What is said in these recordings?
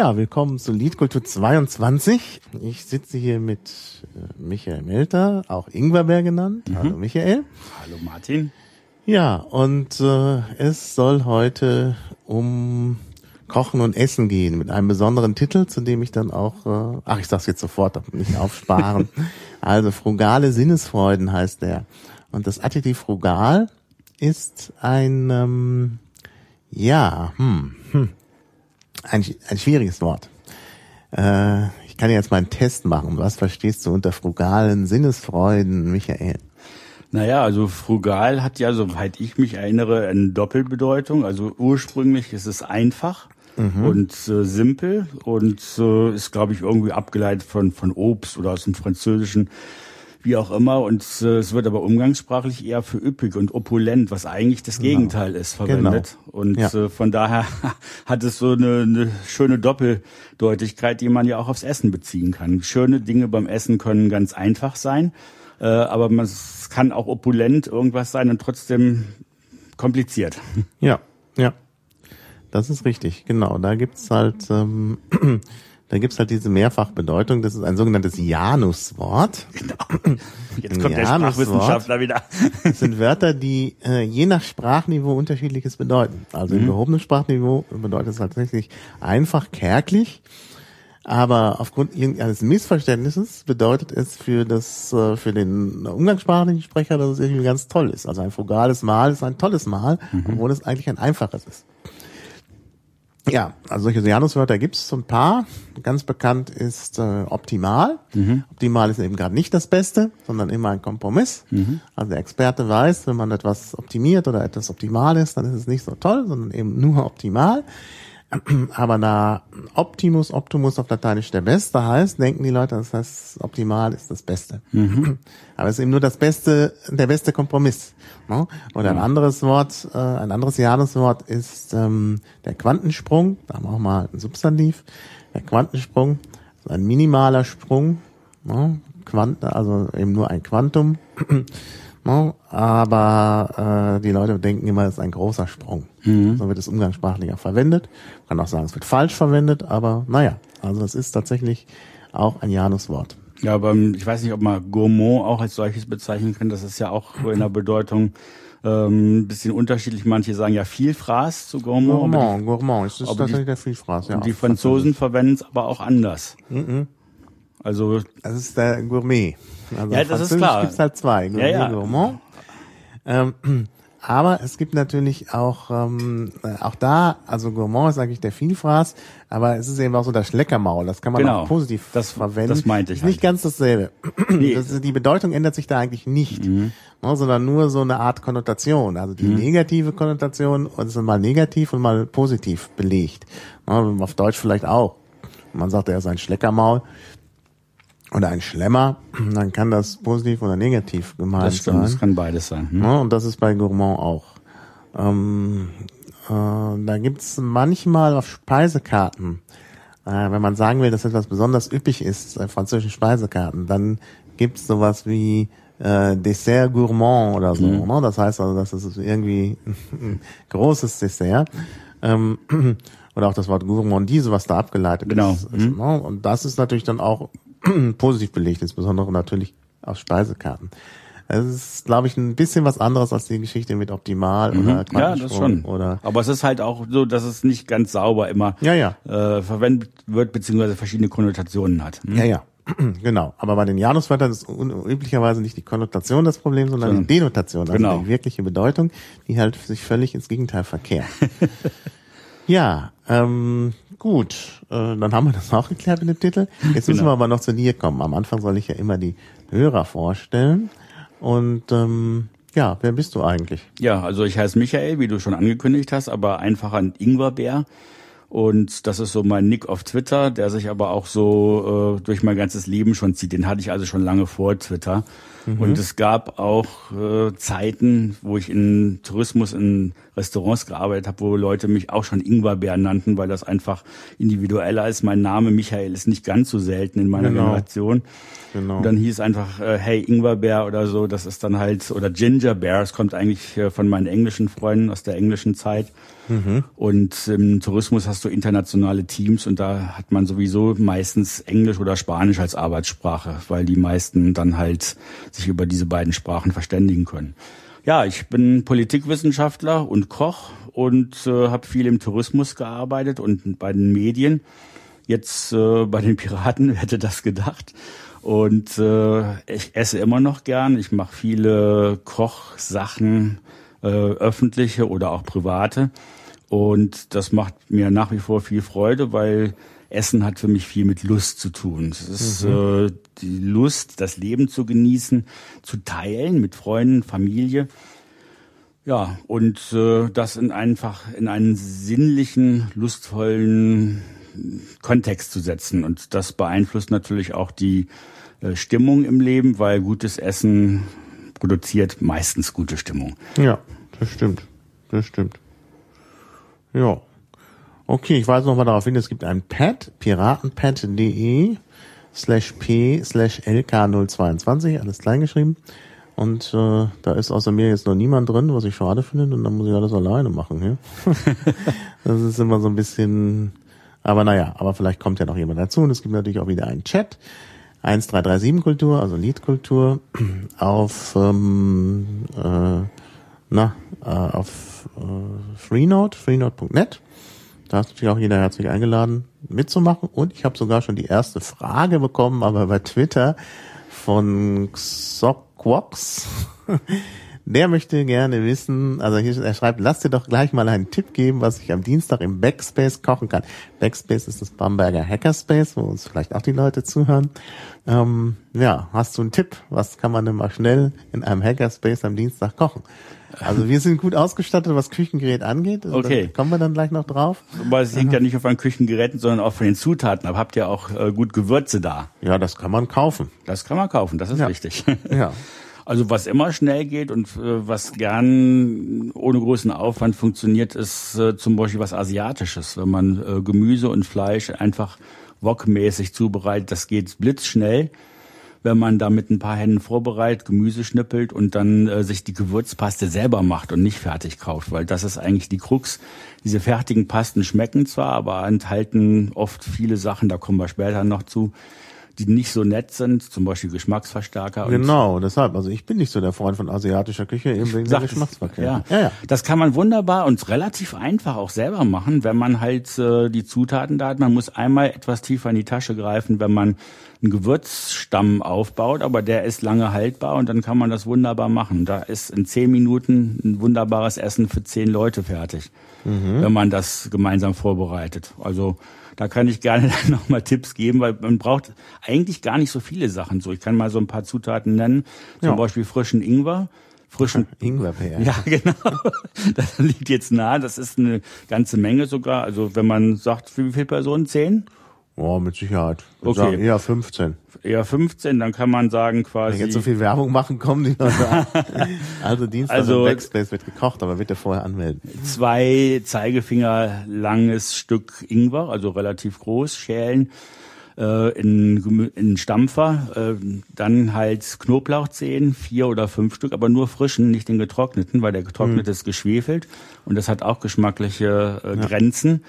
Ja, willkommen zu Liedkultur 22. Ich sitze hier mit äh, Michael Melter, auch Ingwerberg genannt. Mhm. Hallo Michael. Hallo Martin. Ja, und äh, es soll heute um Kochen und Essen gehen mit einem besonderen Titel, zu dem ich dann auch, äh, ach, ich sag's jetzt sofort, nicht aufsparen. also frugale Sinnesfreuden heißt der. Und das Adjektiv frugal ist ein, ähm, ja, hm, hm, ein, ein schwieriges Wort. Äh, ich kann jetzt mal einen Test machen. Was verstehst du unter frugalen Sinnesfreuden, Michael? Naja, also frugal hat ja, soweit ich mich erinnere, eine Doppelbedeutung. Also ursprünglich ist es einfach mhm. und äh, simpel und äh, ist, glaube ich, irgendwie abgeleitet von, von Obst oder aus dem Französischen wie auch immer. Und äh, es wird aber umgangssprachlich eher für üppig und opulent, was eigentlich das genau. Gegenteil ist, verwendet. Genau. Und ja. äh, von daher hat es so eine, eine schöne Doppeldeutigkeit, die man ja auch aufs Essen beziehen kann. Schöne Dinge beim Essen können ganz einfach sein, äh, aber man, es kann auch opulent irgendwas sein und trotzdem kompliziert. Ja, ja. Das ist richtig, genau. Da gibt's halt ähm, da gibt's halt diese Mehrfachbedeutung. Das ist ein sogenanntes Januswort. Genau. Jetzt kommt der Sprachwissenschaftler wieder. Das sind Wörter, die äh, je nach Sprachniveau unterschiedliches bedeuten. Also mhm. im gehobenen Sprachniveau bedeutet es tatsächlich einfach kärglich. Aber aufgrund irgendeines Missverständnisses bedeutet es für das, äh, für den umgangssprachlichen Sprecher, dass es irgendwie ganz toll ist. Also ein frugales Mahl ist ein tolles Mahl, mhm. obwohl es eigentlich ein einfaches ist. Ja, also solche Januswörter gibt es ein paar. Ganz bekannt ist äh, optimal. Mhm. Optimal ist eben gerade nicht das Beste, sondern immer ein Kompromiss. Mhm. Also der Experte weiß, wenn man etwas optimiert oder etwas optimal ist, dann ist es nicht so toll, sondern eben nur optimal. Aber da Optimus, Optimus auf Lateinisch der Beste heißt, denken die Leute, das heißt, optimal ist das Beste. Mhm. Aber es ist eben nur das Beste, der beste Kompromiss. Ne? Oder ein anderes Wort, äh, ein anderes Jahreswort ist ähm, der Quantensprung. Da haben wir auch mal ein Substantiv. Der Quantensprung ist ein minimaler Sprung. Ne? Quant, also eben nur ein Quantum. Ne? Aber äh, die Leute denken immer, es ist ein großer Sprung. Mhm. So wird es umgangssprachlich auch verwendet. Man kann auch sagen, es wird falsch verwendet, aber naja, also es ist tatsächlich auch ein Januswort. Ja, aber ähm, ich weiß nicht, ob man Gourmand auch als solches bezeichnen kann. Das ist ja auch in der Bedeutung ähm, bisschen unterschiedlich. Manche sagen ja Vielfraß zu Gourmand. Gourmand, Gourmand, ist das tatsächlich die, der Vielfraß, ja. Und die Franzosen verwenden es aber auch anders. Mhm. Also das ist der Gourmet. Also ja, das ist klar. Gibt's halt zwei. Gourmet, ja, ja. Gourmand. Ähm, aber es gibt natürlich auch ähm, auch da, also Gourmand ist eigentlich der Vielfraß, aber es ist eben auch so das Schleckermaul. Das kann man genau, auch positiv das, verwenden. Das meinte ich. Ist nicht ganz dasselbe. Nee. Das die Bedeutung ändert sich da eigentlich nicht, mhm. ne, sondern nur so eine Art Konnotation. Also die mhm. negative Konnotation ist mal negativ und mal positiv belegt. Ne, auf Deutsch vielleicht auch. Man sagt, er ist ein Schleckermaul oder ein Schlemmer, dann kann das positiv oder negativ gemeint das stimmt, sein. Das kann beides sein. Hm? Ja, und das ist bei Gourmand auch. Ähm, äh, da gibt's manchmal auf Speisekarten, äh, wenn man sagen will, dass etwas besonders üppig ist, äh, französischen Speisekarten, dann gibt's sowas wie äh, Dessert Gourmand oder so. Mhm. Ne? Das heißt also, das ist irgendwie ein großes Dessert. Ähm, oder auch das Wort Gourmandise, was da abgeleitet genau. ist. Mhm. Ne? Und das ist natürlich dann auch positiv belegt, insbesondere natürlich auf Speisekarten. Es ist, glaube ich, ein bisschen was anderes als die Geschichte mit Optimal mhm. oder Ja, das schon. Oder Aber es ist halt auch so, dass es nicht ganz sauber immer ja, ja. Äh, verwendet wird, beziehungsweise verschiedene Konnotationen hat. Mhm. Ja, ja. Genau, aber bei den Januswörtern ist üblicherweise nicht die Konnotation das Problem, sondern so. die Denotation, also genau. die wirkliche Bedeutung, die halt sich völlig ins Gegenteil verkehrt. ja, ähm, Gut, äh, dann haben wir das auch geklärt mit dem Titel. Jetzt müssen genau. wir aber noch zu dir kommen. Am Anfang soll ich ja immer die Hörer vorstellen. Und ähm, ja, wer bist du eigentlich? Ja, also ich heiße Michael, wie du schon angekündigt hast, aber einfacher ein Ingwerbär. Und das ist so mein Nick auf Twitter, der sich aber auch so äh, durch mein ganzes Leben schon zieht. Den hatte ich also schon lange vor Twitter. Mhm. Und es gab auch äh, Zeiten, wo ich in Tourismus in Restaurants gearbeitet habe, wo Leute mich auch schon Ingwerbär nannten, weil das einfach individueller ist. Mein Name Michael ist nicht ganz so selten in meiner genau. Generation. Genau. Und dann hieß einfach, äh, hey Ingwerbär oder so, das ist dann halt, oder Ginger Bear, kommt eigentlich äh, von meinen englischen Freunden aus der englischen Zeit. Mhm. Und im Tourismus hast du internationale Teams und da hat man sowieso meistens Englisch oder Spanisch als Arbeitssprache, weil die meisten dann halt sich über diese beiden Sprachen verständigen können. Ja, ich bin Politikwissenschaftler und Koch und äh, habe viel im Tourismus gearbeitet und bei den Medien. Jetzt äh, bei den Piraten, wer hätte das gedacht? Und äh, ich esse immer noch gern. Ich mache viele Kochsachen, äh, öffentliche oder auch private. Und das macht mir nach wie vor viel Freude, weil Essen hat für mich viel mit Lust zu tun. Es ist mhm. äh, die Lust, das Leben zu genießen, zu teilen mit Freunden, Familie. Ja, und äh, das in einfach in einen sinnlichen, lustvollen Kontext zu setzen. Und das beeinflusst natürlich auch die äh, Stimmung im Leben, weil gutes Essen produziert meistens gute Stimmung. Ja, das stimmt. Das stimmt. Ja. Okay, ich weise nochmal darauf hin, es gibt ein Pad, piratenpad.de slash p slash lk022, alles kleingeschrieben. Und äh, da ist außer mir jetzt noch niemand drin, was ich schade finde, und dann muss ich alles alleine machen. Ja? das ist immer so ein bisschen, aber naja, aber vielleicht kommt ja noch jemand dazu. Und es gibt natürlich auch wieder einen Chat. 1337 Kultur, also Liedkultur, auf ähm, äh, na, äh, auf äh, Freenode, freenode.net. Da ist natürlich auch jeder herzlich eingeladen, mitzumachen. Und ich habe sogar schon die erste Frage bekommen, aber bei Twitter von Xoquox. Der möchte gerne wissen, also hier, er schreibt, lass dir doch gleich mal einen Tipp geben, was ich am Dienstag im Backspace kochen kann. Backspace ist das Bamberger Hackerspace, wo uns vielleicht auch die Leute zuhören. Ähm, ja, hast du einen Tipp? Was kann man denn mal schnell in einem Hackerspace am Dienstag kochen? Also wir sind gut ausgestattet, was Küchengerät angeht. Also okay. kommen wir dann gleich noch drauf. Aber es hängt ja nicht auf an Küchengeräten, sondern auch von den Zutaten. Aber habt ihr auch äh, gut Gewürze da? Ja, das kann man kaufen. Das kann man kaufen, das ist ja. wichtig. Ja. Also was immer schnell geht und äh, was gern ohne großen Aufwand funktioniert, ist äh, zum Beispiel was Asiatisches. Wenn man äh, Gemüse und Fleisch einfach wokmäßig zubereitet, das geht blitzschnell wenn man da mit ein paar Händen vorbereitet, Gemüse schnippelt und dann äh, sich die Gewürzpaste selber macht und nicht fertig kauft, weil das ist eigentlich die Krux. Diese fertigen Pasten schmecken zwar, aber enthalten oft viele Sachen, da kommen wir später noch zu, die nicht so nett sind, zum Beispiel Geschmacksverstärker. Genau, deshalb. Also ich bin nicht so der Freund von asiatischer Küche, eben wegen der Geschmacksverkehr. Ja. ja, ja. Das kann man wunderbar und relativ einfach auch selber machen, wenn man halt äh, die Zutaten da hat. Man muss einmal etwas tiefer in die Tasche greifen, wenn man einen Gewürzstamm aufbaut, aber der ist lange haltbar und dann kann man das wunderbar machen. Da ist in zehn Minuten ein wunderbares Essen für zehn Leute fertig, mhm. wenn man das gemeinsam vorbereitet. Also da kann ich gerne nochmal Tipps geben, weil man braucht eigentlich gar nicht so viele Sachen. So, ich kann mal so ein paar Zutaten nennen, zum ja. Beispiel frischen Ingwer frischen Ingwerbeer. Ja, genau. Das liegt jetzt nah. Das ist eine ganze Menge sogar. Also wenn man sagt, für wie viele Personen? Zehn? Oh, mit Sicherheit. Ich okay. Sagen, eher 15. Eher 15, dann kann man sagen quasi. Wenn jetzt so viel Werbung machen, kommen die Leute Also Dienstag also, im Backspace wird gekocht, aber bitte vorher anmelden. Zwei Zeigefinger langes Stück Ingwer, also relativ groß, schälen äh, in, in Stampfer, äh, dann halt Knoblauchzehen, vier oder fünf Stück, aber nur frischen, nicht den getrockneten, weil der getrocknete hm. ist geschwefelt und das hat auch geschmackliche äh, Grenzen.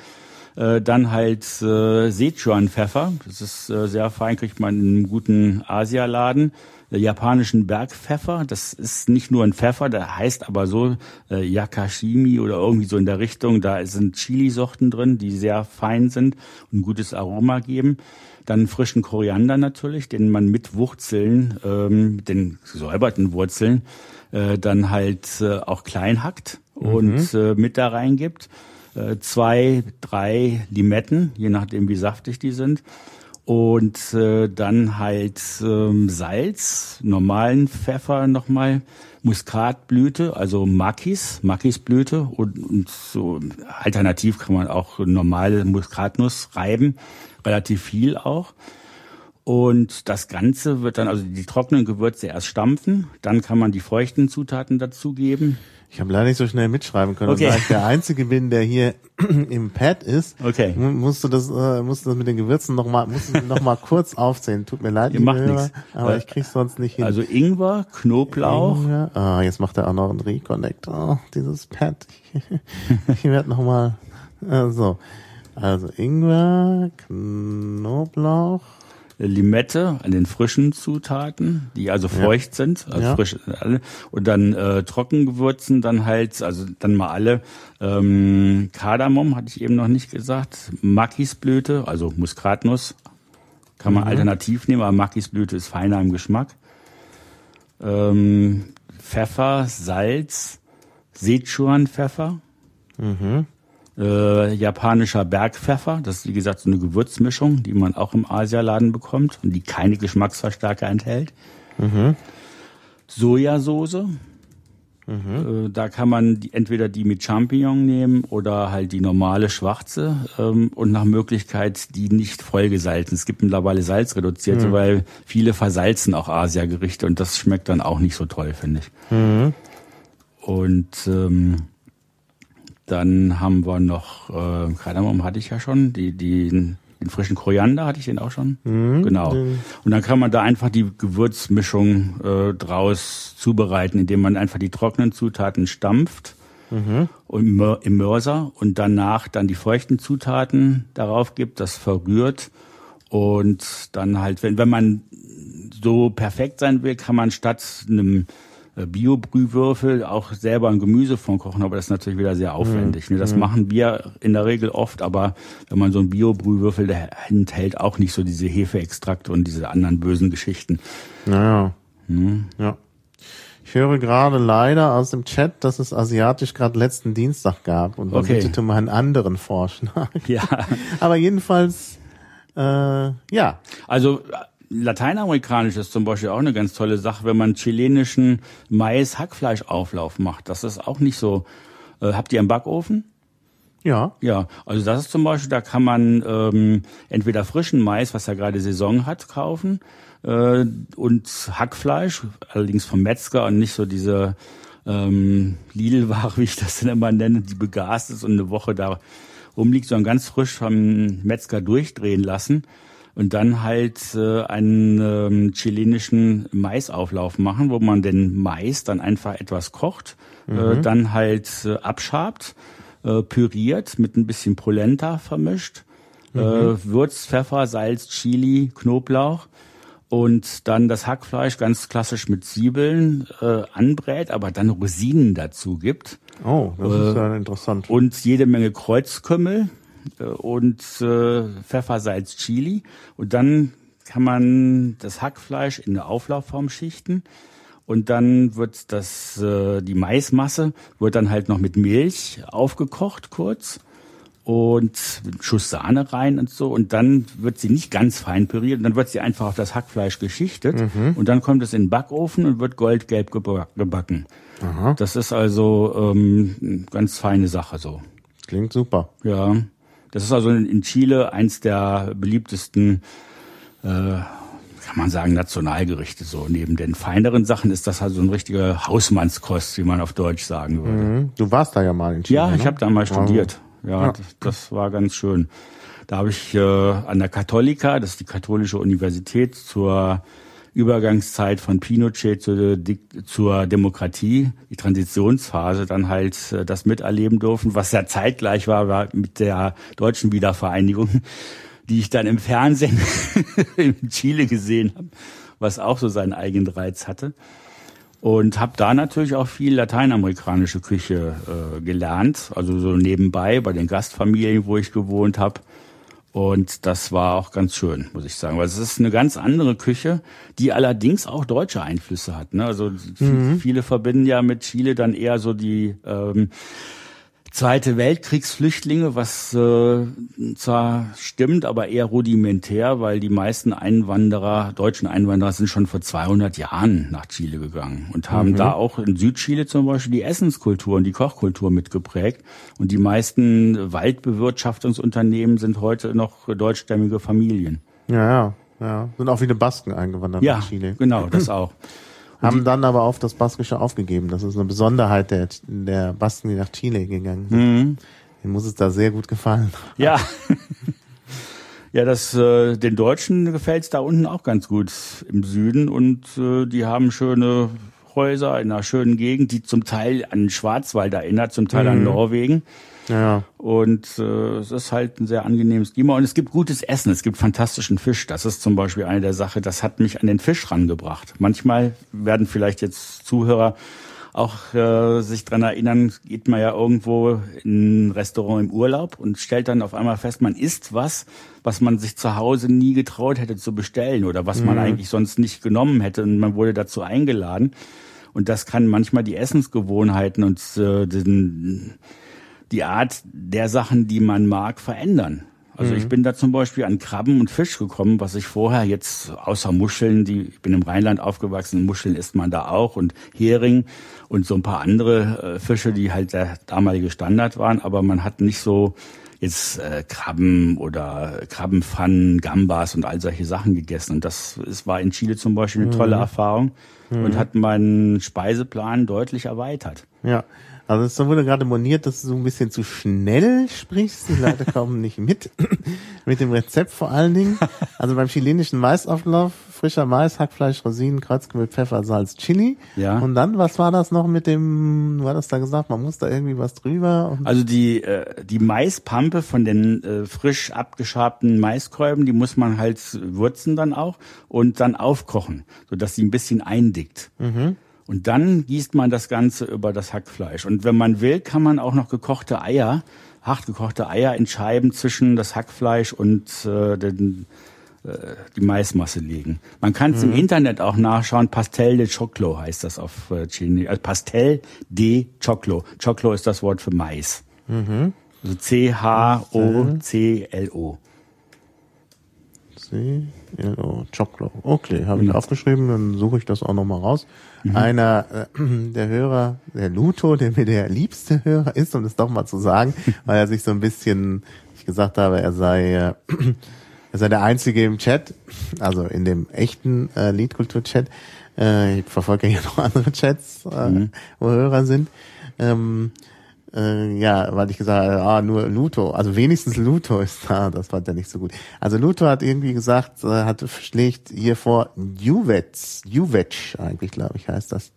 Äh, dann halt äh, Sichuan-Pfeffer. Das ist äh, sehr fein, kriegt man in einem guten Asialaden. Äh, japanischen Bergpfeffer. Das ist nicht nur ein Pfeffer, der heißt aber so äh, Yakashimi oder irgendwie so in der Richtung. Da sind Chilisorten drin, die sehr fein sind und ein gutes Aroma geben. Dann frischen Koriander natürlich, den man mit Wurzeln, ähm, mit den gesäuberten Wurzeln, äh, dann halt äh, auch klein hackt und mhm. äh, mit da reingibt. Äh, zwei, drei Limetten, je nachdem wie saftig die sind. Und äh, dann halt ähm, Salz, normalen Pfeffer nochmal, Muskatblüte, also Makis, Makisblüte und, und so alternativ kann man auch normale Muskatnuss reiben, relativ viel auch. Und das Ganze wird dann, also die trockenen Gewürze erst stampfen, dann kann man die feuchten Zutaten dazugeben. Ich habe leider nicht so schnell mitschreiben können. Okay. Und da ich der Einzige bin, der hier im Pad ist, okay. musst du das, äh, musst du das mit den Gewürzen nochmal, musst du noch mal kurz aufzählen. Tut mir leid, Ihr macht Hörer, nix. aber ich krieg's sonst nicht hin. Also Ingwer, Knoblauch. Ingwer. Ah, jetzt macht er auch noch einen Reconnect. Oh, dieses Pad. Ich, ich werde nochmal, äh, so. Also Ingwer, Knoblauch. Limette an den frischen Zutaten, die also feucht ja. sind, also ja. frisch alle und dann äh, Trockengewürzen, dann halt, also dann mal alle ähm, Kardamom hatte ich eben noch nicht gesagt, Makisblüte, also Muskatnuss, kann man mhm. alternativ nehmen, aber Makisblüte ist feiner im Geschmack. Ähm, Pfeffer, Salz, Sichuan-Pfeffer. Mhm äh, japanischer Bergpfeffer. Das ist wie gesagt so eine Gewürzmischung, die man auch im Asialaden bekommt und die keine Geschmacksverstärker enthält. Mhm. Sojasauce. Mhm. Äh, da kann man die, entweder die mit Champignon nehmen oder halt die normale schwarze ähm, und nach Möglichkeit die nicht vollgesalzen. Es gibt mittlerweile salzreduzierte, mhm. weil viele versalzen auch Asiagerichte und das schmeckt dann auch nicht so toll, finde ich. Mhm. Und ähm, dann haben wir noch, äh, Kardamom hatte ich ja schon, die, die, den frischen Koriander hatte ich den auch schon. Mhm. Genau. Und dann kann man da einfach die Gewürzmischung äh, draus zubereiten, indem man einfach die trockenen Zutaten stampft mhm. und im Mörser und danach dann die feuchten Zutaten darauf gibt, das verrührt und dann halt, wenn, wenn man so perfekt sein will, kann man statt einem Bio-Brühwürfel auch selber ein Gemüse von kochen, aber das ist natürlich wieder sehr aufwendig. Mhm. Das mhm. machen wir in der Regel oft, aber wenn man so einen Bio-Brühwürfel, der enthält auch nicht so diese Hefeextrakte und diese anderen bösen Geschichten. Naja. Mhm. Ja. Ich höre gerade leider aus dem Chat, dass es asiatisch gerade letzten Dienstag gab und man okay. bitte um einen anderen Vorschlag. Ja. aber jedenfalls, äh, ja. Also Lateinamerikanisch ist zum Beispiel auch eine ganz tolle Sache, wenn man chilenischen Mais-Hackfleischauflauf macht. Das ist auch nicht so. Äh, habt ihr einen Backofen? Ja. Ja, also das ist zum Beispiel, da kann man ähm, entweder frischen Mais, was ja gerade Saison hat, kaufen äh, und Hackfleisch, allerdings vom Metzger und nicht so diese ähm, Lidl-Ware, wie ich das denn immer nenne, die begast ist und eine Woche da rumliegt, sondern ganz frisch vom Metzger durchdrehen lassen und dann halt äh, einen ähm, chilenischen Maisauflauf machen, wo man den Mais dann einfach etwas kocht, äh, mhm. äh, dann halt äh, abschabt, äh, püriert, mit ein bisschen Polenta vermischt, äh, mhm. äh, Würz, Pfeffer, Salz, Chili, Knoblauch und dann das Hackfleisch ganz klassisch mit Zwiebeln äh, anbrät, aber dann Rosinen dazu gibt. Oh, das äh, ist ja interessant. Und jede Menge Kreuzkümmel, und äh, Pfeffer, Salz, Chili. Und dann kann man das Hackfleisch in eine Auflaufform schichten. Und dann wird das, äh, die Maismasse wird dann halt noch mit Milch aufgekocht kurz und Schuss Sahne rein und so. Und dann wird sie nicht ganz fein püriert. Und dann wird sie einfach auf das Hackfleisch geschichtet. Mhm. Und dann kommt es in den Backofen und wird goldgelb gebacken. Aha. Das ist also ähm, ganz feine Sache so. Klingt super. Ja. Das ist also in Chile eins der beliebtesten, äh, kann man sagen, Nationalgerichte. So neben den feineren Sachen ist das halt so ein richtiger Hausmannskost, wie man auf Deutsch sagen würde. Mhm. Du warst da ja mal in Chile. Ja, ich ne? habe da mal studiert. Ja, ja. Das, das, war ganz schön. Da habe ich äh, an der Cattolica, das ist die katholische Universität, zur Übergangszeit von Pinochet zur, zur Demokratie, die Transitionsphase, dann halt äh, das miterleben dürfen, was ja zeitgleich war, war mit der deutschen Wiedervereinigung, die ich dann im Fernsehen in Chile gesehen habe, was auch so seinen eigenen Reiz hatte. Und habe da natürlich auch viel lateinamerikanische Küche äh, gelernt, also so nebenbei bei den Gastfamilien, wo ich gewohnt habe. Und das war auch ganz schön, muss ich sagen. Weil es ist eine ganz andere Küche, die allerdings auch deutsche Einflüsse hat. Ne? Also mhm. viele verbinden ja mit Chile dann eher so die ähm, Zweite Weltkriegsflüchtlinge, was äh, zwar stimmt, aber eher rudimentär, weil die meisten Einwanderer, deutschen Einwanderer, sind schon vor 200 Jahren nach Chile gegangen und haben mhm. da auch in Südchile zum Beispiel die Essenskultur und die Kochkultur mitgeprägt. Und die meisten Waldbewirtschaftungsunternehmen sind heute noch deutschstämmige Familien. Ja, ja, ja. Sind auch viele Basken eingewandert ja, nach Chile. Genau, das auch haben dann aber auf das Baskische aufgegeben. Das ist eine Besonderheit der, der Basken, die nach Chile gegangen sind. Mhm. Denen muss es da sehr gut gefallen. Ja. Ja, das äh, den Deutschen gefällt's da unten auch ganz gut im Süden und äh, die haben schöne Häuser in einer schönen Gegend, die zum Teil an Schwarzwald erinnert, zum Teil mhm. an Norwegen. Ja. Und äh, es ist halt ein sehr angenehmes Klima. Und es gibt gutes Essen, es gibt fantastischen Fisch. Das ist zum Beispiel eine der Sachen, das hat mich an den Fisch rangebracht. Manchmal werden vielleicht jetzt Zuhörer auch äh, sich dran erinnern, geht man ja irgendwo in ein Restaurant im Urlaub und stellt dann auf einmal fest, man isst was, was man sich zu Hause nie getraut hätte zu bestellen oder was mhm. man eigentlich sonst nicht genommen hätte und man wurde dazu eingeladen. Und das kann manchmal die Essensgewohnheiten und äh, den, die Art der Sachen, die man mag, verändern. Also mhm. ich bin da zum Beispiel an Krabben und Fisch gekommen, was ich vorher jetzt außer Muscheln, die ich bin im Rheinland aufgewachsen, Muscheln isst man da auch und Hering und so ein paar andere äh, Fische, die halt der damalige Standard waren, aber man hat nicht so jetzt äh, Krabben oder Krabbenpfannen, Gambas und all solche Sachen gegessen. Und das es war in Chile zum Beispiel eine tolle mhm. Erfahrung mhm. und hat meinen Speiseplan deutlich erweitert. Ja. Also es wurde gerade moniert, dass du so ein bisschen zu schnell sprichst. Die Leute kommen nicht mit. mit dem Rezept vor allen Dingen. Also beim chilenischen Maisauflauf, frischer Mais, Hackfleisch, Rosinen, Kreuzkümmel, Pfeffer, Salz, Chili. Ja. Und dann, was war das noch mit dem, du hattest da gesagt, man muss da irgendwie was drüber. Also die, äh, die Maispampe von den äh, frisch abgeschabten Maiskolben, die muss man halt würzen dann auch und dann aufkochen, sodass sie ein bisschen eindickt. Mhm. Und dann gießt man das Ganze über das Hackfleisch. Und wenn man will, kann man auch noch gekochte Eier, hart gekochte Eier in Scheiben zwischen das Hackfleisch und äh, den, äh, die Maismasse legen. Man kann es mhm. im Internet auch nachschauen. Pastel de Choclo heißt das auf äh, Chinesisch. Also Pastel de Choclo. Choclo ist das Wort für Mais. Mhm. Also C-H-O-C-L-O. C-L-O. Choclo. Okay, habe ich mhm. aufgeschrieben. Dann suche ich das auch nochmal raus. Mhm. Einer äh, der Hörer, der Luto, der mir der liebste Hörer ist, um es doch mal zu sagen, weil er sich so ein bisschen, ich gesagt habe, er sei, äh, er sei der Einzige im Chat, also in dem echten äh, Liedkultur-Chat. Äh, ich verfolge ja noch andere Chats, äh, mhm. wo Hörer sind. Ähm, äh, ja, weil ich gesagt habe, ah, nur Luto, also wenigstens Luto ist da, das fand er nicht so gut. Also Luto hat irgendwie gesagt, äh, hat schlägt hier vor Juvetz, Juvetsch eigentlich, glaube ich, heißt das.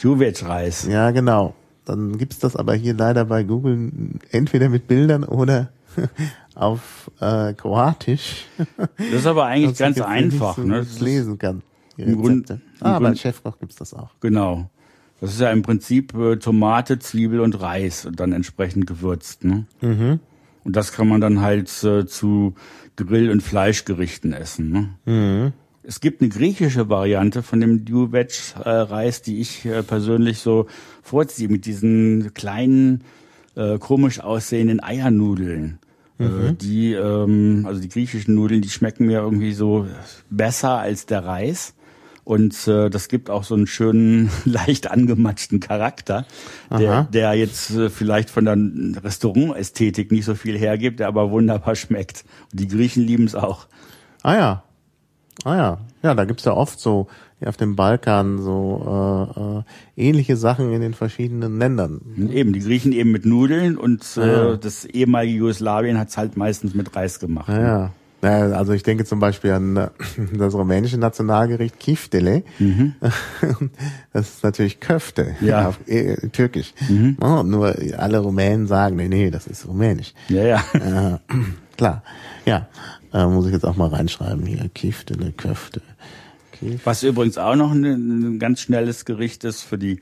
Juvetsch-Reis. Ja, genau. Dann gibt's das aber hier leider bei Google entweder mit Bildern oder auf äh, Kroatisch. Das ist aber eigentlich ganz einfach, so ne? lesen kann. Im Grund, ah, bei Chefkoch gibt's das auch. Genau. Das ist ja im Prinzip äh, Tomate, Zwiebel und Reis und dann entsprechend gewürzt. Ne? Mhm. Und das kann man dann halt äh, zu Grill- und Fleischgerichten essen. Ne? Mhm. Es gibt eine griechische Variante von dem Duvetsch-Reis, die ich äh, persönlich so vorziehe, mit diesen kleinen, äh, komisch aussehenden Eiernudeln. Äh, mhm. Die, ähm, also die griechischen Nudeln, die schmecken mir irgendwie so besser als der Reis. Und äh, das gibt auch so einen schönen, leicht angematschten Charakter, der, der jetzt äh, vielleicht von der Restaurantästhetik nicht so viel hergibt, der aber wunderbar schmeckt. Und die Griechen lieben es auch. Ah ja. Ah ja. Ja, da gibt's ja oft so auf dem Balkan so äh, äh, ähnliche Sachen in den verschiedenen Ländern. Eben, die Griechen eben mit Nudeln und äh, ja. das ehemalige Jugoslawien hat's halt meistens mit Reis gemacht. Ja, ja. Also ich denke zum Beispiel an äh, das rumänische Nationalgericht Kiftele. Mhm. Das ist natürlich Köfte ja. auf äh, Türkisch. Mhm. Oh, nur alle Rumänen sagen, nee, nee, das ist Rumänisch. Ja, ja. Äh, klar. Ja, äh, muss ich jetzt auch mal reinschreiben hier. Kiftele, Köfte. Kiftele. Was übrigens auch noch ein, ein ganz schnelles Gericht ist für die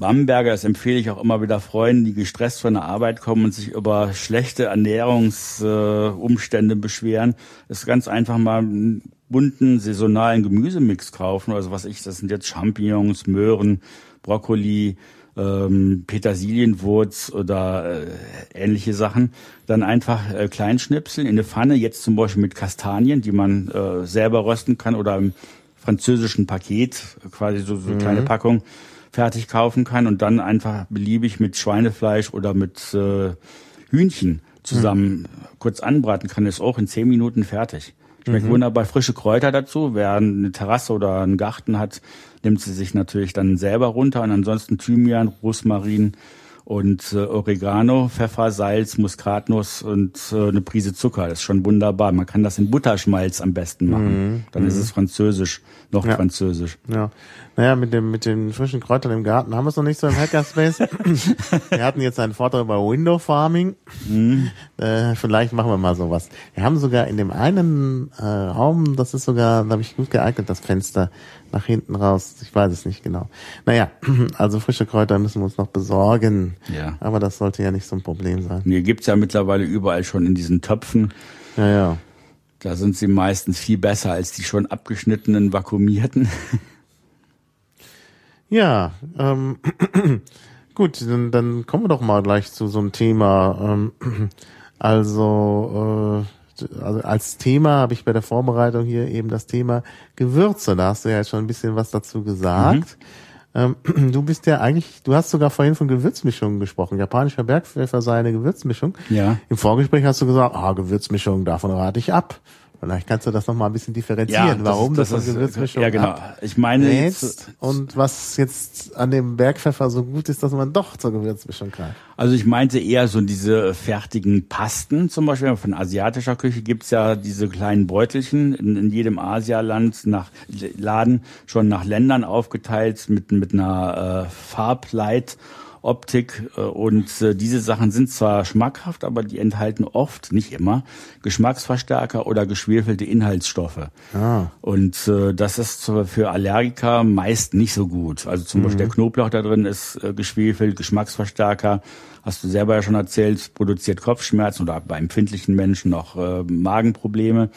Bamberger, das empfehle ich auch immer wieder Freunden, die gestresst von der Arbeit kommen und sich über schlechte Ernährungsumstände äh, beschweren, ist ganz einfach mal einen bunten saisonalen Gemüsemix kaufen. Also was ich, das sind jetzt Champignons, Möhren, Brokkoli, ähm, Petersilienwurz oder äh, ähnliche Sachen. Dann einfach äh, kleinschnipseln in eine Pfanne, jetzt zum Beispiel mit Kastanien, die man äh, selber rösten kann oder im französischen Paket, quasi so, so mhm. kleine Packung fertig kaufen kann und dann einfach beliebig mit Schweinefleisch oder mit äh, Hühnchen zusammen mhm. kurz anbraten kann, ist auch in zehn Minuten fertig. Schmeckt mhm. wunderbar frische Kräuter dazu. Wer eine Terrasse oder einen Garten hat, nimmt sie sich natürlich dann selber runter und ansonsten Thymian, Rosmarin und äh, Oregano, Pfeffer, Salz, Muskatnuss und äh, eine Prise Zucker. Das ist schon wunderbar. Man kann das in Butterschmalz am besten machen. Mhm. Dann ist es französisch, noch ja. französisch. Ja. Naja, mit dem mit den frischen Kräutern im Garten haben wir es noch nicht so im Hackerspace. wir hatten jetzt einen Vortrag über Window Farming. Mhm. Äh, vielleicht machen wir mal sowas. Wir haben sogar in dem einen äh, Raum, das ist sogar, glaube ich, gut geeignet, das Fenster nach hinten raus. Ich weiß es nicht genau. Naja, also frische Kräuter müssen wir uns noch besorgen. Ja. Aber das sollte ja nicht so ein Problem sein. Nee, gibt's ja mittlerweile überall schon in diesen Töpfen. Ja, ja. Da sind sie meistens viel besser als die schon abgeschnittenen, vakuumierten. Ja, ähm, gut, dann, dann kommen wir doch mal gleich zu so einem Thema. Ähm, also, äh, also als Thema habe ich bei der Vorbereitung hier eben das Thema Gewürze. Da hast du ja jetzt schon ein bisschen was dazu gesagt. Mhm. Ähm, du bist ja eigentlich, du hast sogar vorhin von Gewürzmischungen gesprochen. Japanischer Bergpfeffer sei eine Gewürzmischung. Ja. Im Vorgespräch hast du gesagt, ah, Gewürzmischung, davon rate ich ab. Vielleicht kannst du das noch mal ein bisschen differenzieren, ja, das, warum das, das, das Gewürzmischung Ja, genau. Ich meine jetzt, und was jetzt an dem Bergpfeffer so gut ist, dass man doch zur Gewürzmischung greift. Also ich meinte eher so diese fertigen Pasten, zum Beispiel von asiatischer Küche gibt's ja diese kleinen Beutelchen in, in jedem Asialand nach Laden schon nach Ländern aufgeteilt mit mit einer äh, Farbleit Optik äh, und äh, diese Sachen sind zwar schmackhaft, aber die enthalten oft, nicht immer, Geschmacksverstärker oder geschwefelte Inhaltsstoffe. Ah. Und äh, das ist für Allergiker meist nicht so gut. Also zum mhm. Beispiel der Knoblauch da drin ist äh, geschwefelt, Geschmacksverstärker, hast du selber ja schon erzählt, produziert Kopfschmerzen oder bei empfindlichen Menschen noch äh, Magenprobleme.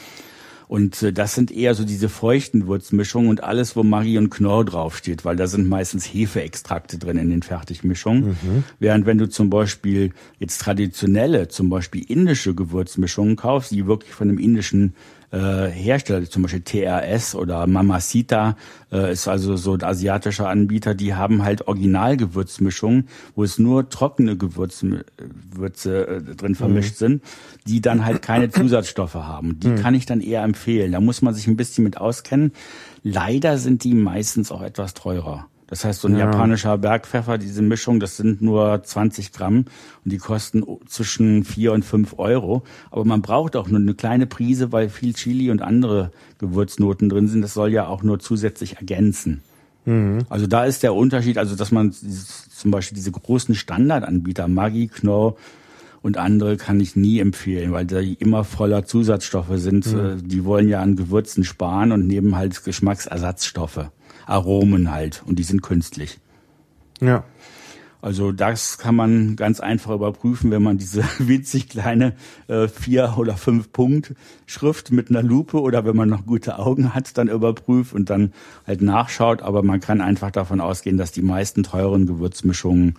Und äh, das sind eher so diese feuchten Würzmischungen und alles, wo Magie und Knorr draufsteht, weil da sind meistens Hefeextrakte drin in den Fertigmischungen. Mhm. Während wenn du zum Beispiel jetzt traditionelle, zum Beispiel indische Gewürzmischungen kaufst, die wirklich von einem indischen äh, Hersteller, zum Beispiel TRS oder Mamacita, äh, ist also so ein asiatischer Anbieter, die haben halt Originalgewürzmischungen, wo es nur trockene Gewürze, Würze äh, drin vermischt mhm. sind, die dann halt keine Zusatzstoffe haben. Die mhm. kann ich dann eher empfehlen. Da muss man sich ein bisschen mit auskennen. Leider sind die meistens auch etwas teurer. Das heißt, so ein ja. japanischer Bergpfeffer, diese Mischung, das sind nur 20 Gramm und die kosten zwischen vier und fünf Euro. Aber man braucht auch nur eine kleine Prise, weil viel Chili und andere Gewürznoten drin sind. Das soll ja auch nur zusätzlich ergänzen. Mhm. Also da ist der Unterschied, also dass man zum Beispiel diese großen Standardanbieter, Maggi, Knorr und andere kann ich nie empfehlen, weil die immer voller Zusatzstoffe sind. Mhm. Die wollen ja an Gewürzen sparen und nehmen halt Geschmacksersatzstoffe. Aromen halt und die sind künstlich. Ja. Also das kann man ganz einfach überprüfen, wenn man diese winzig kleine äh, vier oder fünf Punkt Schrift mit einer Lupe oder wenn man noch gute Augen hat, dann überprüft und dann halt nachschaut. Aber man kann einfach davon ausgehen, dass die meisten teuren Gewürzmischungen,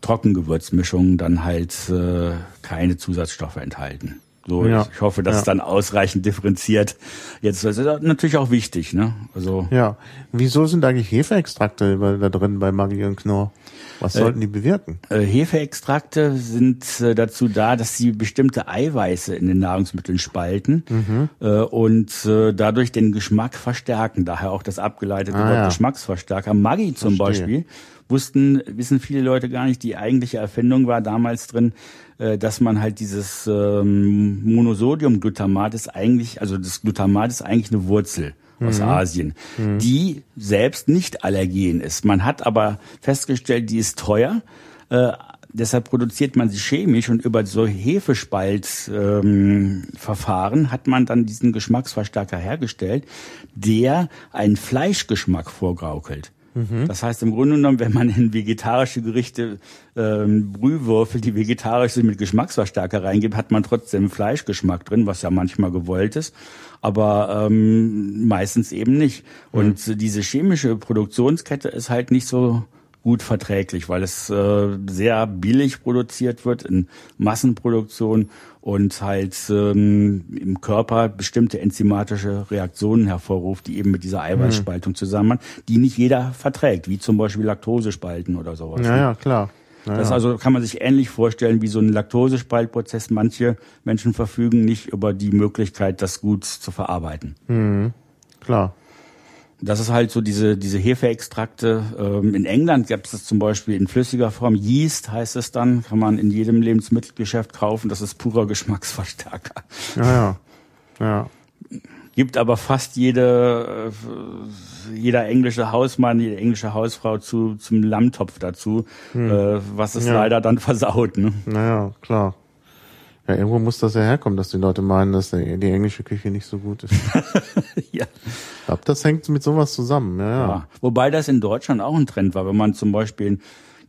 Trockengewürzmischungen dann halt äh, keine Zusatzstoffe enthalten. So, ja. ich hoffe, dass ja. es dann ausreichend differenziert. Jetzt das ist natürlich auch wichtig, ne? Also ja. Wieso sind eigentlich Hefeextrakte da drin bei Maggi und Knorr? Was äh, sollten die bewirken? Äh, Hefeextrakte sind äh, dazu da, dass sie bestimmte Eiweiße in den Nahrungsmitteln spalten mhm. äh, und dadurch den Geschmack verstärken. Daher auch das abgeleitete ah, Wort ja. Geschmacksverstärker. Maggi zum Verstehe. Beispiel wussten, wissen viele Leute gar nicht, die eigentliche Erfindung war damals drin, äh, dass man halt dieses ähm, Monosodiumglutamat ist eigentlich, also das Glutamat ist eigentlich eine Wurzel aus mhm. Asien, mhm. die selbst nicht allergen ist. Man hat aber festgestellt, die ist teuer. Äh, deshalb produziert man sie chemisch und über so Hefespaltverfahren ähm, hat man dann diesen Geschmacksverstärker hergestellt, der einen Fleischgeschmack vorgaukelt. Mhm. Das heißt im Grunde genommen, wenn man in vegetarische Gerichte ähm, Brühwürfel, die vegetarisch sind, mit Geschmacksverstärker reingibt, hat man trotzdem Fleischgeschmack drin, was ja manchmal gewollt ist, aber ähm, meistens eben nicht. Mhm. Und diese chemische Produktionskette ist halt nicht so gut verträglich, weil es äh, sehr billig produziert wird in Massenproduktion und halt ähm, im Körper bestimmte enzymatische Reaktionen hervorruft, die eben mit dieser Eiweißspaltung zusammenhängen, die nicht jeder verträgt, wie zum Beispiel Laktosespalten oder sowas. Ja, ne? ja, klar. Das also kann man sich ähnlich vorstellen wie so ein Laktosespaltprozess. Manche Menschen verfügen nicht über die Möglichkeit, das gut zu verarbeiten. Mhm. Klar. Das ist halt so diese, diese Hefeextrakte. Ähm, in England gibt es das zum Beispiel in flüssiger Form. Yeast heißt es dann, kann man in jedem Lebensmittelgeschäft kaufen. Das ist purer Geschmacksverstärker. Ja, ja. ja. Gibt aber fast jede, äh, jeder englische Hausmann, jede englische Hausfrau zu, zum Lammtopf dazu, hm. äh, was es ja. leider dann versaut. Ne? Naja, klar. Ja, irgendwo muss das ja herkommen, dass die Leute meinen, dass die englische Küche nicht so gut ist. ja. Ich glaube, das hängt mit sowas zusammen, ja, ja. ja. Wobei das in Deutschland auch ein Trend war, wenn man zum Beispiel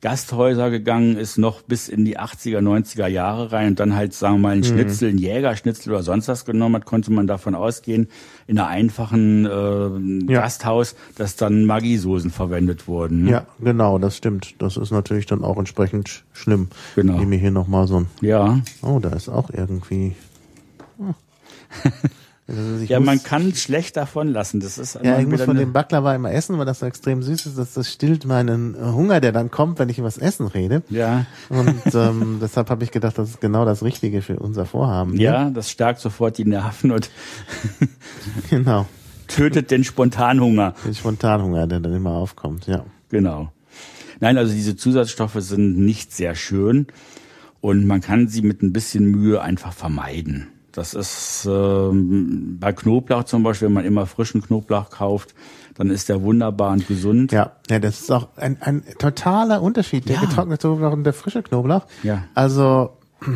Gasthäuser gegangen ist, noch bis in die 80er, 90er Jahre rein und dann halt, sagen wir mal, ein mhm. Schnitzel, ein Jägerschnitzel oder sonst was genommen hat, konnte man davon ausgehen, in einer einfachen äh, ja. Gasthaus, dass dann Maggi-Soßen verwendet wurden. Ne? Ja, genau, das stimmt. Das ist natürlich dann auch entsprechend schlimm. Genau. Ich nehme hier nochmal so ein... Ja. Oh, da ist auch irgendwie... Oh. Also ja, man kann schlecht davon lassen. Das ist ja, ich muss von dem Baklava immer essen, weil das so extrem süß ist. Das, das stillt meinen Hunger, der dann kommt, wenn ich über das Essen rede. Ja. Und ähm, deshalb habe ich gedacht, das ist genau das Richtige für unser Vorhaben. Ne? Ja, das stärkt sofort die Nerven und genau. tötet den Spontanhunger. Den Spontanhunger, der dann immer aufkommt, ja. Genau. Nein, also diese Zusatzstoffe sind nicht sehr schön und man kann sie mit ein bisschen Mühe einfach vermeiden. Das ist ähm, bei Knoblauch zum Beispiel, wenn man immer frischen Knoblauch kauft, dann ist der wunderbar und gesund. Ja, ja, das ist auch ein, ein totaler Unterschied, der ja. getrocknete Knoblauch und der frische Knoblauch. Ja. Also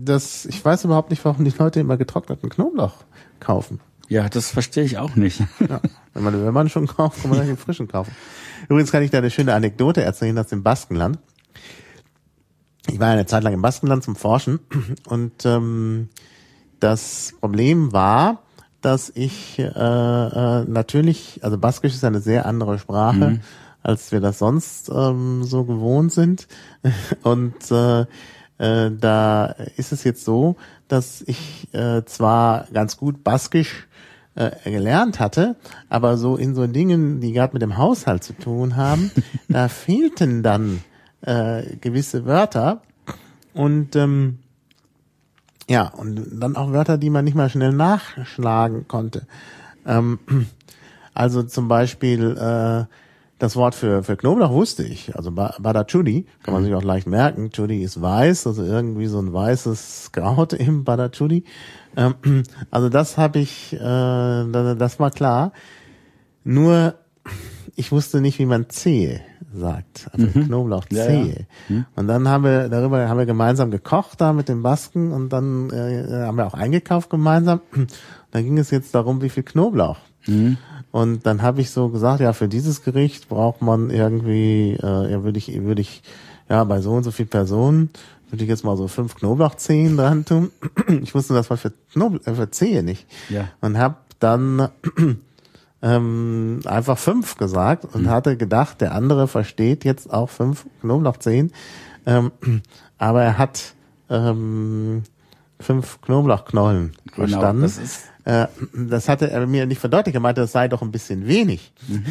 das, ich weiß überhaupt nicht, warum die Leute immer getrockneten Knoblauch kaufen. Ja, das verstehe ich auch nicht. Ja, wenn man, wenn man schon kauft, kann man den frischen kaufen. Übrigens kann ich da eine schöne Anekdote erzählen aus dem Baskenland. Ich war eine Zeit lang im Baskenland zum Forschen und ähm, das Problem war, dass ich äh, äh, natürlich, also Baskisch ist eine sehr andere Sprache, mhm. als wir das sonst ähm, so gewohnt sind. Und äh, äh, da ist es jetzt so, dass ich äh, zwar ganz gut Baskisch äh, gelernt hatte, aber so in so Dingen, die gerade mit dem Haushalt zu tun haben, da fehlten dann äh, gewisse Wörter und ähm, ja, und dann auch Wörter, die man nicht mal schnell nachschlagen konnte. Ähm, also zum Beispiel äh, das Wort für, für Knoblauch wusste ich. Also Badachudi kann man sich auch leicht merken. Chudi ist weiß, also irgendwie so ein weißes Kraut im Badachudi. Ähm, also das habe ich, äh, das war klar. Nur ich wusste nicht, wie man zähe sagt, also mhm. Knoblauchzehe. Ja, ja. mhm. Und dann haben wir darüber haben wir gemeinsam gekocht da mit den Basken und dann äh, haben wir auch eingekauft gemeinsam. Dann ging es jetzt darum, wie viel Knoblauch. Mhm. Und dann habe ich so gesagt, ja, für dieses Gericht braucht man irgendwie, äh, ja, würde ich, würde ich, ja, bei so und so viel Personen würde ich jetzt mal so fünf Knoblauchzehen dran tun. Ich wusste das war für Knoblauch, äh, für Zehe nicht. Ja. Und habe dann ähm, einfach fünf gesagt und mhm. hatte gedacht, der andere versteht jetzt auch fünf Knoblauchzehen. Ähm, aber er hat ähm, fünf Knoblauchknollen genau, verstanden. Das, ist äh, das hatte er mir nicht verdeutlicht. Er meinte, das sei doch ein bisschen wenig. Mhm.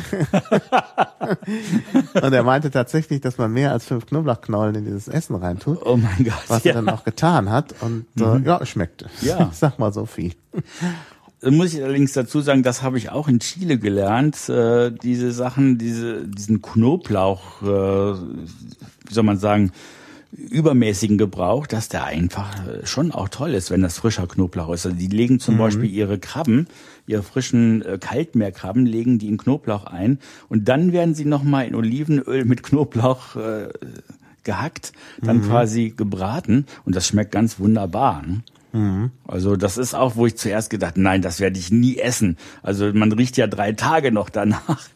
und er meinte tatsächlich, dass man mehr als fünf Knoblauchknollen in dieses Essen reintut. Oh mein Gott. Was ja. er dann auch getan hat. Und äh, mhm. äh, ja, schmeckte. Ja. Ich sag mal so viel muss ich allerdings dazu sagen, das habe ich auch in Chile gelernt. Äh, diese Sachen, diese, diesen Knoblauch, äh, wie soll man sagen, übermäßigen Gebrauch, dass der einfach äh, schon auch toll ist, wenn das frischer Knoblauch ist. Also die legen zum mhm. Beispiel ihre Krabben, ihre frischen äh, Kaltmeerkrabben, legen die in Knoblauch ein und dann werden sie nochmal in Olivenöl mit Knoblauch äh, gehackt, dann mhm. quasi gebraten und das schmeckt ganz wunderbar. Ne? Mhm. Also das ist auch, wo ich zuerst gedacht, nein, das werde ich nie essen. Also man riecht ja drei Tage noch danach,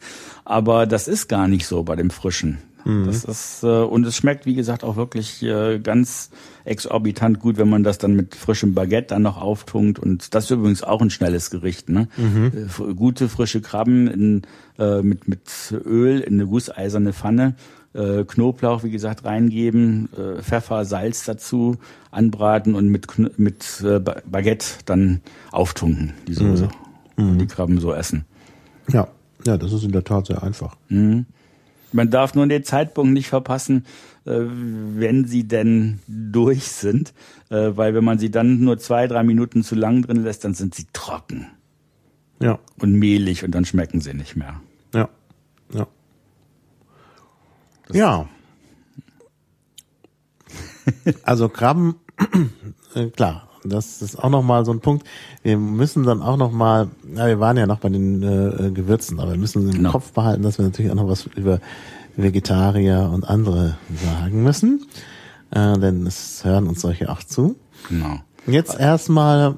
aber das ist gar nicht so bei dem Frischen. Mhm. Das ist äh, und es schmeckt, wie gesagt, auch wirklich äh, ganz exorbitant gut, wenn man das dann mit frischem Baguette dann noch auftunkt. Und das ist übrigens auch ein schnelles Gericht. Ne? Mhm. Äh, gute frische Krabben in, äh, mit mit Öl in eine gusseiserne Pfanne äh, Knoblauch, wie gesagt, reingeben, äh, Pfeffer, Salz dazu, anbraten und mit, mit äh, Baguette dann auftunken, die Soße. Mhm. Und die Krabben so essen. Ja, ja, das ist in der Tat sehr einfach. Mhm. Man darf nur den Zeitpunkt nicht verpassen, äh, wenn sie denn durch sind, äh, weil wenn man sie dann nur zwei, drei Minuten zu lang drin lässt, dann sind sie trocken. Ja. Und mehlig und dann schmecken sie nicht mehr. Das Ja. Also Krabben, äh, klar, das ist auch nochmal so ein Punkt. Wir müssen dann auch nochmal, ja, wir waren ja noch bei den äh, Gewürzen, aber wir müssen im Genau. Kopf behalten, dass wir natürlich auch noch was über Vegetarier und andere sagen müssen. Äh, denn es hören uns solche auch zu. Genau. Jetzt erstmal,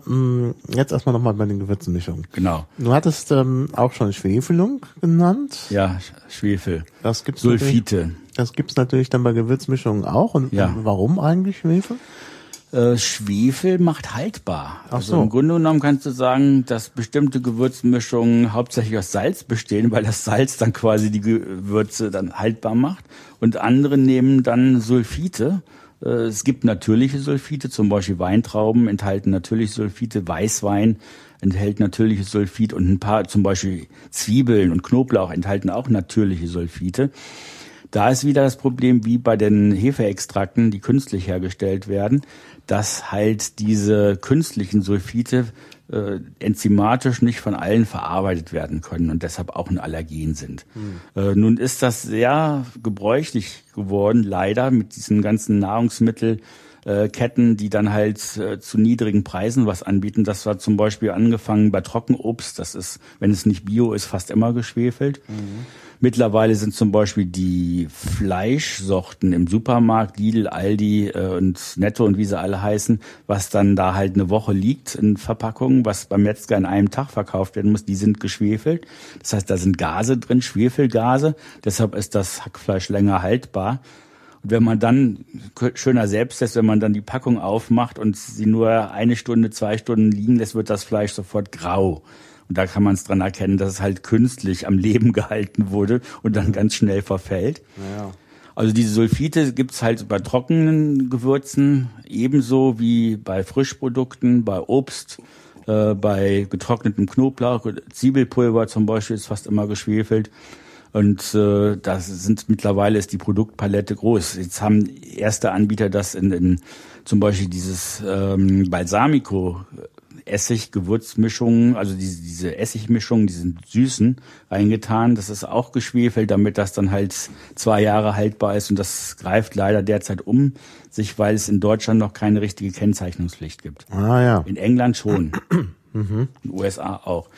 jetzt erstmal nochmal bei den Gewürzenmischungen. Genau. Du hattest ähm, auch schon Schwefelung genannt. Ja, Sch- Schwefel. Das gibt's natürlich- Sulfite. Das gibt's natürlich dann bei Gewürzmischungen auch. Und Ja. warum eigentlich Schwefel? Äh, Schwefel macht haltbar. Ach also so. im Grunde genommen kannst du sagen, dass bestimmte Gewürzmischungen hauptsächlich aus Salz bestehen, weil das Salz dann quasi die Gewürze dann haltbar macht. Und andere nehmen dann Sulfite. Äh, Es gibt natürliche Sulfite, zum Beispiel Weintrauben enthalten natürliche Sulfite, Weißwein enthält natürliche Sulfit und ein paar, zum Beispiel Zwiebeln und Knoblauch enthalten auch natürliche Sulfite. Da ist wieder das Problem, wie bei den Hefeextrakten, die künstlich hergestellt werden, dass halt diese künstlichen Sulfite äh, enzymatisch nicht von allen verarbeitet werden können und deshalb auch ein Allergen sind. Äh, nun ist das sehr gebräuchlich geworden, leider, mit diesen ganzen Nahrungsmittel. Äh, Ketten, die dann halt äh, zu niedrigen Preisen was anbieten. Das war zum Beispiel angefangen bei Trockenobst. Das ist, wenn es nicht bio ist, fast immer geschwefelt. Mittlerweile sind zum Beispiel die Fleischsorten im Supermarkt, Lidl, Aldi äh, und Netto und wie sie alle heißen, was dann da halt eine Woche liegt in Verpackungen, was beim Metzger in einem Tag verkauft werden muss, die sind geschwefelt. Das heißt, da sind Gase drin, Schwefelgase. Deshalb ist das Hackfleisch länger haltbar. Und wenn man dann, schöner Selbsttest, wenn man dann die Packung aufmacht und sie nur eine Stunde, zwei Stunden liegen lässt, wird das Fleisch sofort grau. Und da kann man es dran erkennen, dass es halt künstlich am Leben gehalten wurde und dann ganz schnell verfällt. Ja. Also diese Sulfite gibt's halt bei trockenen Gewürzen ebenso wie bei Frischprodukten, bei Obst, äh, bei getrocknetem Knoblauch, Zwiebelpulver zum Beispiel ist fast immer geschwefelt. Und äh, das sind mittlerweile ist die Produktpalette groß. Jetzt haben erste Anbieter das in, in zum Beispiel dieses ähm, Balsamico Essig, Gewürzmischungen, also diese, diese Essigmischungen, diesen süßen reingetan. Das ist auch geschwefelt, damit das dann halt zwei Jahre haltbar ist. Und das greift leider derzeit um sich, weil es in Deutschland noch keine richtige Kennzeichnungspflicht gibt. Ah ja. In England schon. In den USA auch.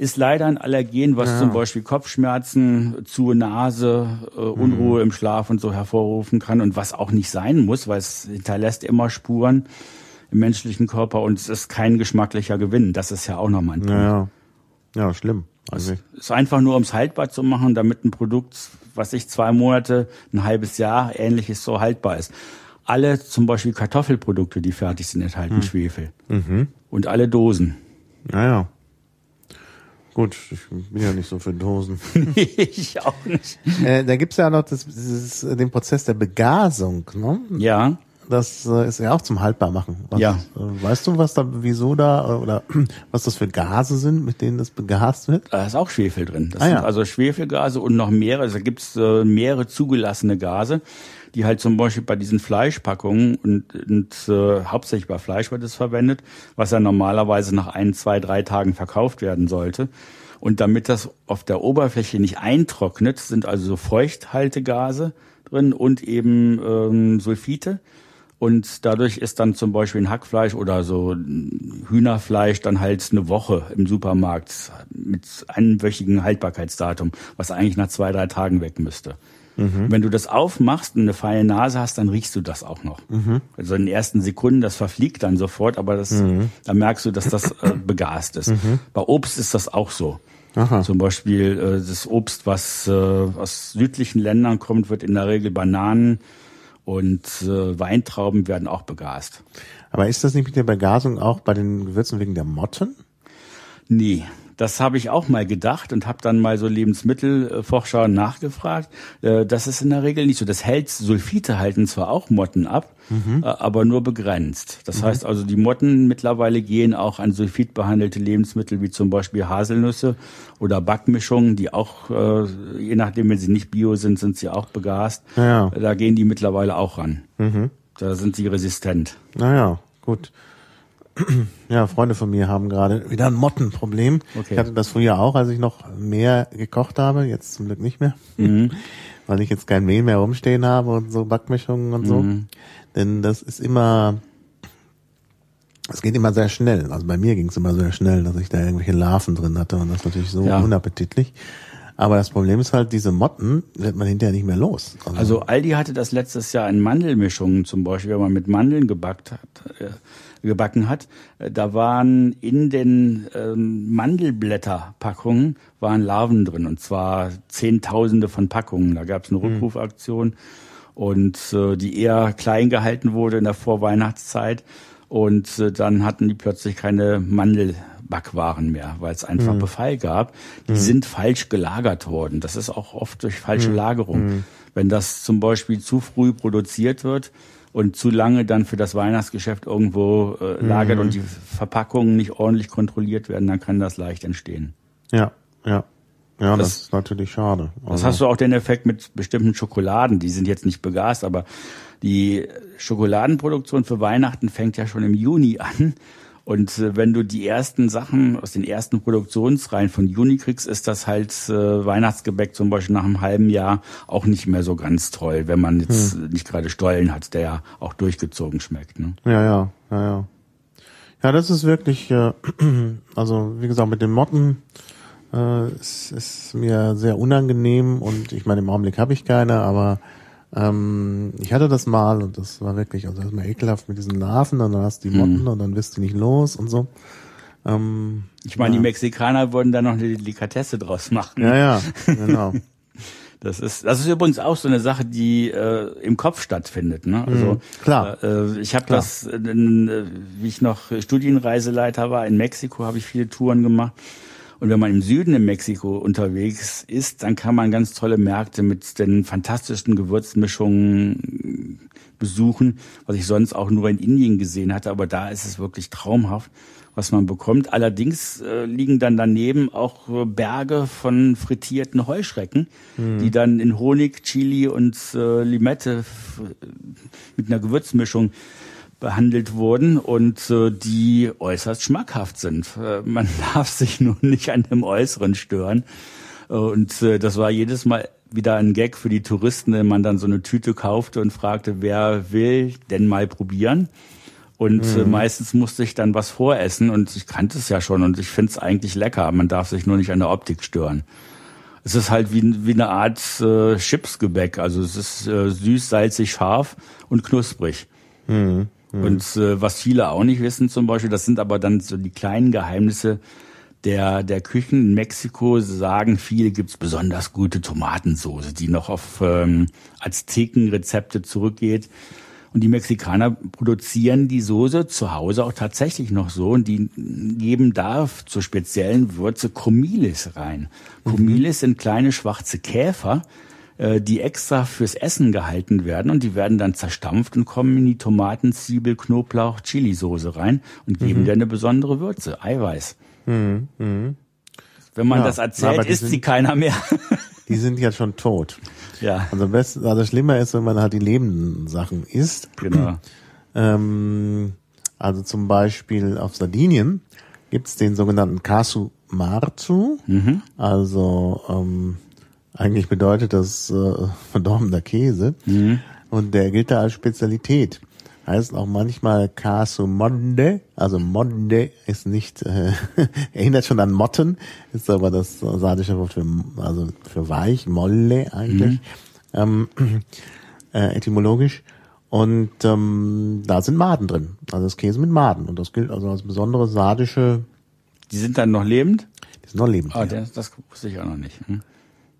Ist leider ein Allergen, was zum Beispiel Kopfschmerzen, zu Nase, äh, Unruhe im Schlaf und so hervorrufen kann und was auch nicht sein muss, weil es hinterlässt immer Spuren im menschlichen Körper und es ist kein geschmacklicher Gewinn. Das ist ja auch nochmal ein Punkt. Ja, ja. ja schlimm. Also, ist einfach nur, um es haltbar zu machen, damit ein Produkt, was ich zwei Monate, ein halbes Jahr, ähnliches so haltbar ist. Alle zum Beispiel Kartoffelprodukte, die fertig sind, enthalten Schwefel. Und alle Dosen. naja. Gut, ich bin ja nicht so für Dosen. ich auch nicht. äh, da gibt's ja noch das, dieses, äh, den Prozess der Begasung, ne? Ja, Das äh, ist ja auch zum Haltbarmachen. Was, Ja. Äh, weißt du, was da, wieso da, äh, oder was das für Gase sind, mit denen das begast wird? da ist auch Schwefel drin. Das Ah, ja. sind also Schwefelgase und noch mehrere. Also da gibt's äh, mehrere zugelassene Gase, die halt zum Beispiel bei diesen Fleischpackungen und, und äh, hauptsächlich bei Fleisch wird es verwendet, was ja normalerweise nach ein, zwei, drei Tagen verkauft werden sollte. Und damit das auf der Oberfläche nicht eintrocknet, sind also so Feuchthaltegase drin und eben ähm, Sulfite. Und dadurch ist dann zum Beispiel ein Hackfleisch oder so Hühnerfleisch dann halt eine Woche im Supermarkt mit einwöchigen Haltbarkeitsdatum, was eigentlich nach zwei, drei Tagen weg müsste. Wenn du das aufmachst und eine feine Nase hast, dann riechst du das auch noch. Also in den ersten Sekunden, das verfliegt dann sofort, aber das, da merkst du, dass das äh, begast ist. Bei Obst ist das auch so. Aha. Zum Beispiel äh, das Obst, was äh, aus südlichen Ländern kommt, wird in der Regel Bananen und äh, Weintrauben werden auch begast. Aber ist das nicht mit der Begasung auch bei den Gewürzen wegen der Motten? Nee, das habe ich auch mal gedacht und habe dann mal so Lebensmittelforscher nachgefragt. Äh, Das ist in der Regel nicht so. Das hält, Sulfite halten zwar auch Motten ab, äh, aber nur begrenzt. Das heißt also, die Motten mittlerweile gehen auch an sulfitbehandelte Lebensmittel wie zum Beispiel Haselnüsse oder Backmischungen, die auch, äh, je nachdem, wenn sie nicht bio sind, sind sie auch begast. Ja. Da gehen die mittlerweile auch ran. Da sind sie resistent. Naja, gut. Ja, Freunde von mir haben gerade wieder ein Mottenproblem. Okay. Ich hatte das früher auch, als ich noch mehr gekocht habe, jetzt zum Glück nicht mehr. Mhm. weil ich jetzt kein Mehl mehr rumstehen habe und so Backmischungen und so. Mhm. Denn das ist immer, es geht immer sehr schnell. Also bei mir ging es immer sehr schnell, dass ich da irgendwelche Larven drin hatte und das ist natürlich so Ja. unappetitlich. Aber das Problem ist halt, diese Motten wird man hinterher nicht mehr los. Also Aldi hatte das letztes Jahr in Mandelmischungen zum Beispiel, wenn man mit Mandeln gebackt hat, äh, gebacken hat. Äh, da waren in den ähm, Mandelblätterpackungen waren Larven drin und zwar Zehntausende von Packungen. Da gab es eine Rückrufaktion und äh, die eher klein gehalten wurde in der Vorweihnachtszeit und äh, dann hatten die plötzlich keine Mandelbackwaren mehr, weil es einfach Befall gab. Die sind falsch gelagert worden. Das ist auch oft durch falsche Lagerung. Wenn das zum Beispiel zu früh produziert wird und zu lange dann für das Weihnachtsgeschäft irgendwo äh, lagert und die Verpackungen nicht ordentlich kontrolliert werden, dann kann das leicht entstehen. ja, ja. Ja, das, Das- ist natürlich schade. Das Also, hast du auch den Effekt mit bestimmten Schokoladen. Die sind jetzt nicht begast, aber die Schokoladenproduktion für Weihnachten fängt ja schon im Juni an. Und äh, wenn du die ersten Sachen aus den ersten Produktionsreihen von Juni kriegst, ist das halt äh, Weihnachtsgebäck zum Beispiel nach einem halben Jahr auch nicht mehr so ganz toll, wenn man jetzt Hm. nicht gerade Stollen hat, der ja auch durchgezogen schmeckt. Ne? Ja, ja, ja, ja. Ja, das ist wirklich, äh, also wie gesagt, mit den Motten äh, es ist mir sehr unangenehm und ich meine, im Augenblick habe ich keine, aber ähm, ich hatte das mal und das war wirklich, also das mir ekelhaft mit diesen Larven und dann hast du die Motten und dann wirst du nicht los und so. Ähm, Ich meine, die Mexikaner würden da noch eine Delikatesse draus machen. ja, ja, genau. Das ist, das ist übrigens auch so eine Sache, die äh, im Kopf stattfindet. Ne? Also klar. Äh, ich habe das, äh, äh, wie ich noch Studienreiseleiter war in Mexiko, habe ich viele Touren gemacht. Und wenn man im Süden in Mexiko unterwegs ist, dann kann man ganz tolle Märkte mit den fantastischen Gewürzmischungen äh, besuchen, was ich sonst auch nur in Indien gesehen hatte. Aber da ist es wirklich traumhaft, was man bekommt. Allerdings äh, liegen dann daneben auch äh, Berge von frittierten Heuschrecken, die dann in Honig, Chili und äh, Limette f- mit einer Gewürzmischung behandelt wurden und äh, die äußerst schmackhaft sind. Äh, man darf sich nur nicht an dem Äußeren stören. Äh, und äh, das war jedes Mal wieder ein Gag für die Touristen, wenn man dann so eine Tüte kaufte und fragte, wer will denn mal probieren? Und äh, meistens musste ich dann was voressen und ich kannte es ja schon und ich finde es eigentlich lecker. Man darf sich nur nicht an der Optik stören. Es ist halt wie, wie eine Art äh, Chipsgebäck. Also es ist äh, süß, salzig, scharf und knusprig. Und äh, was viele auch nicht wissen zum Beispiel, das sind aber dann so die kleinen Geheimnisse der, der Küchen. In Mexiko sagen viele, gibt's besonders gute Tomatensoße, die noch auf ähm, Aztekenrezepte zurückgeht. Und die Mexikaner produzieren die Soße zu Hause auch tatsächlich noch so und die geben da zur speziellen Würze Comilis rein. Comilis sind kleine schwarze Käfer, die extra fürs Essen gehalten werden und die werden dann zerstampft und kommen in die Tomaten, Zwiebel, Knoblauch, Chili-Soße rein und geben dir eine besondere Würze, Eiweiß. Wenn man Ja, das erzählt, isst sind- sie keiner mehr. Die sind ja schon tot. ja, Also best, also schlimmer ist, wenn man halt die lebenden Sachen isst. genau. Ähm, also zum Beispiel auf Sardinien gibt's den sogenannten Casu Marzu. Also ähm, eigentlich bedeutet das äh, verdorbener Käse. Und der gilt da als Spezialität. Heißt auch manchmal Casu Monde. Also Monde ist nicht, äh, erinnert schon an Motten, ist aber das sardische Wort für, also für weich, Molle eigentlich. Ähm, äh, etymologisch. Und ähm, da sind Maden drin. Also das Käse mit Maden. Und das gilt also als besondere sardische, Die sind dann noch lebend? die sind noch lebend. Ah, das, das wusste ich auch noch nicht. Hm.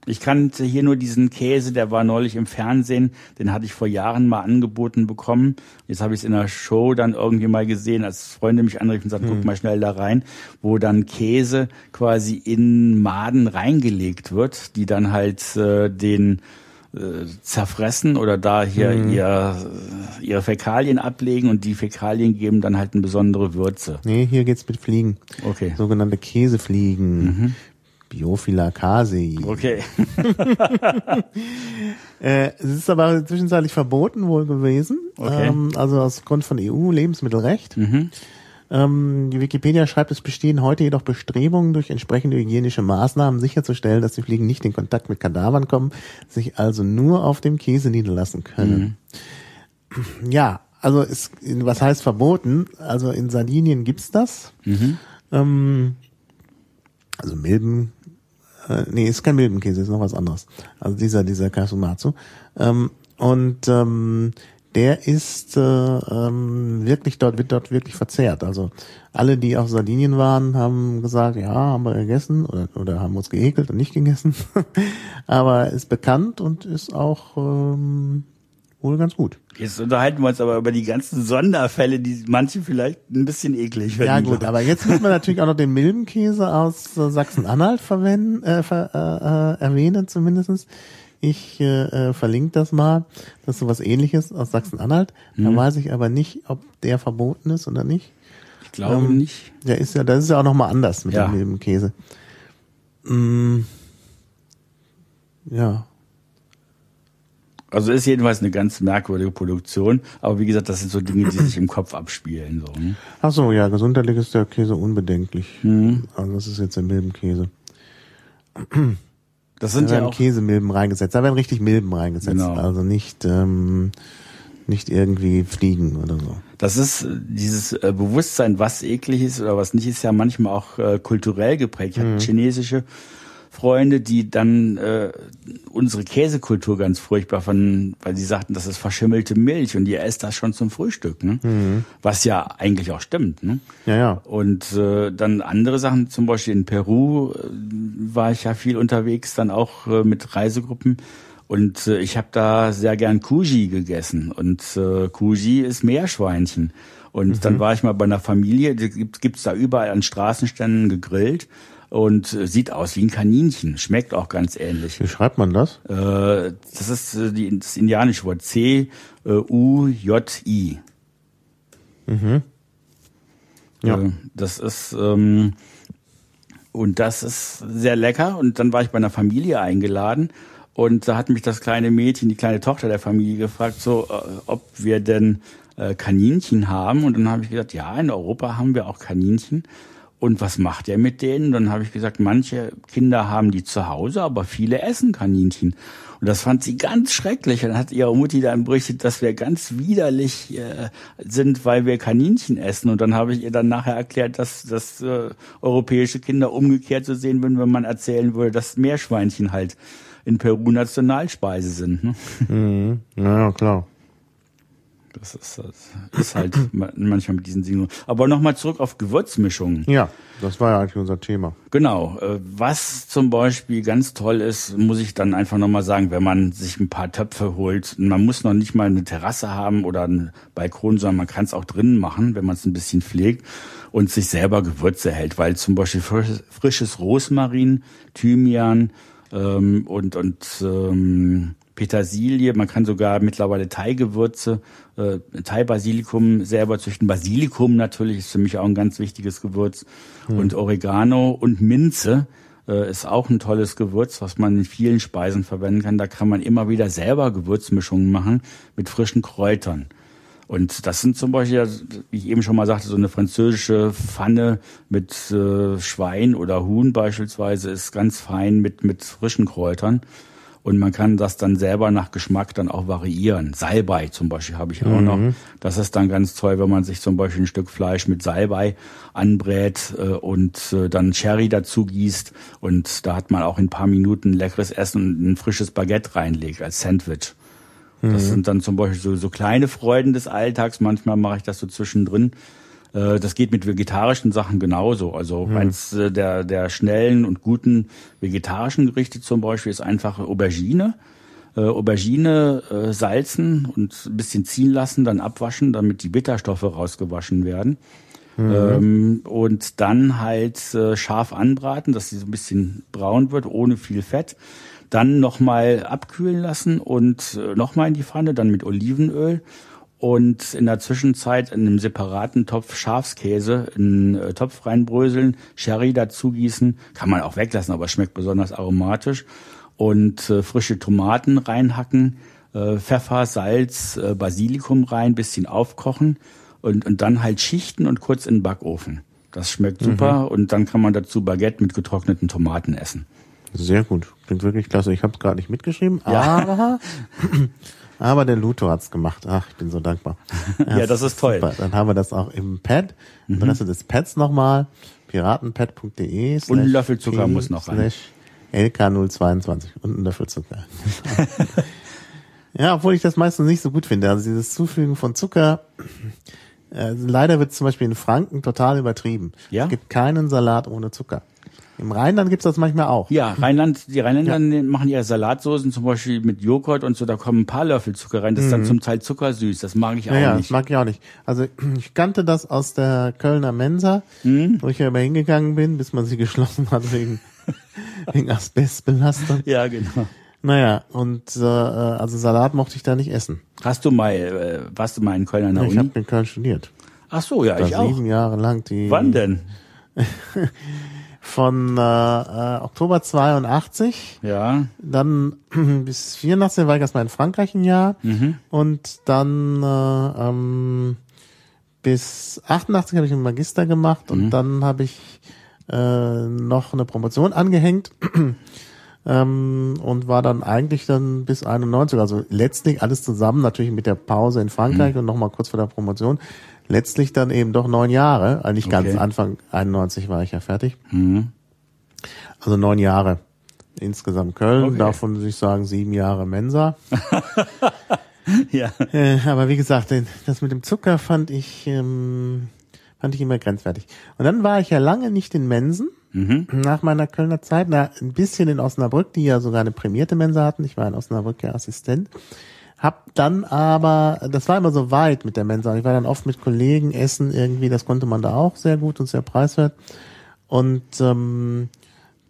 Ich kannte hier nur diesen Käse, der war neulich im Fernsehen, den hatte ich vor Jahren mal angeboten bekommen. Jetzt habe ich es in der Show dann irgendwie mal gesehen, als Freunde mich anriefen und sagten, guck mal schnell da rein, wo dann Käse quasi in Maden reingelegt wird, die dann halt äh, den äh, zerfressen oder da hier ihr, ihre Fäkalien ablegen und die Fäkalien geben dann halt eine besondere Würze. Nee, hier geht's mit Fliegen. Okay. Sogenannte Käsefliegen. Biophila casei. Okay. Äh, es ist aber zwischenzeitlich verboten wohl gewesen. Okay. Ähm, also aus Grund von EU-Lebensmittelrecht. Ähm, die Wikipedia schreibt, es bestehen heute jedoch Bestrebungen, durch entsprechende hygienische Maßnahmen sicherzustellen, dass die Fliegen nicht in Kontakt mit Kadavern kommen, sich also nur auf dem Käse niederlassen können. Mhm. Ja, also ist, was heißt verboten? Also in Sardinien gibt's das. Mhm. Ähm, also Milben, äh, nee, ist kein Milbenkäse, ist noch was anderes. Also dieser, dieser Kasumatsu. Ähm, und ähm, der ist äh, ähm, wirklich dort, wird dort wirklich verzehrt. Also alle, die auf Sardinien waren, haben gesagt, ja, haben wir gegessen oder, oder haben uns geekelt und nicht gegessen. aber ist bekannt und ist auch ähm, wohl ganz gut. Jetzt unterhalten wir uns aber über die ganzen Sonderfälle, die manche vielleicht ein bisschen eklig finden. Ja gut, aber jetzt muss man natürlich auch noch den Milbenkäse aus äh, Sachsen-Anhalt verwenden, äh, ver, äh, äh, erwähnen zumindestens. Ich äh, äh, verlinke das mal. Das ist sowas ähnliches aus Sachsen-Anhalt. Da hm. weiß ich aber nicht, ob der verboten ist oder nicht. Ich glaube ähm, nicht. Der ist ja, das ist ja auch nochmal anders mit ja. dem Milbenkäse. Mm, ja. Also ist jedenfalls eine ganz merkwürdige Produktion, aber wie gesagt, das sind so Dinge, die sich im Kopf abspielen. So, ne? Ach so, ja, gesundheitlich ist der Käse unbedenklich. Mhm. Also das ist jetzt der Milbenkäse. Das sind da werden ja auch Käsemilben reingesetzt. Da werden richtig Milben reingesetzt. Genau. Also nicht ähm, nicht irgendwie fliegen oder so. Das ist äh, dieses äh, Bewusstsein, was eklig ist oder was nicht, ist ja manchmal auch äh, kulturell geprägt. Ich mhm. hatte chinesische Freunde, die dann äh, unsere Käsekultur ganz furchtbar fanden, weil sie sagten, das ist verschimmelte Milch und ihr esst das schon zum Frühstück, ne? Mhm. Was ja eigentlich auch stimmt, ne? Ja, ja. Und äh, dann andere Sachen, zum Beispiel in Peru äh, war ich ja viel unterwegs, dann auch äh, mit Reisegruppen. Und äh, ich habe da sehr gern Kuji gegessen. Und äh, Kuji ist Meerschweinchen. Und mhm. dann war ich mal bei einer Familie, die gibt, gibt's da überall an Straßenständen gegrillt und äh, sieht aus wie ein Kaninchen. Schmeckt auch ganz ähnlich. Wie schreibt man das? Äh, das ist äh, die, das indianische Wort C-U-J-I. Mhm. Ja. Äh, das ist ähm, und das ist sehr lecker. Und dann war ich bei einer Familie eingeladen und da hat mich das kleine Mädchen, die kleine Tochter der Familie gefragt, so ob wir denn Kaninchen haben. Und dann habe ich gesagt, ja, in Europa haben wir auch Kaninchen und was macht er mit denen? Dann habe ich gesagt, manche Kinder haben die zu Hause, aber viele essen Kaninchen. Und das fand sie ganz schrecklich. Und dann hat ihre Mutti dann berichtet, dass wir ganz widerlich äh, sind, weil wir Kaninchen essen. Und dann habe ich ihr dann nachher erklärt, dass, dass äh, europäische Kinder umgekehrt zu sehen würden, wenn man erzählen würde, dass Meerschweinchen halt in Peru Nationalspeise sind. Ne? Mhm. Ja, klar. Das ist, das ist halt manchmal mit diesen Dingen. Aber nochmal zurück auf Gewürzmischungen. Ja, das war ja eigentlich unser Thema. Genau. Äh, was zum Beispiel ganz toll ist, muss ich dann einfach nochmal sagen, wenn man sich ein paar Töpfe holt. Man muss noch nicht mal eine Terrasse haben oder einen Balkon, sondern man kann es auch drinnen machen, wenn man es ein bisschen pflegt und sich selber Gewürze hält. Weil zum Beispiel frisches, frisches Rosmarin, Thymian ähm, und, und ähm, Petersilie, man kann sogar mittlerweile Thai-Gewürze, äh, Thai-Basilikum selber züchten. Basilikum natürlich ist für mich auch ein ganz wichtiges Gewürz. Hm. Und Oregano und Minze äh, ist auch ein tolles Gewürz, was man in vielen Speisen verwenden kann. Da kann man immer wieder selber Gewürzmischungen machen mit frischen Kräutern. Und das sind zum Beispiel, wie ich eben schon mal sagte, so eine französische Pfanne mit äh, Schwein oder Huhn beispielsweise ist ganz fein mit, mit frischen Kräutern. Und man kann das dann selber nach Geschmack dann auch variieren. Salbei zum Beispiel habe ich auch mhm. noch. Das ist dann ganz toll, wenn man sich zum Beispiel ein Stück Fleisch mit Salbei anbrät äh, und äh, dann Sherry dazu gießt. Und da hat man auch in ein paar Minuten leckeres Essen und ein frisches Baguette reinlegt als Sandwich. Das mhm. sind dann zum Beispiel so, so kleine Freuden des Alltags. Manchmal mache ich das so zwischendrin. Äh, das geht mit vegetarischen Sachen genauso. Also hm. eins äh, der, der schnellen und guten vegetarischen Gerichte zum Beispiel ist einfach Aubergine. Äh, Aubergine äh, salzen und ein bisschen ziehen lassen, dann abwaschen, damit die Bitterstoffe rausgewaschen werden. Mhm. Ähm, und dann halt äh, scharf anbraten, dass sie so ein bisschen braun wird, ohne viel Fett. Dann nochmal abkühlen lassen und äh, nochmal in die Pfanne, dann mit Olivenöl und in der Zwischenzeit in einem separaten Topf Schafskäse in einen äh, Topf reinbröseln, Sherry dazu gießen, kann man auch weglassen, aber schmeckt besonders aromatisch und äh, frische Tomaten reinhacken, äh, Pfeffer, Salz, äh, Basilikum rein, bisschen aufkochen und, und dann halt schichten und kurz in den Backofen. Das schmeckt super mhm. und dann kann man dazu Baguette mit getrockneten Tomaten essen. Sehr gut. Klingt wirklich klasse. Ich habe es gerade nicht mitgeschrieben, ja. aber, aber der Luto hat's gemacht. Ach, ich bin so dankbar. ja, das ist toll. Super. Dann haben wir das auch im Pad. Mhm. Adresse des Pads nochmal. piratenpad.de Und ein Löffel Zucker muss noch rein. LK022 und ein Löffel Zucker. ja, obwohl ich das meistens nicht so gut finde. Also dieses Zufügen von Zucker, äh, leider wird zum Beispiel in Franken total übertrieben. Ja? Es gibt keinen Salat ohne Zucker. Im Rheinland gibt's das manchmal auch. Ja, Rheinland, die Rheinländer ja. machen ja Salatsoßen zum Beispiel mit Joghurt und so, da kommen ein paar Löffel Zucker rein. Das ist dann mhm. zum Teil zuckersüß. Das mag ich auch ja, nicht. Ja, das mag ich auch nicht. Also ich kannte das aus der Kölner Mensa, mhm. wo ich ja immer hingegangen bin, bis man sie geschlossen hat wegen, wegen Asbestbelastung. Ja, genau. Naja, und äh, also Salat mochte ich da nicht essen. Hast du mal, äh, warst du mal in Köln an der ja, Ich habe in Köln studiert. Ach so, ja, da ich auch. Sieben Jahre lang die. Wann denn? von äh, äh, Oktober 82. Ja. Dann bis 84 war ich erstmal in Frankreich ein Jahr. Mhm. Und dann äh, ähm, bis 88 habe ich einen Magister gemacht und mhm. dann habe ich äh, noch eine Promotion angehängt. ähm, und war dann eigentlich dann bis 91, also letztlich alles zusammen, natürlich mit der Pause in Frankreich mhm. und nochmal kurz vor der Promotion, letztlich dann eben doch neun Jahre, eigentlich okay. ganz Anfang 91 war ich ja fertig. Mhm. Also neun Jahre insgesamt Köln, okay. davon würde ich sagen sieben Jahre Mensa. ja. Äh, aber wie gesagt, das mit dem Zucker fand ich ähm, fand ich immer grenzwertig. Und dann war ich ja lange nicht in Mensen. Mhm. Nach meiner Kölner Zeit, na, ein bisschen in Osnabrück, die ja sogar eine prämierte Mensa hatten. Ich war in Osnabrück ja Assistent. Hab dann aber, das war immer so weit mit der Mensa. Ich war dann oft mit Kollegen essen irgendwie, das konnte man da auch sehr gut und sehr preiswert. Und ähm,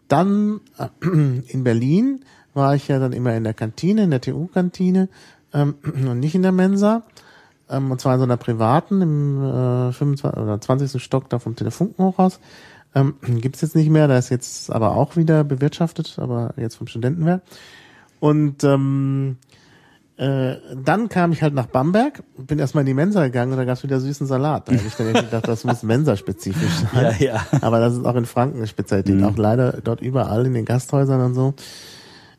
dann äh, in Berlin war ich ja dann immer in der Kantine, in der TU-Kantine ähm, und nicht in der Mensa. Ähm, und zwar in so einer privaten im äh, 25 oder 20. Stock da vom Telefunkenhochhaus. Ähm, Gibt jetzt nicht mehr, da ist jetzt aber auch wieder bewirtschaftet, aber jetzt vom Studentenwerk. Und ähm, äh, dann kam ich halt nach Bamberg, bin erstmal in die Mensa gegangen und da gab's wieder süßen Salat. Da habe ich dann gedacht, das muss Mensa-spezifisch sein. Ja, ja. Aber das ist auch in Franken eine Spezialität. Mhm. Auch leider dort überall in den Gasthäusern und so.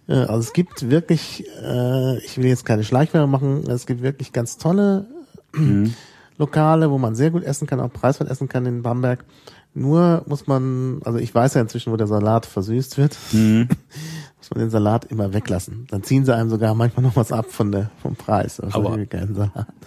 Äh, also es gibt wirklich, äh, ich will jetzt keine Schleichwerbung machen, es gibt wirklich ganz tolle mhm. Lokale, wo man sehr gut essen kann, auch preiswert essen kann in Bamberg. Nur muss man, also ich weiß ja inzwischen, wo der Salat versüßt wird. Mhm. man den Salat immer weglassen. Dann ziehen sie einem sogar manchmal noch was ab von der, vom Preis. Aber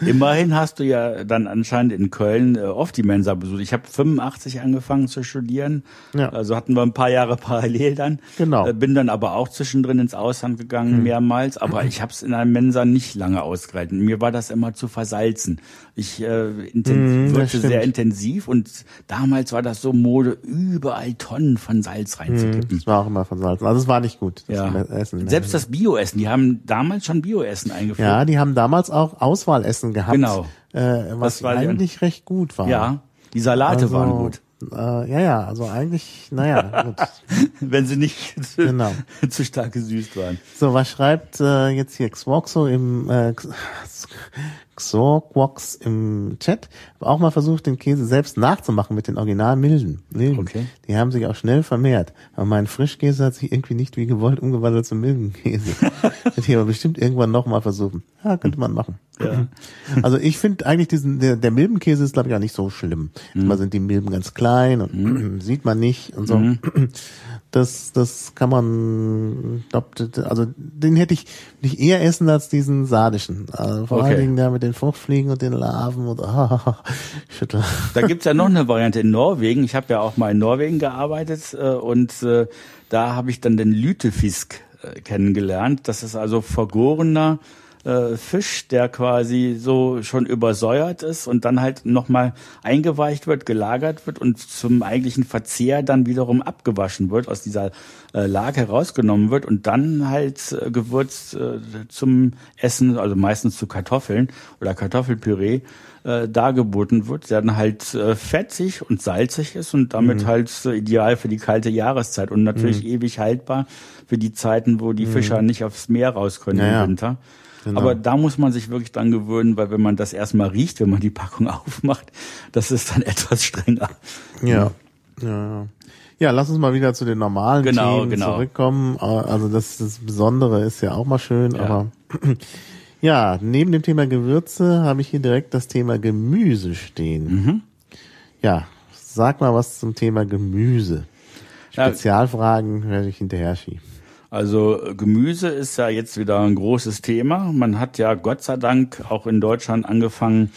immerhin hast du ja dann anscheinend in Köln äh, oft die Mensa besucht. Ich habe 85 angefangen zu studieren. Ja. Also hatten wir ein paar Jahre parallel dann. Genau. Äh, bin dann aber auch zwischendrin ins Ausland gegangen, hm. mehrmals. Aber ich habe es in einer Mensa nicht lange ausgehalten. Mir war das immer zu versalzen. Ich äh, intensiv, hm, wirkte sehr intensiv und damals war das so Mode, überall Tonnen von Salz reinzukippen. Hm, das war auch immer von Salz. Also es war nicht gut ja. Essen. Selbst das Bioessen, die haben damals schon Bioessen eingeführt. Ja, die haben damals auch Auswahlessen gehabt. Genau. Äh, was eigentlich recht gut war. Ja, die Salate also, waren gut. Äh, ja, ja, also eigentlich, naja, gut. Wenn sie nicht genau. zu stark gesüßt waren. So, was schreibt äh, jetzt hier Xwoxo im äh, Xorquox im Chat. Auch mal versucht, den Käse selbst nachzumachen mit den Originalmilben. Milben. Okay. Die haben sich auch schnell vermehrt. Aber mein Frischkäse hat sich irgendwie nicht wie gewollt umgewandelt zum Milbenkäse. Hätte ich aber bestimmt irgendwann nochmal versuchen. Ja, könnte man machen. Ja. Also ich finde eigentlich diesen, der, der Milbenkäse ist glaube ich auch nicht so schlimm. Mhm. Mal sind die Milben ganz klein und mhm. sieht man nicht und so. Mhm das, das kann man, also den hätte ich nicht eher essen als diesen sardischen. Also vor okay. allen Dingen da mit den Fruchtfliegen und den Larven und ah, schüttel. Da gibt's ja noch eine Variante in Norwegen. Ich habe ja auch mal in Norwegen gearbeitet äh, und äh, da habe ich dann den Lütefisk äh, kennengelernt. Das ist also vergorener äh, Fisch, der quasi so schon übersäuert ist und dann halt nochmal eingeweicht wird, gelagert wird und zum eigentlichen Verzehr dann wiederum abgewaschen wird, aus dieser äh, Lage herausgenommen wird und dann halt äh, gewürzt äh, zum Essen, also meistens zu Kartoffeln oder Kartoffelpüree äh, dargeboten wird, der dann halt äh, fetzig und salzig ist und damit mhm. halt äh, ideal für die kalte Jahreszeit und natürlich mhm. ewig haltbar für die Zeiten, wo die mhm. Fischer nicht aufs Meer raus können ja, im Winter. Genau. Aber da muss man sich wirklich dran gewöhnen, weil wenn man das erstmal riecht, wenn man die Packung aufmacht, das ist dann etwas strenger. Ja. Ja. Ja, lass uns mal wieder zu den normalen genau, Themen genau. zurückkommen. Also das, das Besondere ist ja auch mal schön, ja. aber ja, neben dem Thema Gewürze habe ich hier direkt das Thema Gemüse stehen. Mhm. Ja, sag mal was zum Thema Gemüse. Spezialfragen werde ich hinterher schieben. Also Gemüse ist ja jetzt wieder ein großes Thema. Man hat ja Gott sei Dank auch in Deutschland angefangen,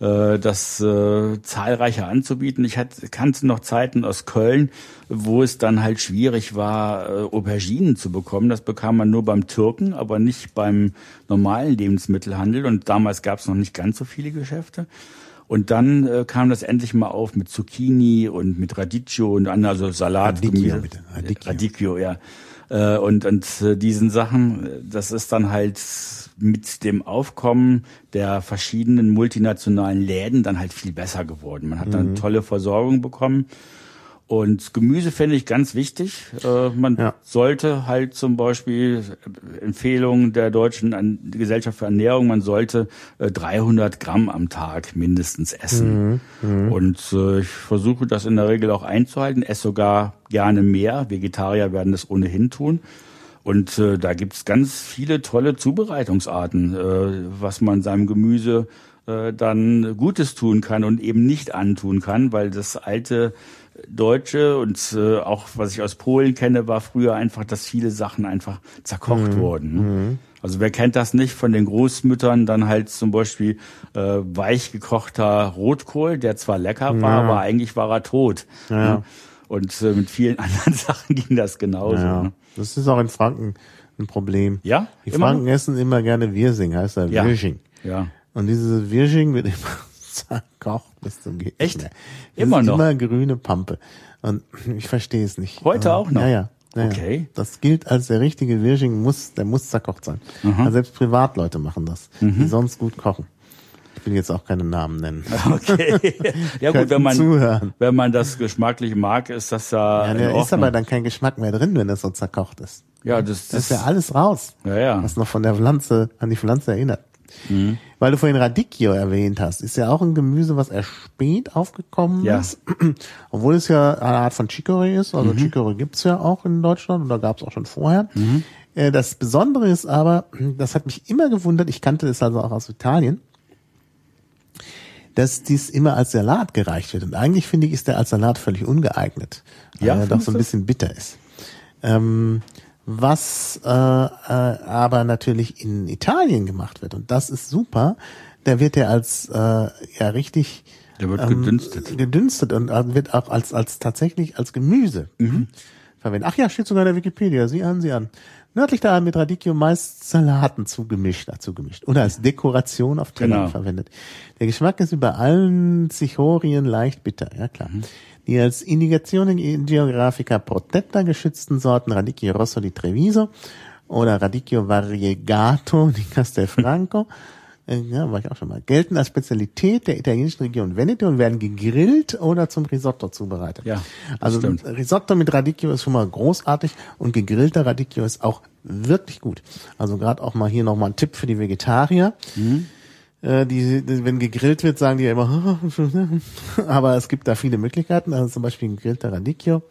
äh, das äh, zahlreicher anzubieten. Ich hatte, kannte noch Zeiten aus Köln, wo es dann halt schwierig war, äh, Auberginen zu bekommen. Das bekam man nur beim Türken, aber nicht beim normalen Lebensmittelhandel. Und damals gab es noch nicht ganz so viele Geschäfte. Und dann äh, kam das endlich mal auf mit Zucchini und mit Radicchio und an, also Salat. Radicchio, bitte. Radicchio. Radicchio, ja. Äh, und und äh, diesen Sachen, das ist dann halt mit dem Aufkommen der verschiedenen multinationalen Läden dann halt viel besser geworden. Man hat dann mhm. tolle Versorgung bekommen. Und Gemüse finde ich ganz wichtig. Äh, man ja. sollte halt zum Beispiel äh, Empfehlungen der deutschen An Gesellschaft für Ernährung, man sollte äh, 300 Gramm am Tag mindestens essen. Mhm. Mhm. Und äh, ich versuche das in der Regel auch einzuhalten, esse sogar gerne mehr. Vegetarier werden das ohnehin tun. Und äh, da gibt's ganz viele tolle Zubereitungsarten, äh, was man seinem Gemüse äh, dann Gutes tun kann und eben nicht antun kann, weil das alte Deutsche und äh, auch was ich aus Polen kenne, war früher einfach, dass viele Sachen einfach zerkocht mhm. wurden. Ne? Mhm. Also wer kennt das nicht von den Großmüttern, dann halt zum Beispiel äh, weich gekochter Rotkohl, der zwar lecker war, ja. aber eigentlich war er tot. Ja. Ne? Und äh, mit vielen anderen Sachen ging das genauso. Ja. Ne? Das ist auch in Franken ein Problem. Ja? Die Franken noch? essen immer gerne Wirsing, heißt er ja. Wirsching. Ja. Und dieses Wirsching wird immer zerkocht bis zum geht Echt? Immer noch? Immer grüne Pampe. Und ich verstehe es nicht. Heute auch noch? Ja, ja. Okay. Das gilt als der richtige Wirsching, muss, der muss zerkocht sein. Also selbst Privatleute machen das, mhm. die sonst gut kochen. Ich will jetzt auch keine Namen nennen. Okay. Ja gut, wenn man, zuhören. wenn man das geschmacklich mag, ist das ja. Ja, da ist aber dann kein Geschmack mehr drin, wenn das so zerkocht ist. Ja, das, das, das ist ja alles raus. Ja, ja. Was noch von der Pflanze, an die Pflanze erinnert. Mhm. Weil du vorhin Radicchio erwähnt hast, ist ja auch ein Gemüse, was erst spät aufgekommen ja. ist. Obwohl es ja eine Art von Chicorée ist. Also mhm. Chicorée gibt's ja auch in Deutschland oder gab's auch schon vorher. Mhm. Äh, das Besondere ist aber, das hat mich immer gewundert, ich kannte das also auch aus Italien, dass dies immer als Salat gereicht wird. Und eigentlich finde ich, ist der als Salat völlig ungeeignet, weil ja, er doch so ein bisschen bitter ist. Ähm, was äh, äh, aber natürlich in Italien gemacht wird, und das ist super, da wird er als äh, ja richtig der wird ähm, gedünstet. Gedünstet und äh, wird auch als, als tatsächlich als Gemüse mhm. verwendet. Ach ja, steht sogar in der Wikipedia. Sieh an, sieh an. Nördlich daran mit Radicchio meist Salaten zugemischt, dazu gemischt oder als Dekoration auf Tellern genau. verwendet. Der Geschmack ist über allen Zichorien leicht bitter, ja klar. Mhm. Die als Indicazione Geographica Protetta geschützten Sorten Radicchio Rosso di Treviso oder Radicchio Variegato di Castelfranco äh, ja, war ich auch schon mal, gelten als Spezialität der italienischen Region Veneto und werden gegrillt oder zum Risotto zubereitet. Ja, also stimmt. Risotto mit Radicchio ist schon mal großartig und gegrillter Radicchio ist auch wirklich gut. Also gerade auch mal hier nochmal ein Tipp für die Vegetarier. Mhm. Äh, die, wenn gegrillt wird, sagen die ja immer, aber es gibt da viele Möglichkeiten, also zum Beispiel ein gegrillter Radicchio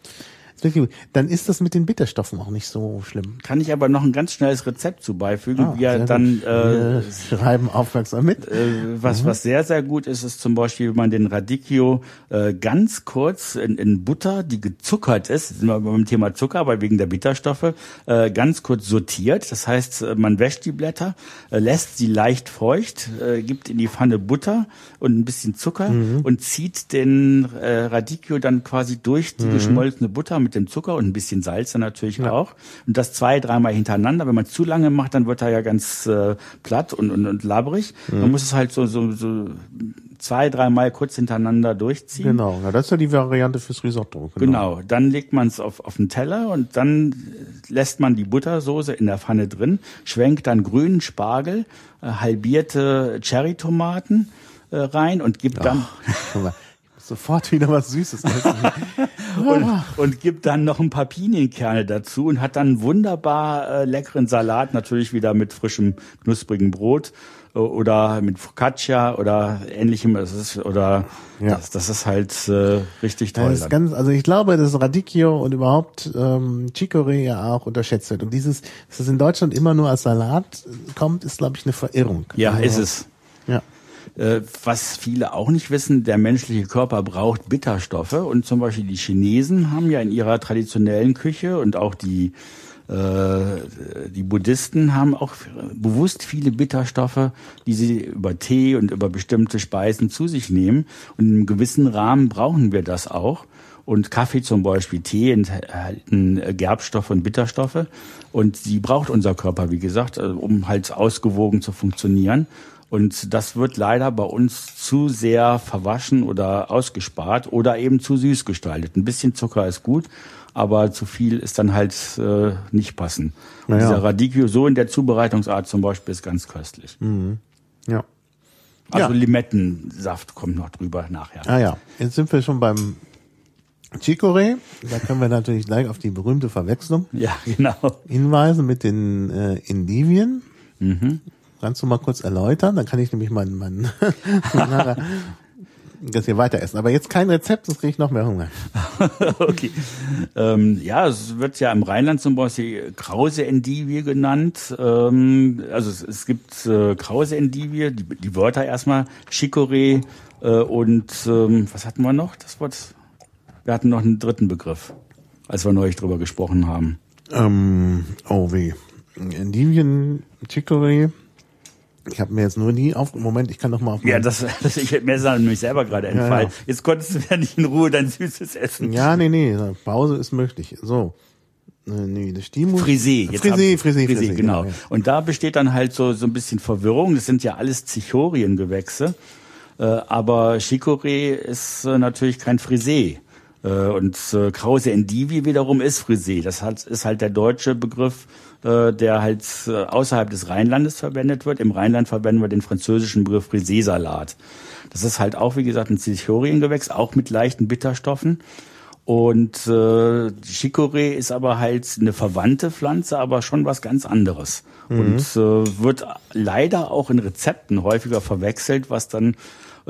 dann ist das mit den Bitterstoffen auch nicht so schlimm. Kann ich aber noch ein ganz schnelles Rezept zu beifügen, ah, wie er dann äh, schreiben aufmerksam mit. Äh, was mhm. was sehr sehr gut ist, ist zum Beispiel, wenn man den Radicchio äh, ganz kurz in, in Butter, die gezuckert ist, sind wir beim Thema Zucker, aber wegen der Bitterstoffe, äh, ganz kurz sortiert. Das heißt, äh, man wäscht die Blätter, äh, lässt sie leicht feucht, äh, gibt in die Pfanne Butter und ein bisschen Zucker mhm. und zieht den äh, Radicchio dann quasi durch die mhm. geschmolzene Butter mit mit dem Zucker und ein bisschen Salz dann natürlich ja. auch. Und das zwei, dreimal hintereinander. Wenn man zu lange macht, dann wird er ja ganz äh, platt und, und, und labrig. Mhm. Man muss es halt so, so, so zwei, dreimal kurz hintereinander durchziehen. Genau, ja, das ist ja die Variante fürs Risotto. Genau, genau. dann legt man es auf, auf den Teller und dann lässt man die Buttersoße in der Pfanne drin, schwenkt dann grünen Spargel, äh, halbierte Cherrytomaten äh, rein und gibt Ach, dann sofort wieder was Süßes essen. und, und gibt dann noch ein paar Pinienkerne dazu und hat dann wunderbar äh, leckeren Salat, natürlich wieder mit frischem, knusprigen Brot äh, oder mit Focaccia oder ähnlichem. Das ist, oder ja. das, das ist halt äh, richtig toll. Das ist ganz, also ich glaube, dass Radicchio und überhaupt ähm, Chicorée ja auch unterschätzt wird. Und dieses, dass es in Deutschland immer nur als Salat kommt, ist, glaube ich, eine Verirrung. Ja, also, ist es. Ja. Äh, was viele auch nicht wissen, der menschliche Körper braucht Bitterstoffe und zum Beispiel die Chinesen haben ja in ihrer traditionellen Küche und auch die äh, die Buddhisten haben auch bewusst viele Bitterstoffe, die sie über Tee und über bestimmte Speisen zu sich nehmen. Und in einem gewissen Rahmen brauchen wir das auch. Und Kaffee zum Beispiel, Tee enthalten Gerbstoffe und Bitterstoffe. Und die braucht unser Körper, wie gesagt, äh, um halt ausgewogen zu funktionieren. Und das wird leider bei uns zu sehr verwaschen oder ausgespart oder eben zu süß gestaltet. Ein bisschen Zucker ist gut, aber zu viel ist dann halt äh, nicht passend. Und naja. dieser Radicchio so in der Zubereitungsart zum Beispiel ist ganz köstlich. Mhm. Ja. Also ja. Limettensaft kommt noch drüber nachher. Ah ja, jetzt sind wir schon beim Chicorée. Da können wir natürlich gleich auf die berühmte Verwechslung ja, genau. hinweisen mit den äh, Indivien. Mhm. Kannst du mal kurz erläutern? Dann kann ich nämlich meinen mein, mein das hier weiter essen. Aber jetzt kein Rezept, sonst kriege ich noch mehr Hunger. okay. Ähm, ja, es wird ja im Rheinland zum Beispiel Krause Endivie genannt. Ähm, also es, es gibt äh, Krause Endivie, die, die Wörter erstmal, Chicorée äh, und ähm, was hatten wir noch? Das Wort. Wir hatten noch einen dritten Begriff, als wir neulich drüber gesprochen haben. Ähm, oh weh. Endivien, Chicorée. Ich habe mir jetzt nur nie auf. Moment, ich kann noch mal auf. Ja, das, das ich mir ist nämlich selber gerade entfallen. Ja, ja. Jetzt konntest du ja nicht in Ruhe dein Süßes essen. Ja, nee, nee. Pause ist möglich. So. Nee, das Stimus. Frisee. Jetzt Frisee, Frisee, Frisee, Frisee, genau. genau ja. Und da besteht dann halt so, so ein bisschen Verwirrung. Das sind ja alles Zichoriengewächse. Äh, aber Chicorée ist äh, natürlich kein Frisee. Äh, und äh, Krause Endivi wiederum ist Frisee. Das hat, ist halt der deutsche Begriff äh, der halt äh, außerhalb des Rheinlandes verwendet wird. Im Rheinland verwenden wir den französischen Begriff Frisee-Salat. Das ist halt auch, wie gesagt, ein Zichoriengewächs, auch mit leichten Bitterstoffen. Und äh, Chicorée ist aber halt eine verwandte Pflanze, aber schon was ganz anderes. Mhm. Und äh, wird leider auch in Rezepten häufiger verwechselt, was dann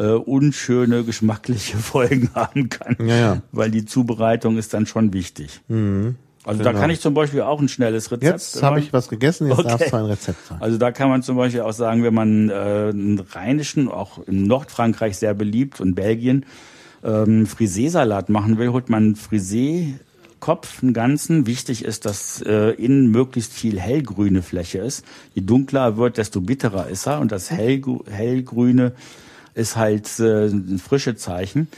äh, unschöne geschmackliche Folgen haben kann. Ja, ja. Weil die Zubereitung ist dann schon wichtig. Mhm. Also genau. da kann ich zum Beispiel auch ein schnelles Rezept. Jetzt habe ich was gegessen, jetzt okay. darfst du ein Rezept sagen. Also da kann man zum Beispiel auch sagen, wenn man äh, einen rheinischen, auch in Nordfrankreich sehr beliebt und Belgien, ähm, Frisee-Salat machen will, holt man Frisee Kopf, einen ganzen. Wichtig ist, dass äh, innen möglichst viel hellgrüne Fläche ist. Je dunkler er wird, desto bitterer ist er. Und das hellgrü hellgrüne ist halt äh, ein frische Zeichen.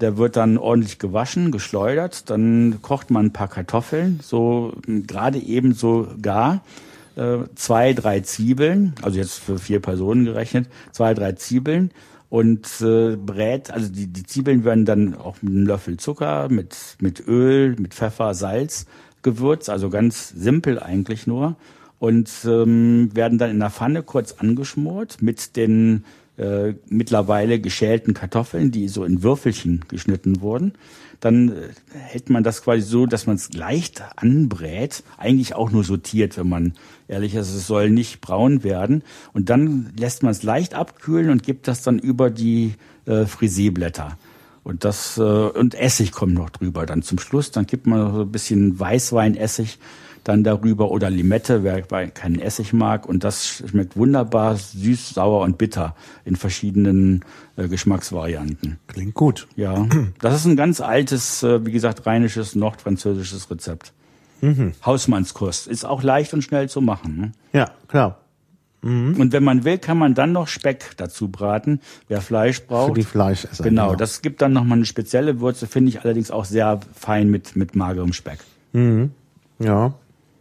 Der wird dann ordentlich gewaschen, geschleudert. Dann kocht man ein paar Kartoffeln, so gerade eben so gar. Äh, zwei, drei Zwiebeln, also jetzt für vier Personen gerechnet, zwei, drei Zwiebeln und äh, brät, also die, die Zwiebeln werden dann auch mit einem Löffel Zucker, mit, mit Öl, mit Pfeffer, Salz gewürzt, also ganz simpel eigentlich nur und ähm, werden dann in der Pfanne kurz angeschmort mit den äh, mittlerweile geschälten Kartoffeln, die so in Würfelchen geschnitten wurden. Dann äh, hält man das quasi so, dass man es leicht anbrät, eigentlich auch nur sortiert, wenn man ehrlich ist. Es soll nicht braun werden. Und dann lässt man es leicht abkühlen und gibt das dann über die äh, Friseeblätter. Und das äh, und Essig kommt noch drüber. Dann zum Schluss, dann gibt man so ein bisschen Weißweinessig dann darüber oder Limette, wer keinen Essig mag. Und das schmeckt wunderbar süß, sauer und bitter in verschiedenen äh, Geschmacksvarianten. Klingt gut. Ja, das ist ein ganz altes, äh, wie gesagt, rheinisches, nordfranzösisches Rezept. Mhm. Hausmannskost. Ist auch leicht und schnell zu machen. Ne? Ja, klar. Mhm. Und wenn man will, kann man dann noch Speck dazu braten. Wer Fleisch braucht. Für die Fleischesser. Genau, genau. das gibt dann nochmal eine spezielle Würze, finde ich allerdings auch sehr fein mit, mit magerem Speck. Mhm. Ja,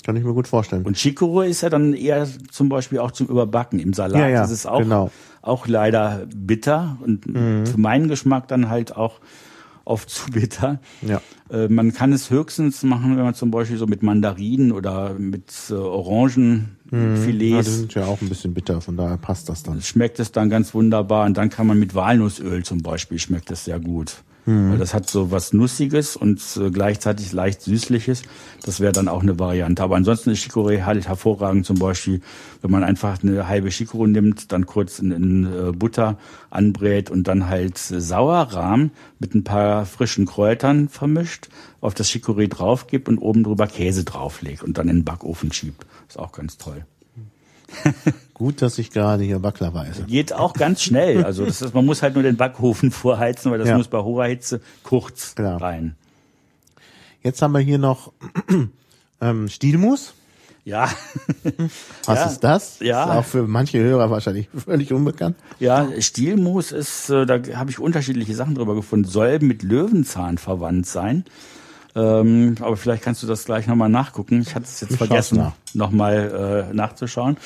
kann ich mir gut vorstellen. Und Chicorée ist ja dann eher zum Beispiel auch zum Überbacken. Im Salat ja, ja, ist es auch, genau. auch leider bitter und mhm. für meinen Geschmack dann halt auch oft zu bitter. Ja. Äh, man kann es höchstens machen, wenn man zum Beispiel so mit Mandarinen oder mit äh, Orangenfilets. Mhm. Ja, die sind ja auch ein bisschen bitter, von daher passt das dann. Schmeckt es dann ganz wunderbar und dann kann man mit Walnussöl zum Beispiel schmeckt es sehr gut. Mhm. Weil das hat so was Nussiges und äh, gleichzeitig leicht Süßliches. Das wäre dann auch eine Variante. Aber ansonsten ist Chicorée halt hervorragend zum Beispiel, wenn man einfach eine halbe Chicorée nimmt, dann kurz in, in äh, Butter anbrät und dann halt Sauerrahm mit ein paar frischen Kräutern vermischt, auf das Chicorée drauf gibt und oben drüber Käse drauflegt und dann in den Backofen schiebt. Ist auch ganz toll. Gut, dass ich gerade hier Baklava esse. Geht auch ganz schnell. Also das ist, man muss halt nur den Backofen vorheizen, weil das ja. muss bei hoher Hitze kurz Klar. rein. Jetzt haben wir hier noch ähm, Stielmus. Ja. Was ja. ist das? Ja. Ist auch für manche Hörer wahrscheinlich völlig unbekannt. Ja, Stielmus ist, äh, da habe ich unterschiedliche Sachen drüber gefunden. Soll mit Löwenzahn verwandt sein. Ähm, aber vielleicht kannst du das gleich nochmal nachgucken. Ich hatte es jetzt ich vergessen, nach. nochmal äh, nachzuschauen.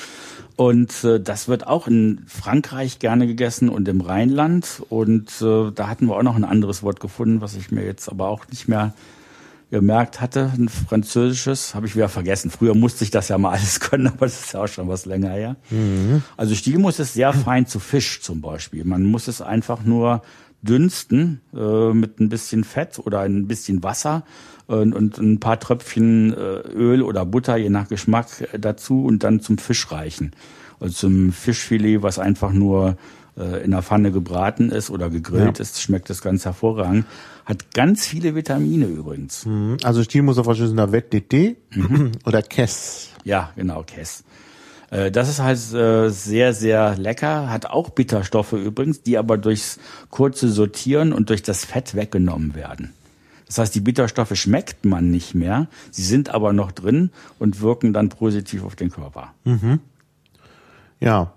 Und äh, das wird auch in Frankreich gerne gegessen und im Rheinland. Und äh, da hatten wir auch noch ein anderes Wort gefunden, was ich mir jetzt aber auch nicht mehr gemerkt hatte. Ein französisches, habe ich wieder vergessen. Früher musste ich das ja mal alles können, aber das ist ja auch schon was länger her. Mhm. Also Stielmus ist sehr fein zu Fisch zum Beispiel. Man muss es einfach nur dünsten äh, mit ein bisschen Fett oder ein bisschen Wasser und, und ein paar Tröpfchen äh, Öl oder Butter, je nach Geschmack, äh, dazu und dann zum Fisch reichen. Also zum Fischfilet, was einfach nur äh, in der Pfanne gebraten ist oder gegrillt ja. ist, schmeckt das ganz hervorragend. Hat ganz viele Vitamine übrigens. Mhm. Also Stil muss auf Verschlüssen da Wett DT oder Kess. Ja, genau, Kess. Äh, das ist halt äh, sehr, sehr lecker, hat auch Bitterstoffe übrigens, die aber durchs kurze Sortieren und durch das Fett weggenommen werden. Das heißt, die Bitterstoffe schmeckt man nicht mehr, sie sind aber noch drin und wirken dann positiv auf den Körper. Mhm. Ja.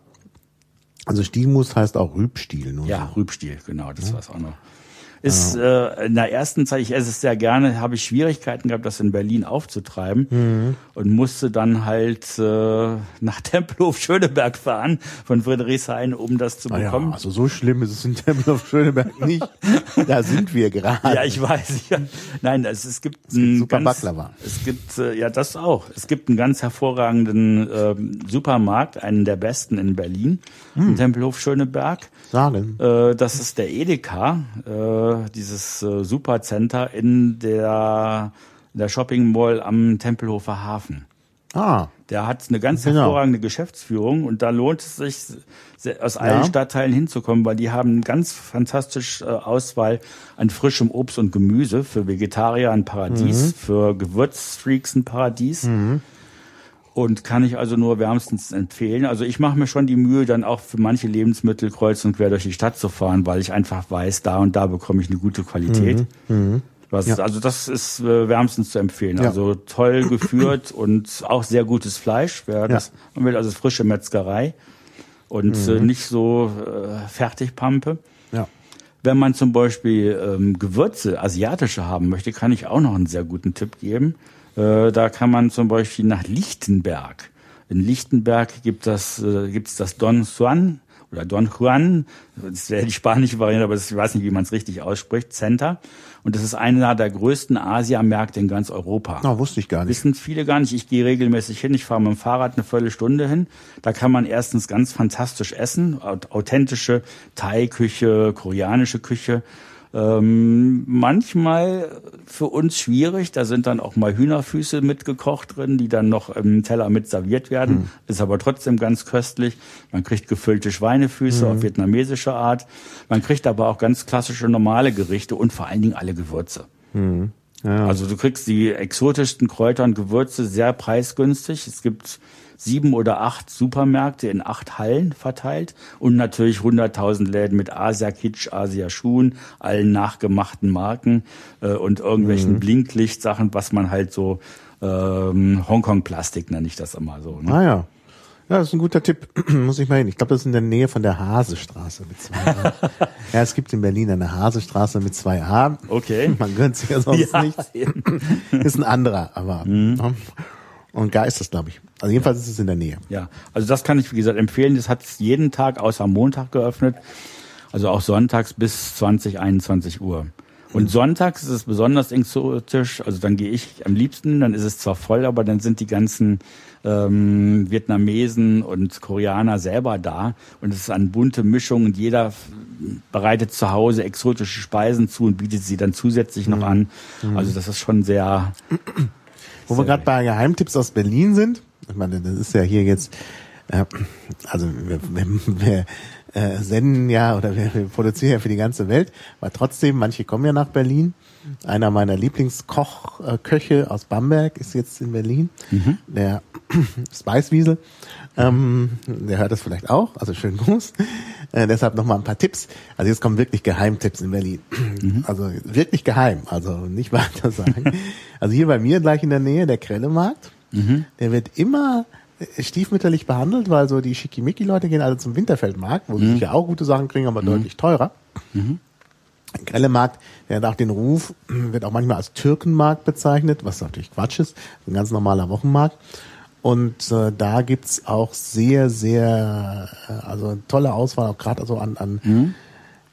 Also Stielmus heißt auch Rübstiel. Ja, so. Rübstiel, genau, das ja. war's auch noch. Ist äh, in der ersten Zeit, ich esse es sehr gerne, habe ich Schwierigkeiten gehabt, das in Berlin aufzutreiben mhm. und musste dann halt äh, nach Tempelhof Schöneberg fahren von Friedrichshain, um das zu bekommen. Ja, also so schlimm ist es in Tempelhof Schöneberg nicht. da sind wir gerade. Ja, ich weiß. Ja. Nein, es, es gibt, es gibt super ganz, Baklava. Es gibt äh, ja das auch. Es gibt einen ganz hervorragenden äh, Supermarkt, einen der besten in Berlin, mhm. in Tempelhof Schöneberg. Sagen. Äh, das ist der Edeka. Äh, dieses äh, Supercenter in der, in der Shopping Mall am Tempelhofer Hafen. Ah. Der hat eine ganz genau. hervorragende Geschäftsführung und da lohnt es sich, aus allen ja. Stadtteilen hinzukommen, weil die haben eine ganz fantastische äh, Auswahl an frischem Obst und Gemüse. Für Vegetarier ein Paradies, mhm. für Gewürzfreaks ein Paradies. Mhm. Und kann ich also nur wärmstens empfehlen. Also ich mache mir schon die Mühe, dann auch für manche Lebensmittel kreuz und quer durch die Stadt zu fahren, weil ich einfach weiß, da und da bekomme ich eine gute Qualität. Mhm. Mhm. Was, ja. Also das ist äh, wärmstens zu empfehlen. Ja. Also toll geführt und auch sehr gutes Fleisch. Wer das ja. will, also frische Metzgerei und äh, mhm. nicht so äh, Fertigpampe. Wenn man zum Beispiel ähm, Gewürze, asiatische haben möchte, kann ich auch noch einen sehr guten Tipp geben. Äh, da kann man zum Beispiel nach Lichtenberg. In Lichtenberg gibt das, äh, gibt's das Don Juan oder Don Juan, das wäre die spanische Variante, aber ich weiß nicht, wie man es richtig ausspricht, Center. Und das ist einer der größten Asiamärkte in ganz Europa. Na, wusste ich gar nicht. Wissen viele gar nicht. Ich gehe regelmäßig hin. Ich fahre mit dem Fahrrad eine Viertelstunde hin. Da kann man erstens ganz fantastisch essen. Authentische Thai-Küche, koreanische Küche ähm, manchmal für uns schwierig, da sind dann auch mal Hühnerfüße mitgekocht drin, die dann noch im Teller mit serviert werden. Mhm. Ist aber trotzdem ganz köstlich. Man kriegt gefüllte Schweinefüße mhm. auf vietnamesische Art. Man kriegt aber auch ganz klassische normale Gerichte und vor allen Dingen alle Gewürze. Mhm. Ja. Also du kriegst die exotischsten Kräuter und Gewürze sehr preisgünstig. Es gibt sieben oder acht Supermärkte in acht Hallen verteilt und natürlich 100.000 Läden mit Asia-Kitsch, Asia-Schuhen, allen nachgemachten Marken äh, und irgendwelchen mhm. Blinklichtsachen, was man halt so ähm, Hongkong-Plastik nenne ich das immer so. Ne? Ah ja. Ja, das ist ein guter Tipp. Muss ich mal hin. Ich glaube, das ist in der Nähe von der Hasestraße mit zwei A. ja, es gibt in Berlin eine Hasestraße mit zwei A. Okay. Man gönnt sich ja sonst ja, nichts. ist ein anderer, aber. Mhm. Und gar ist das, glaube ich. Also jedenfalls ist es in der Nähe. Ja, also das kann ich, wie gesagt, empfehlen. Das hat jeden Tag außer Montag geöffnet. Also auch sonntags bis 20, 21 Uhr. Und sonntags ist es besonders exotisch. Also dann gehe ich am liebsten, dann ist es zwar voll, aber dann sind die ganzen ähm, Vietnamesen und Koreaner selber da und es ist eine bunte Mischung und jeder bereitet zu Hause exotische Speisen zu und bietet sie dann zusätzlich noch an. Also das ist schon sehr. Wo wir gerade bei Geheimtipps aus Berlin sind, ich meine, das ist ja hier jetzt, äh, also wir, wir, wir äh, senden ja oder wir, wir produzieren ja für die ganze Welt, aber trotzdem, manche kommen ja nach Berlin. Einer meiner Lieblingskochköche aus Bamberg ist jetzt in Berlin, der Spicewiesel. Ähm, der hört das vielleicht auch, also schönen Gruß. Äh, deshalb nochmal ein paar Tipps. Also jetzt kommen wirklich Geheimtipps in Berlin. Also wirklich geheim, also nicht weiter sagen. also hier bei mir gleich in der Nähe, der Krellemarkt, der wird immer stiefmütterlich behandelt, weil so die Schickimicki-Leute gehen alle zum Winterfeldmarkt, wo sie sicher auch gute Sachen kriegen, aber deutlich teurer. Grellemarkt, der hat auch den Ruf, wird auch manchmal als Türkenmarkt bezeichnet, was natürlich Quatsch ist, ein ganz normaler Wochenmarkt. Und äh, da gibt's auch sehr, sehr, äh, also tolle Auswahl, auch gerade also an, an,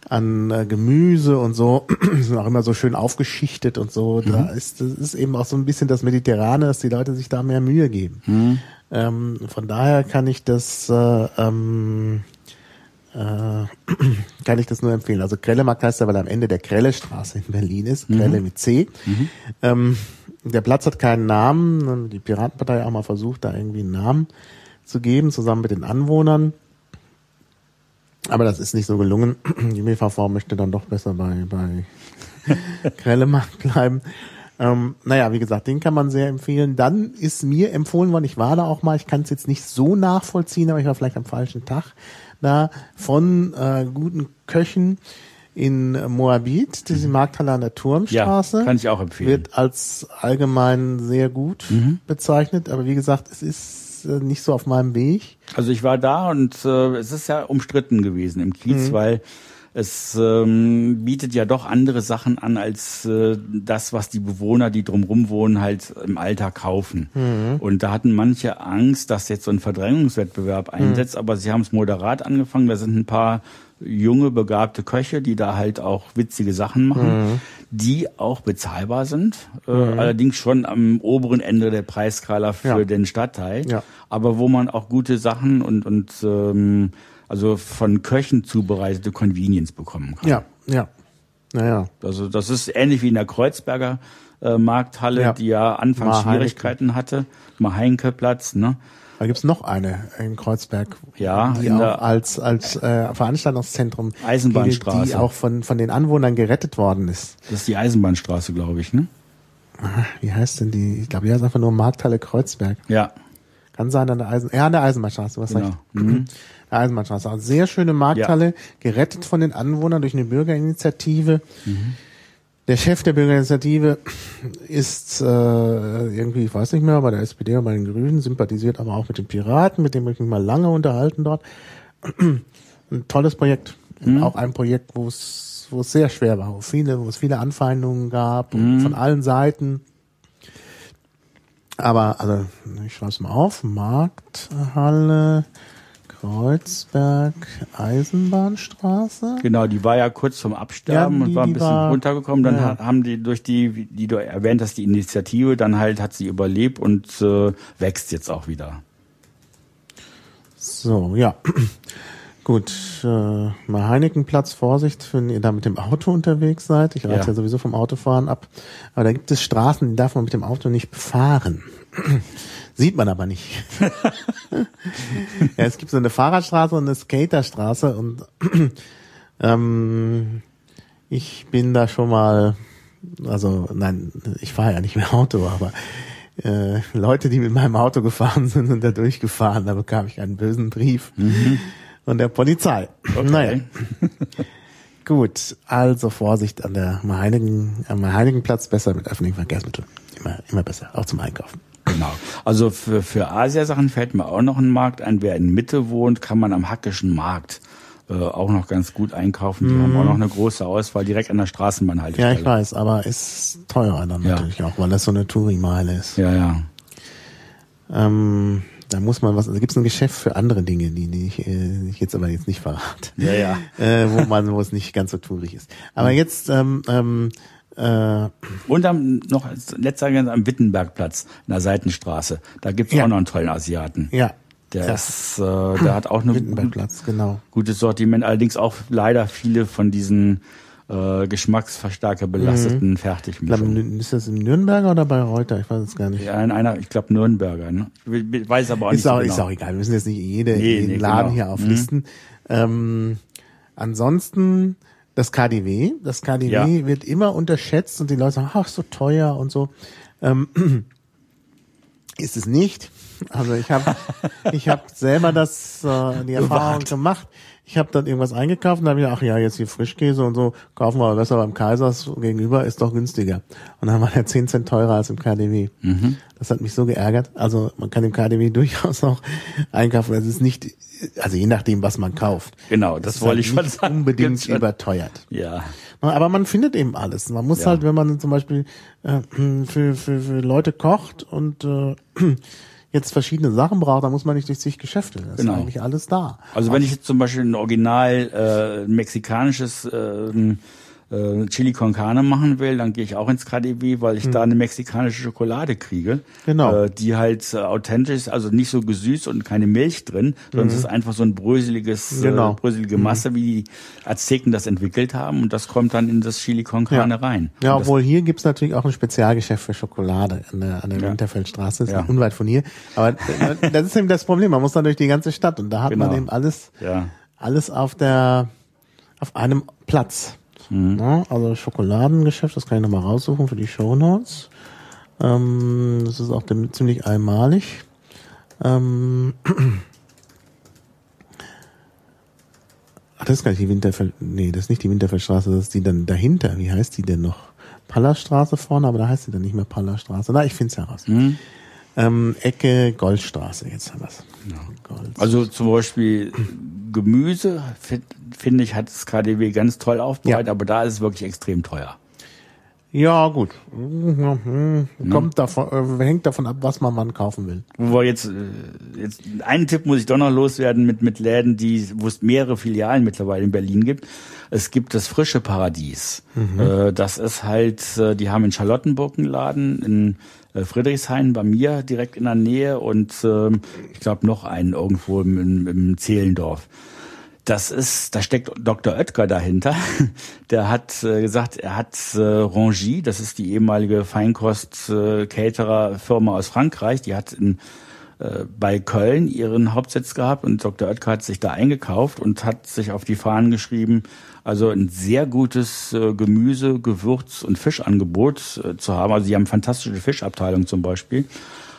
an äh, Gemüse und so, sind auch immer so schön aufgeschichtet und so. Da ist, das ist eben auch so ein bisschen das Mediterrane, dass die Leute sich da mehr Mühe geben. Ähm, von daher kann ich das äh, ähm, äh, kann ich das nur empfehlen. Also Krellemarkt heißt ja, weil er am Ende der Krellestraße in Berlin ist. Krelle mit C. Ähm, der Platz hat keinen Namen. Die Piratenpartei auch mal versucht, da irgendwie einen Namen zu geben, zusammen mit den Anwohnern. Aber das ist nicht so gelungen. Die MVV möchte dann doch besser bei, bei Krellemarkt bleiben. Ähm, naja, wie gesagt, den kann man sehr empfehlen. Dann ist mir empfohlen worden, ich war da auch mal, ich kann es jetzt nicht so nachvollziehen, aber ich war vielleicht am falschen Tag da, von äh, guten Köchen in Moabit, diese Markthalle an der Turmstraße. Ja, kann ich auch empfehlen. Wird als allgemein sehr gut bezeichnet, aber wie gesagt, es ist äh, nicht so auf meinem Weg. Also ich war da und äh, es ist ja umstritten gewesen im Kiez, weil es ähm, bietet ja doch andere Sachen an als äh, das, was die Bewohner, die drumherum wohnen, halt im Alltag kaufen. Und da hatten manche Angst, dass jetzt so ein Verdrängungswettbewerb einsetzt, aber sie haben es moderat angefangen. Da sind ein paar junge, begabte Köche, die da halt auch witzige Sachen machen, die auch bezahlbar sind. Äh, allerdings schon am oberen Ende der Preisskala für Ja. den Stadtteil. Ja. Aber wo man auch gute Sachen und, und ähm, also von Köchen zubereitete Convenience bekommen kann. Ja, ja. Naja. Also das ist ähnlich wie in der Kreuzberger äh, Markthalle, Ja. die ja anfangs. Schwierigkeiten hatte. Maheinke-Platz, ne? Da gibt's noch eine in Kreuzberg, Ja, die auch als, als äh, Veranstaltungszentrum Eisenbahnstraße. die auch von, von den Anwohnern gerettet worden ist. Das ist die Eisenbahnstraße, glaube ich, ne? Wie heißt denn die? Ich glaube, die heißt einfach nur Markthalle Kreuzberg. Ja, Kann sein an der Eisen, ja, an der Eisenbahnstraße, was genau. recht. Der Eisenbahnstraße. Also sehr schöne Markthalle, gerettet von den Anwohnern durch eine Bürgerinitiative. Der Chef der Bürgerinitiative ist äh, irgendwie, ich weiß nicht mehr, bei der SPD oder bei den Grünen, sympathisiert aber auch mit den Piraten, mit dem habe ich mich mal lange unterhalten dort. Ein tolles Projekt. Auch ein Projekt, wo es wo es sehr schwer war, wo viele, wo es viele Anfeindungen gab von allen Seiten. Aber, also, ich schreibe es mal auf. Markthalle, Kreuzberg, Eisenbahnstraße. Genau, die war ja kurz vom Absterben Ja, und war ein bisschen war- runtergekommen. Dann ja. ha- haben die durch die, die du erwähnt hast, die Initiative, dann halt hat sie überlebt und äh, wächst jetzt auch wieder. So, ja. Gut, äh, mal Heinekenplatz, Vorsicht, wenn ihr da mit dem Auto unterwegs seid. Ich rate ja. Ja. sowieso vom Autofahren ab. Aber da gibt es Straßen, die darf man mit dem Auto nicht befahren. Sieht man aber nicht. ja, es gibt so eine Fahrradstraße und eine Skaterstraße und ähm, ich bin da schon mal, also nein, ich fahre ja nicht mehr Auto, aber äh, Leute, die mit meinem Auto gefahren sind, sind da durchgefahren. Da bekam ich einen bösen Brief von der Polizei. Naja. Gut, also Vorsicht an der Heinigen, am Heinigenplatz, besser mit öffentlichen Verkehrsmitteln. Immer, immer besser, auch zum Einkaufen. Genau. Also für, für Asiasachen fällt mir auch noch ein Markt ein. Wer in Mitte wohnt, kann man am Hackischen Markt äh, auch noch ganz gut einkaufen. Die haben auch noch eine große Auswahl direkt an der Ja, Straßenbahnhaltestelle. ich weiß, aber ist teurer dann Ja. natürlich auch, weil das so eine Touri-Meile ist. Ja, ja. Ähm, Da muss man was, da gibt es ein Geschäft für andere Dinge, die, die ich, äh, ich jetzt aber jetzt nicht verrate. Ja, ja. Äh, wo man, wo es nicht ganz so tourig ist. Aber jetzt, ähm, ähm, äh, Und am, noch letzter am Wittenbergplatz, in der Seitenstraße. Da gibt's Ja. auch noch einen tollen Asiaten. ja, Der, Ja. ist, äh, der hat auch eine Wittenbergplatz, genau. gutes Sortiment, allerdings auch leider viele von diesen äh, Geschmacksverstärker belasteten glaube, Fertigmischungen. ist das im Nürnberger oder bei Reuter? Ich weiß es gar nicht. Ja, in einer, ich glaube Nürnberger, ne? Ich weiß aber auch ist, nicht so auch, genau. ist auch egal. Wir müssen jetzt nicht jede, Nee, jeden nee, Laden genau. hier auflisten. Ähm, ansonsten das KDW. Das KDW Ja. wird immer unterschätzt und die Leute sagen, ach, so teuer und so. Ähm, ist es nicht. Also ich habe ich hab selber das äh, die Erfahrung gemacht. Ich habe dann irgendwas eingekauft und habe mir, ach ja, jetzt hier Frischkäse und so, kaufen wir aber besser beim Kaisers gegenüber, ist doch günstiger. Und dann war der 10 Cent teurer als im KDW. Das hat mich so geärgert. Also man kann im KDW durchaus auch einkaufen. Es ist nicht, also je nachdem, was man kauft. Genau, das wollte halt ich schon nicht sagen. Unbedingt überteuert. Ja. Aber man findet eben alles. Man muss Ja. halt, wenn man zum Beispiel äh, für, für, für Leute kocht und äh, jetzt verschiedene Sachen braucht, dann muss man nicht durch zig Geschäfte. Da Genau. ist eigentlich alles da. Also wenn ich jetzt zum Beispiel ein original äh, mexikanisches äh, äh, Chili con Carne machen will, dann gehe ich auch ins KDW, weil ich da eine mexikanische Schokolade kriege, Hm. Genau. äh, die halt äh, authentisch ist, also nicht so gesüßt und keine Milch drin, sondern es ist einfach so ein bröseliges, Hm. Genau. äh, bröselige Masse, wie die Azteken das entwickelt haben und das kommt dann in das Chili con Carne rein. Ja, Und obwohl hier gibt's natürlich auch ein Spezialgeschäft für Schokolade an der, an der Ja. Winterfeldstraße, ist Ja. unweit von hier. Aber äh, das ist eben das Problem. Man muss dann durch die ganze Stadt und da hat man Genau. eben alles, ja. alles auf der, auf einem Platz. Ja, also Schokoladengeschäft, das kann ich nochmal raussuchen für die Shownotes. Ähm, das ist auch ziemlich einmalig. Ähm, Ach, das ist gar nicht die Winterfeld, nee, das ist nicht die Winterfeldstraße, das ist die dann dahinter. Wie heißt die denn noch? Pallerstraße vorne, aber da heißt sie dann nicht mehr Pallerstraße. Na, ich find's heraus. Ähm, Ecke Goldstraße, jetzt haben wir's. Gold. Also zum Beispiel Gemüse, find- finde ich, hat das KDW ganz toll aufbereitet, aber da ist es wirklich extrem teuer. Ja, gut. Mhm, Kommt davon, äh, hängt davon ab, was man wann kaufen will. Wo wir jetzt, äh, jetzt einen Tipp muss ich doch noch loswerden mit, mit Läden, die, wo es mehrere Filialen mittlerweile in Berlin gibt. Es gibt das frische Paradies. Äh, das ist halt, äh, die haben in Charlottenburg einen Laden, in Friedrichshain bei mir direkt in der Nähe und ähm, ich glaube noch einen irgendwo im, im, im Zehlendorf. Das ist, da steckt Dr. Oetker dahinter. Der hat äh, gesagt, er hat äh, Rangy, das ist die ehemalige Feinkost-Caterer-Firma aus Frankreich, die hat in, äh, bei Köln ihren Hauptsitz gehabt und Dr. Oetker hat sich da eingekauft und hat sich auf die Fahnen geschrieben, also ein sehr gutes äh, Gemüse, Gewürz und Fischangebot äh, zu haben. Also sie haben fantastische Fischabteilung zum Beispiel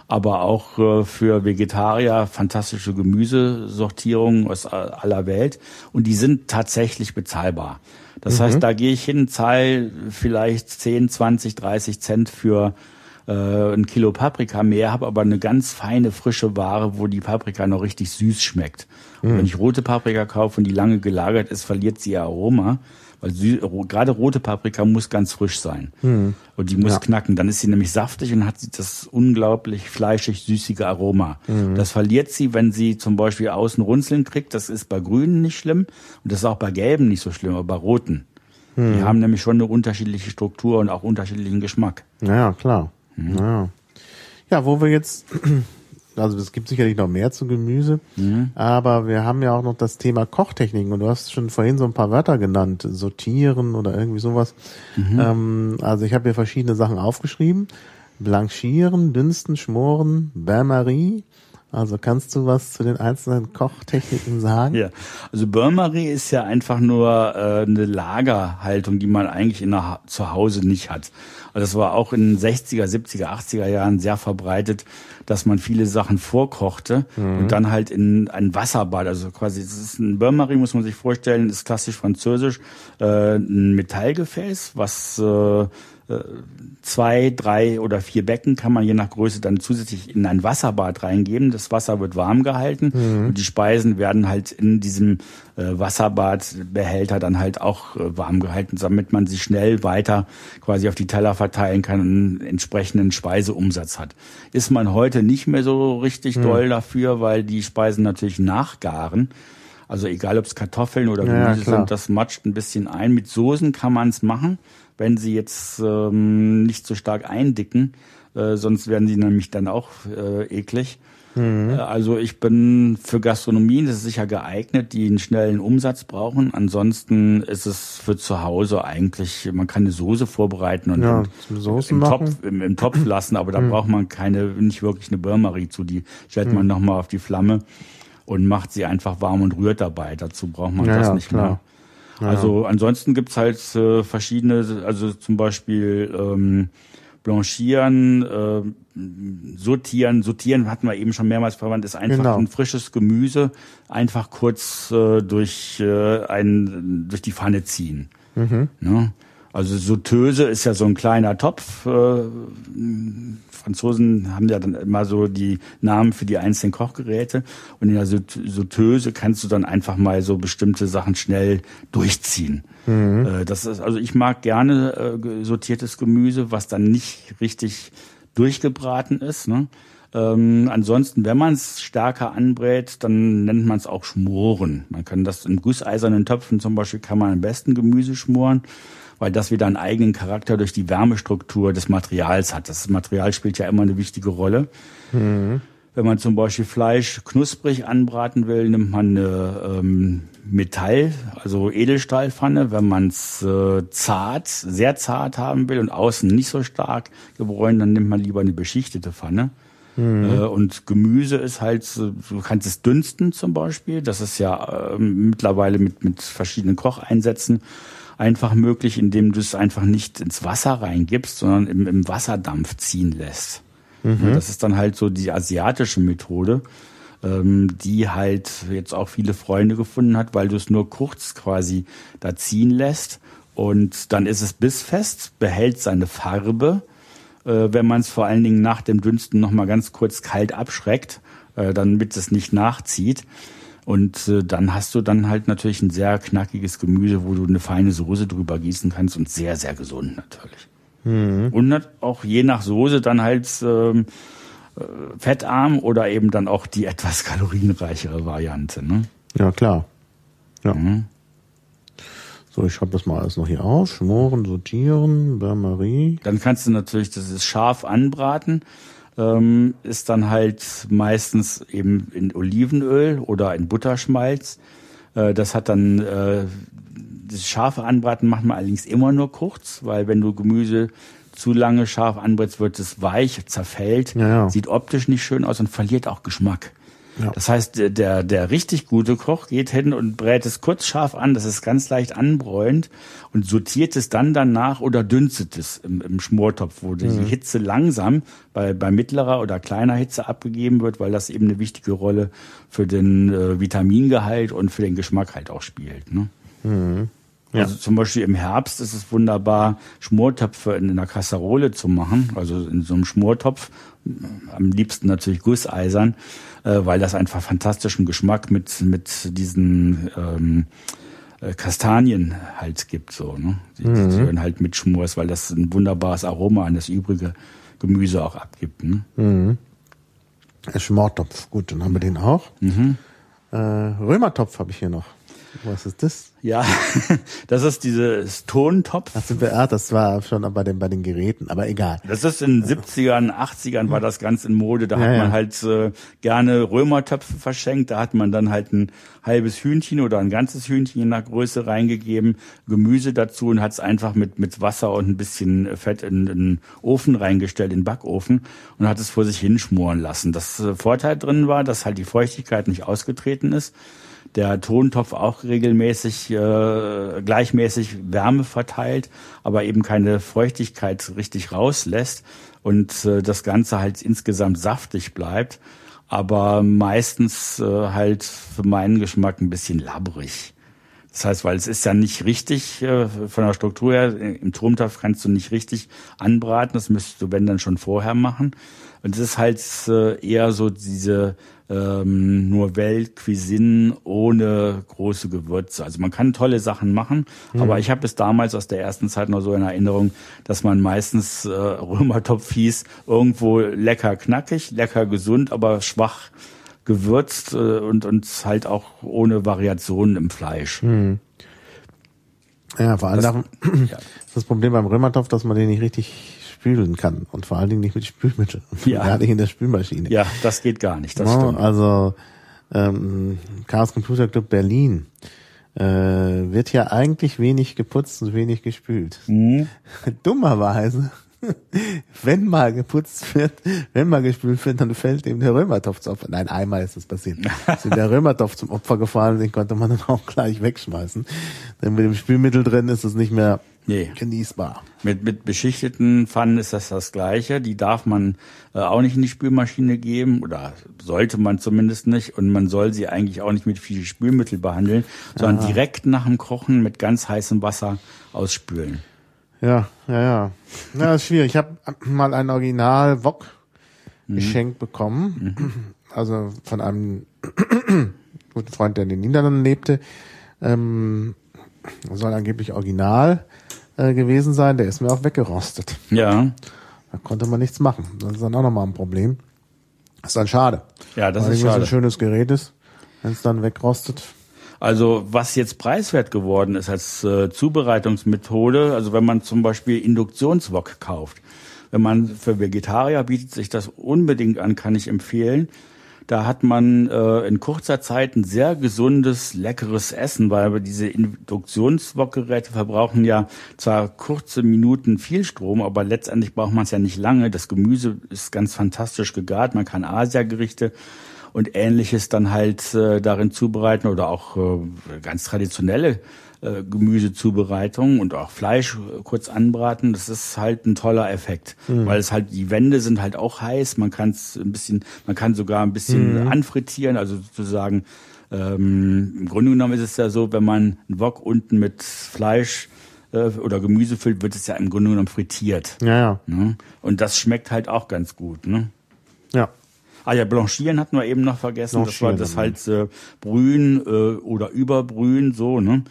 aber auch äh, für Vegetarier fantastische Gemüsesortierungen aus a- aller Welt und die sind tatsächlich bezahlbar. Das heißt, da gehe ich hin, zahle vielleicht 10, 20, 30 Cent für äh, ein Kilo Paprika mehr, habe aber eine ganz feine, frische Ware, wo die Paprika noch richtig süß schmeckt. Und wenn ich rote Paprika kaufe und die lange gelagert ist, verliert sie ihr Aroma. Weil gerade rote Paprika muss ganz frisch sein. Und die muss Ja. knacken. Dann ist sie nämlich saftig und hat das unglaublich fleischig-süßige Aroma. Das verliert sie, wenn sie zum Beispiel außen Runzeln kriegt. Das ist bei Grünen nicht schlimm. Und das ist auch bei Gelben nicht so schlimm, aber bei Roten. Die haben nämlich schon eine unterschiedliche Struktur und auch unterschiedlichen Geschmack. Naja, klar. Mhm. Naja. Ja, wo wir jetzt, also es gibt sicherlich noch mehr zu Gemüse, Mhm. aber wir haben ja auch noch das Thema Kochtechniken und du hast schon vorhin so ein paar Wörter genannt, sortieren oder irgendwie sowas. Mhm. Ähm, also ich habe hier verschiedene Sachen aufgeschrieben. Blanchieren, dünsten, schmoren, Bain-Marie. Also kannst du was zu den einzelnen Kochtechniken sagen? Ja, also Burmarie ist ja einfach nur äh, eine Lagerhaltung, die man eigentlich in der ha zu Hause nicht hat. Also das war auch in den 60er, 70er, 80er Jahren sehr verbreitet, dass man viele Sachen vorkochte und dann halt in ein Wasserbad, also quasi, das ist ein Burmarie, muss man sich vorstellen, ist klassisch französisch, äh, ein Metallgefäß, was äh, zwei, drei oder vier Becken kann man je nach Größe dann zusätzlich in ein Wasserbad reingeben. Das Wasser wird warm gehalten mhm. und die Speisen werden halt in diesem äh, Wasserbadbehälter dann halt auch äh, warm gehalten, damit man sie schnell weiter quasi auf die Teller verteilen kann und einen entsprechenden Speiseumsatz hat. Ist man heute nicht mehr so richtig mhm. doll dafür, weil die Speisen natürlich nachgaren. Also egal, ob es Kartoffeln oder Gemüse ja, sind, das matscht ein bisschen ein. Mit Soßen kann man es machen wenn sie jetzt ähm, nicht so stark eindicken, äh, sonst werden sie nämlich dann auch äh, eklig. Mhm. Äh, also ich bin für Gastronomien, das ist sicher geeignet, die einen schnellen Umsatz brauchen. Ansonsten ist es für zu Hause eigentlich, man kann eine Soße vorbereiten und ja, im, Topf, im, im, Topf lassen, aber da mhm. braucht man keine, nicht wirklich eine Burmarie zu. Die stellt mhm. man nochmal auf die Flamme und macht sie einfach warm und rührt dabei. Dazu braucht man ja, das nicht klar. mehr. Also ansonsten gibt's halt äh, verschiedene, also zum Beispiel ähm, Blanchieren, äh, sortieren, sortieren hatten wir eben schon mehrmals verwandt, ist einfach genau. ein frisches Gemüse einfach kurz äh, durch äh, ein durch die Pfanne ziehen. Mhm. Ne? Also Sauteuse ist ja so ein kleiner Topf. Äh, Franzosen haben ja dann immer so die Namen für die einzelnen Kochgeräte. Und in der Sauteuse kannst du dann einfach mal so bestimmte Sachen schnell durchziehen. Mhm. Äh, das ist, also ich mag gerne äh, sortiertes Gemüse, was dann nicht richtig durchgebraten ist. Ne? Ähm, ansonsten, wenn man es stärker anbrät, dann nennt man es auch Schmoren. Man kann das in gusseisernen Töpfen zum Beispiel kann man am besten Gemüse schmoren weil das wieder einen eigenen Charakter durch die Wärmestruktur des Materials hat. Das Material spielt ja immer eine wichtige Rolle. Mhm. Wenn man zum Beispiel Fleisch knusprig anbraten will, nimmt man eine ähm, Metall, also Edelstahlpfanne. Wenn man es äh, zart, sehr zart haben will und außen nicht so stark gebräunt, dann nimmt man lieber eine beschichtete Pfanne. Mhm. Äh, und Gemüse ist halt, du kannst es dünsten zum Beispiel. Das ist ja äh, mittlerweile mit, mit verschiedenen Kocheinsätzen einfach möglich, indem du es einfach nicht ins Wasser reingibst, sondern im, im Wasserdampf ziehen lässt. Mhm. Das ist dann halt so die asiatische Methode, ähm, die halt jetzt auch viele Freunde gefunden hat, weil du es nur kurz quasi da ziehen lässt und dann ist es bissfest, behält seine Farbe. Äh, wenn man es vor allen Dingen nach dem Dünsten nochmal ganz kurz kalt abschreckt, äh, damit es nicht nachzieht. Und äh, dann hast du dann halt natürlich ein sehr knackiges Gemüse, wo du eine feine Soße drüber gießen kannst und sehr, sehr gesund natürlich. Mhm. Und auch je nach Soße dann halt ähm, äh, fettarm oder eben dann auch die etwas kalorienreichere Variante. Ne? Ja, klar. Ja. Mhm. So, ich schreibe das mal alles noch hier auf. Schmoren, sortieren, Bain-Marie. Dann kannst du natürlich das ist scharf anbraten ähm, ist dann halt meistens eben in Olivenöl oder in Butterschmalz. Äh, das hat dann äh, das scharfe Anbraten macht man allerdings immer nur kurz, weil wenn du Gemüse zu lange scharf anbrätst, wird es weich, zerfällt, ja, ja. sieht optisch nicht schön aus und verliert auch Geschmack. Ja. Das heißt, der, der richtig gute Koch geht hin und brät es kurz scharf an, das ist ganz leicht anbräunt und sortiert es dann danach oder dünstet es im, im Schmortopf, wo die mhm. Hitze langsam bei, bei mittlerer oder kleiner Hitze abgegeben wird, weil das eben eine wichtige Rolle für den äh, Vitamingehalt und für den Geschmack halt auch spielt. Ne? Mhm. Ja. Also zum Beispiel im Herbst ist es wunderbar, Schmortöpfe in einer Kasserole zu machen, also in so einem Schmortopf, am liebsten natürlich gusseisern, weil das einfach fantastischen Geschmack mit, mit diesen ähm, äh, Kastanien halt gibt, so, ne? Die, mhm. die hören halt mit Schmors, weil das ein wunderbares Aroma an das übrige Gemüse auch abgibt. Ne? Mhm. Schmortopf, gut, dann haben wir den auch. Mhm. Äh, Römertopf habe ich hier noch. Was ist das? Ja, das ist dieses Tontopf. Das, ah, das war schon bei den, bei den Geräten, aber egal. Das ist in den 70ern, 80ern war das ganz in Mode. Da ja, hat man ja. halt äh, gerne Römertöpfe verschenkt. Da hat man dann halt ein halbes Hühnchen oder ein ganzes Hühnchen in der Größe reingegeben, Gemüse dazu und hat es einfach mit, mit Wasser und ein bisschen Fett in, in den Ofen reingestellt, in den Backofen und hat es vor sich hinschmoren lassen. Das äh, Vorteil drin war, dass halt die Feuchtigkeit nicht ausgetreten ist der Tontopf auch regelmäßig äh, gleichmäßig Wärme verteilt, aber eben keine Feuchtigkeit richtig rauslässt und äh, das Ganze halt insgesamt saftig bleibt, aber meistens äh, halt für meinen Geschmack ein bisschen labbrig. Das heißt, weil es ist ja nicht richtig äh, von der Struktur her, im Turmtopf kannst du nicht richtig anbraten, das müsstest du, wenn dann schon vorher machen. Und es ist halt äh, eher so diese ähm, nur Weltcuisine ohne große Gewürze. Also man kann tolle Sachen machen, mhm. aber ich habe es damals aus der ersten Zeit noch so in Erinnerung, dass man meistens äh, Römertopf hieß, irgendwo lecker knackig, lecker gesund, aber schwach gewürzt äh, und, und halt auch ohne Variationen im Fleisch. Hm. Ja, vor allem das, ja. das Problem beim Römertopf, dass man den nicht richtig spülen kann und vor allen Dingen nicht mit Spülmittel. Ja. Gar nicht in der Spülmaschine. Ja, das geht gar nicht. Das no, stimmt. Also ähm, Chaos Computer Club Berlin äh, wird ja eigentlich wenig geputzt und wenig gespült. Mhm. Dummerweise wenn mal geputzt wird, wenn mal gespült wird, dann fällt ihm der Römertopf zum Opfer. Nein, einmal ist das passiert. Ist ihm der Römertopf zum Opfer gefallen, den konnte man dann auch gleich wegschmeißen. Denn mit dem Spülmittel drin ist es nicht mehr nee. genießbar. Mit, mit beschichteten Pfannen ist das das Gleiche. Die darf man äh, auch nicht in die Spülmaschine geben oder sollte man zumindest nicht. Und man soll sie eigentlich auch nicht mit viel Spülmittel behandeln, sondern Aha. direkt nach dem Kochen mit ganz heißem Wasser ausspülen. Ja, ja, ja. Ja, das ist schwierig. Ich habe mal ein Original Wok mhm. geschenkt bekommen. Mhm. Also von einem guten Freund, der in den Niederlanden lebte. Ähm, soll angeblich original äh, gewesen sein. Der ist mir auch weggerostet. Ja. Da konnte man nichts machen. Das ist dann auch nochmal ein Problem. Das ist dann schade. Ja, das Weil ist schade. ein schönes Gerät ist, wenn es dann wegrostet. Also was jetzt preiswert geworden ist als äh, Zubereitungsmethode, also wenn man zum Beispiel Induktionswok kauft, wenn man für Vegetarier bietet sich das unbedingt an, kann ich empfehlen. Da hat man äh, in kurzer Zeit ein sehr gesundes, leckeres Essen, weil diese Induktionswokgeräte verbrauchen ja zwar kurze Minuten viel Strom, aber letztendlich braucht man es ja nicht lange. Das Gemüse ist ganz fantastisch gegart. Man kann Asiagerichte und ähnliches dann halt äh, darin zubereiten oder auch äh, ganz traditionelle äh, Gemüsezubereitung und auch Fleisch äh, kurz anbraten. Das ist halt ein toller Effekt, mhm. weil es halt die Wände sind halt auch heiß. Man kann es ein bisschen, man kann sogar ein bisschen mhm. anfrittieren, also sozusagen ähm, im Grunde genommen ist es ja so, wenn man einen Wok unten mit Fleisch äh, oder Gemüse füllt, wird es ja im Grunde genommen frittiert. Ja, ja. Ne? Und das schmeckt halt auch ganz gut. Ne? Ja. Ah ja, Blanchieren hatten wir eben noch vergessen. Das war das halt äh, Brühen äh, oder Überbrühen so, ne?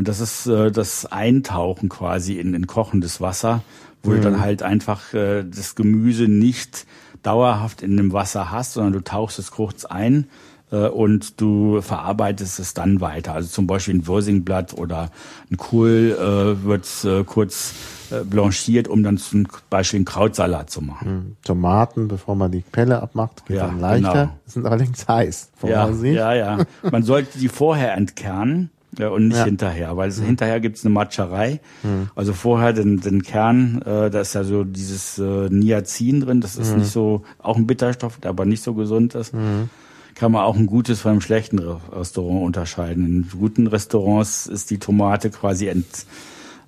Und das ist äh, das Eintauchen quasi in, in kochendes Wasser, wo mhm. du dann halt einfach äh, das Gemüse nicht dauerhaft in dem Wasser hast, sondern du tauchst es kurz ein äh, und du verarbeitest es dann weiter. Also zum Beispiel ein Würsingblatt oder ein Kohl äh, wird äh, kurz äh, blanchiert, um dann zum Beispiel einen Krautsalat zu machen. Hm. Tomaten, bevor man die Pelle abmacht, geht ja, dann leichter. Genau. Sind allerdings heiß. Ja, ja, ja. Man sollte die vorher entkernen ja, und nicht ja. hinterher, weil mhm. hinterher gibt's eine Matscherei. Mhm. Also vorher den, den Kern, äh, da ist ja so dieses äh, Niacin drin, das ist mhm. nicht so, auch ein Bitterstoff, der aber nicht so gesund ist. Mhm. Kann man auch ein gutes von einem schlechten Restaurant unterscheiden. In guten Restaurants ist die Tomate quasi ent,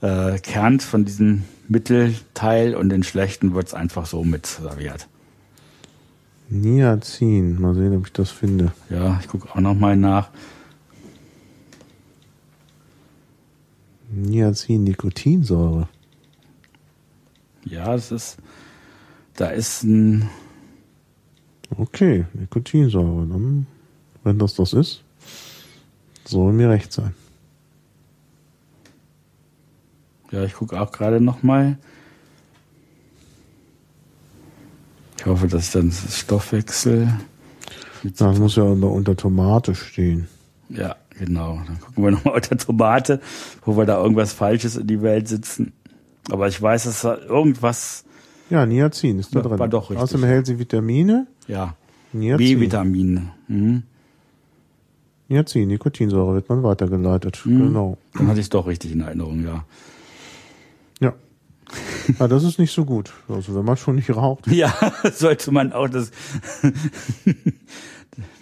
äh, von diesem Mittelteil und den schlechten wird's einfach so mit serviert. Niacin, mal sehen, ob ich das finde. Ja, ich gucke auch noch mal nach. Niacin, Nikotinsäure. Ja, es ist, da ist ein. Okay, Nikotinsäure. Dann, wenn das das ist, soll mir recht sein. Ja, ich gucke auch gerade noch mal. Ich hoffe, dass dann Stoffwechsel. Das muss ja unter, unter Tomate stehen. Ja, genau. Dann gucken wir nochmal unter Tomate, wo wir da irgendwas Falsches in die Welt sitzen. Aber ich weiß, dass da irgendwas. Ja, Niacin ist da drin. War doch richtig. Außerdem hält sie Vitamine. Ja. B-Vitamine. Mhm. Niacin, Nikotinsäure wird man weitergeleitet. Mhm. Genau. Dann hatte ich es doch richtig in Erinnerung, ja. Ja. Ja, das ist nicht so gut. Also wenn man schon nicht raucht. Ja, sollte man auch das,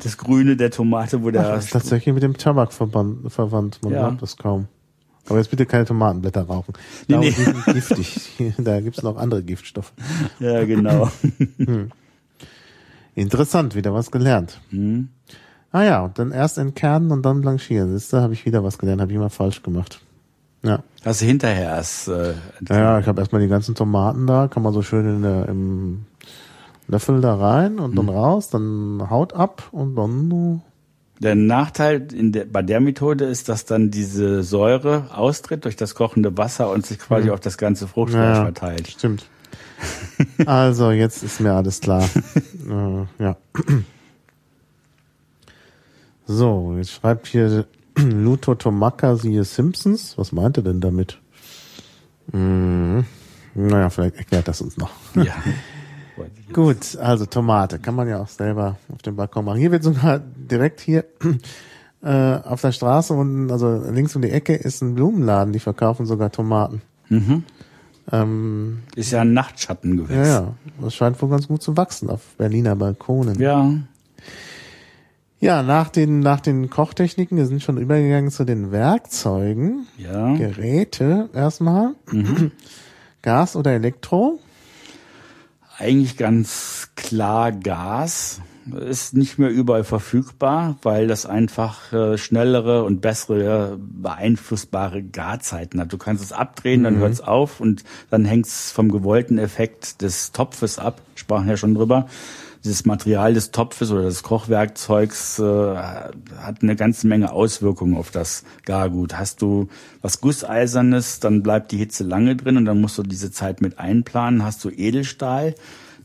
das Grüne der Tomate, wo der. Ach, das ist tatsächlich mit dem Tabak verwandt. verwandt. Man ja. glaubt das kaum. Aber jetzt bitte keine Tomatenblätter rauchen. Nee, nee. Die sind giftig. Da gibt's noch andere Giftstoffe. Ja, genau. Hm. Interessant, wieder was gelernt. Hm. Ah ja, und dann erst entkernen und dann blanchieren. Siehst du, habe ich wieder was gelernt, habe ich immer falsch gemacht. Ja. Hast du hinterher erst äh, Ja, ja, ich habe erstmal die ganzen Tomaten da, kann man so schön in der, im Löffel da rein und dann raus, dann Haut ab und dann Der Nachteil in der, bei der Methode ist, dass dann diese Säure austritt durch das kochende Wasser und sich quasi auf das ganze Fruchtfleisch Ja, ja. verteilt. Stimmt. also, jetzt ist mir alles klar. äh, ja. So, jetzt schreibt hier Luto Tomaka siehe Simpsons. Was meint er denn damit? Hm, naja, vielleicht erklärt das uns noch. Ja. Gut, also Tomate kann man ja auch selber auf dem Balkon machen. Hier wird sogar direkt hier äh, auf der Straße und also links um die Ecke ist ein Blumenladen, die verkaufen sogar Tomaten. Mhm. Ähm, Ist ja ein Nachtschattengewächs. ja, ja, das scheint wohl ganz gut zu wachsen auf Berliner Balkonen. ja. Ja, nach den nach den Kochtechniken, wir sind schon übergegangen zu den Werkzeugen, Ja. Geräte erstmal. Gas oder Elektro? Eigentlich ganz klar Gas. Ist nicht mehr überall verfügbar, weil das einfach äh, schnellere und bessere beeinflussbare Garzeiten hat. Du kannst es abdrehen, dann hört es auf und dann hängt es vom gewollten Effekt des Topfes ab. Sprachen ja schon drüber. Dieses Material des Topfes oder des Kochwerkzeugs äh, hat eine ganze Menge Auswirkungen auf das Gargut. Hast du was Gusseisernes, dann bleibt die Hitze lange drin und dann musst du diese Zeit mit einplanen. Hast du Edelstahl,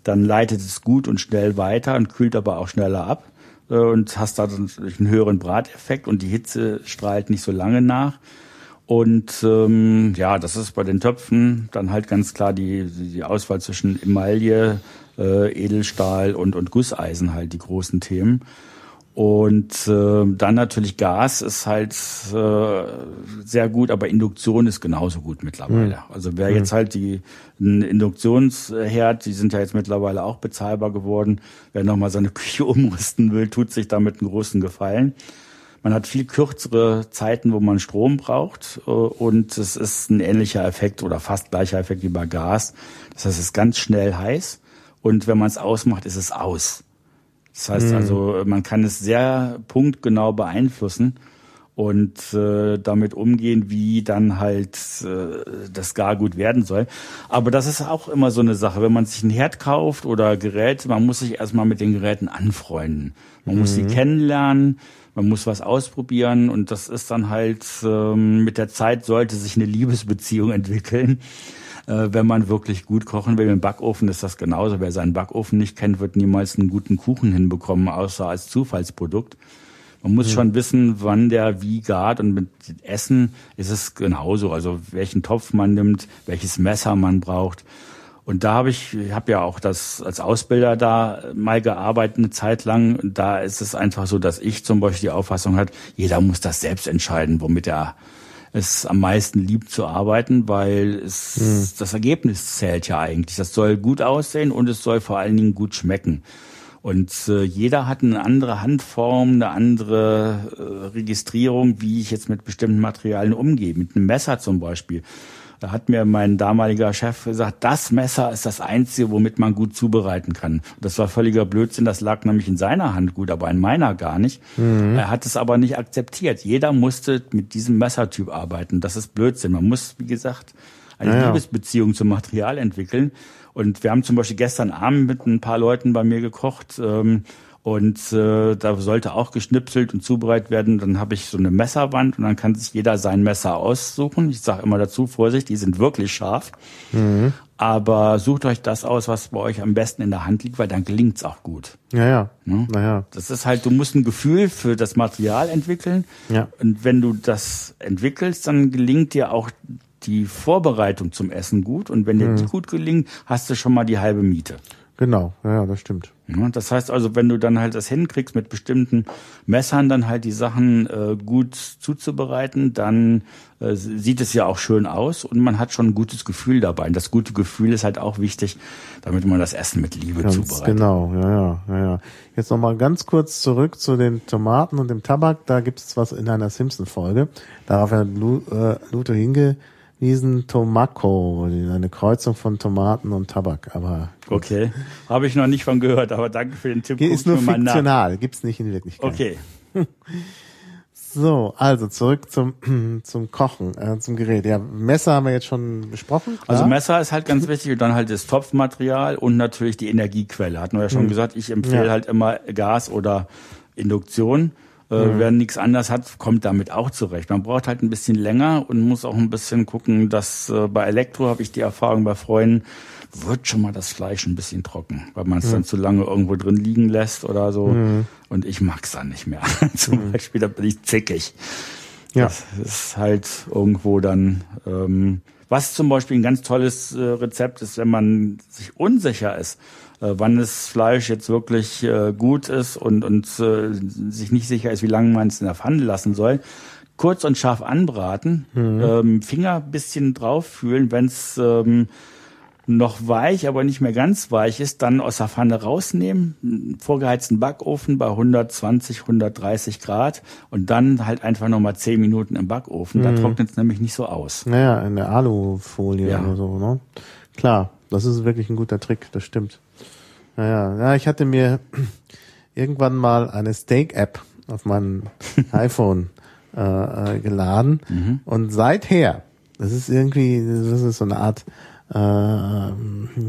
dann leitet es gut und schnell weiter und kühlt aber auch schneller ab äh, und hast dadurch einen höheren Brateffekt und die Hitze strahlt nicht so lange nach. Und ähm, ja, das ist bei den Töpfen dann halt ganz klar die, die Auswahl zwischen Emaille, äh, Edelstahl und, und Gusseisen halt die großen Themen. Und äh, dann natürlich Gas ist halt äh, sehr gut, aber Induktion ist genauso gut mittlerweile. Also wer jetzt halt die einen Induktionsherd, die sind ja jetzt mittlerweile auch bezahlbar geworden, wer nochmal seine Küche umrüsten will, tut sich damit einen großen Gefallen. Man hat viel kürzere Zeiten, wo man Strom braucht äh, und es ist ein ähnlicher Effekt oder fast gleicher Effekt wie bei Gas. Das heißt, es ist ganz schnell heiß und wenn man es ausmacht, ist es aus. Das heißt also, man kann es sehr punktgenau beeinflussen und äh, damit umgehen, wie dann halt äh, das Gargut werden soll. Aber das ist auch immer so eine Sache, wenn man sich einen Herd kauft oder Geräte, man muss sich erstmal mit den Geräten anfreunden. Man muss sie kennenlernen, man muss was ausprobieren und das ist dann halt ähm, mit der Zeit sollte sich eine Liebesbeziehung entwickeln. Äh, wenn man wirklich gut kochen will. Im Backofen ist das genauso. Wer seinen Backofen nicht kennt, wird niemals einen guten Kuchen hinbekommen, außer als Zufallsprodukt. Man muss schon wissen, wann der wie gart und mit Essen ist es genauso. Also welchen Topf man nimmt, welches Messer man braucht. Und da habe ich, ich habe ja auch das als Ausbilder da mal gearbeitet eine Zeit lang. Da ist es einfach so, dass ich zum Beispiel die Auffassung hat, jeder muss das selbst entscheiden, womit er es am meisten liebt zu arbeiten, weil es das Ergebnis zählt ja eigentlich. Das soll gut aussehen und es soll vor allen Dingen gut schmecken. Und äh, jeder hat eine andere Handform, eine andere äh, Registrierung, wie ich jetzt mit bestimmten Materialien umgehe. Mit einem Messer zum Beispiel. Da hat mir mein damaliger Chef gesagt, das Messer ist das Einzige, womit man gut zubereiten kann. Das war völliger Blödsinn, das lag nämlich in seiner Hand gut, aber in meiner gar nicht. Er hat es aber nicht akzeptiert. Jeder musste mit diesem Messertyp arbeiten. Das ist Blödsinn. Man muss, wie gesagt, eine Ja, ja. Liebesbeziehung zum Material entwickeln. Und wir haben zum Beispiel gestern Abend mit ein paar Leuten bei mir gekocht. Ähm, und äh, da sollte auch geschnipselt und zubereitet werden. Dann habe ich so eine Messerwand und dann kann sich jeder sein Messer aussuchen. Ich sage immer dazu, Vorsicht, die sind wirklich scharf. Aber sucht euch das aus, was bei euch am besten in der Hand liegt, weil dann gelingt's auch gut. Ja, ja. Ne? Naja. Das ist halt, du musst ein Gefühl für das Material entwickeln. Ja. Und wenn du das entwickelst, dann gelingt dir auch die Vorbereitung zum Essen gut. Und wenn dir Mhm. die gut gelingt, hast du schon mal die halbe Miete. Genau. Ja, das stimmt. Ja, Das heißt also, wenn du dann halt das hinkriegst, mit bestimmten Messern dann halt die Sachen äh, gut zuzubereiten, dann äh, sieht es ja auch schön aus und man hat schon ein gutes Gefühl dabei. Und das gute Gefühl ist halt auch wichtig, damit man das Essen mit Liebe Ganz zubereitet. genau, ja, ja, ja. Jetzt nochmal ganz kurz zurück zu den Tomaten und dem Tabak. Da gibt es was in einer Simpson-Folge. Darauf hat äh, Luther Wiesen Tomaco, eine Kreuzung von Tomaten und Tabak. Aber okay, habe ich noch nicht von gehört, aber danke für den Tipp. Ist nur fiktional, gibt's nicht in Wirklichkeit. Okay. So, also zurück zum zum Kochen, äh, zum Gerät. Ja, Messer haben wir jetzt schon besprochen. Klar. Also Messer ist halt ganz wichtig und dann halt das Topfmaterial und natürlich die Energiequelle. Hatten wir ja schon mhm. gesagt, ich empfehle ja. halt immer Gas oder Induktion. Äh, mhm. Wer nichts anderes hat, kommt damit auch zurecht. Man braucht halt ein bisschen länger und muss auch ein bisschen gucken, dass äh, bei Elektro habe ich die Erfahrung bei Freunden, wird schon mal das Fleisch ein bisschen trocken, weil man es mhm. dann zu lange irgendwo drin liegen lässt oder so. Mhm. Und ich mag's dann nicht mehr. Zum mhm. Beispiel, da bin ich zickig. Ja. Das ist halt irgendwo dann, ähm, was zum Beispiel ein ganz tolles äh, Rezept ist, wenn man sich unsicher ist, wann das Fleisch jetzt wirklich äh, gut ist und, und äh, sich nicht sicher ist, wie lange man es in der Pfanne lassen soll. Kurz und scharf anbraten, mhm. ähm, Finger bisschen drauf fühlen, wenn es ähm, noch weich, aber nicht mehr ganz weich ist, dann aus der Pfanne rausnehmen, vorgeheizten Backofen bei 120, 130 Grad und dann halt einfach nochmal 10 Minuten im Backofen. Da mhm. trocknet es nämlich nicht so aus. Naja, in der Alufolie ja. oder so, ne? Klar, das ist wirklich ein guter Trick, das stimmt. Naja, ja, ich hatte mir irgendwann mal eine Steak-App auf mein iPhone äh, äh, geladen mhm. und seither, das ist irgendwie, das ist so eine Art äh,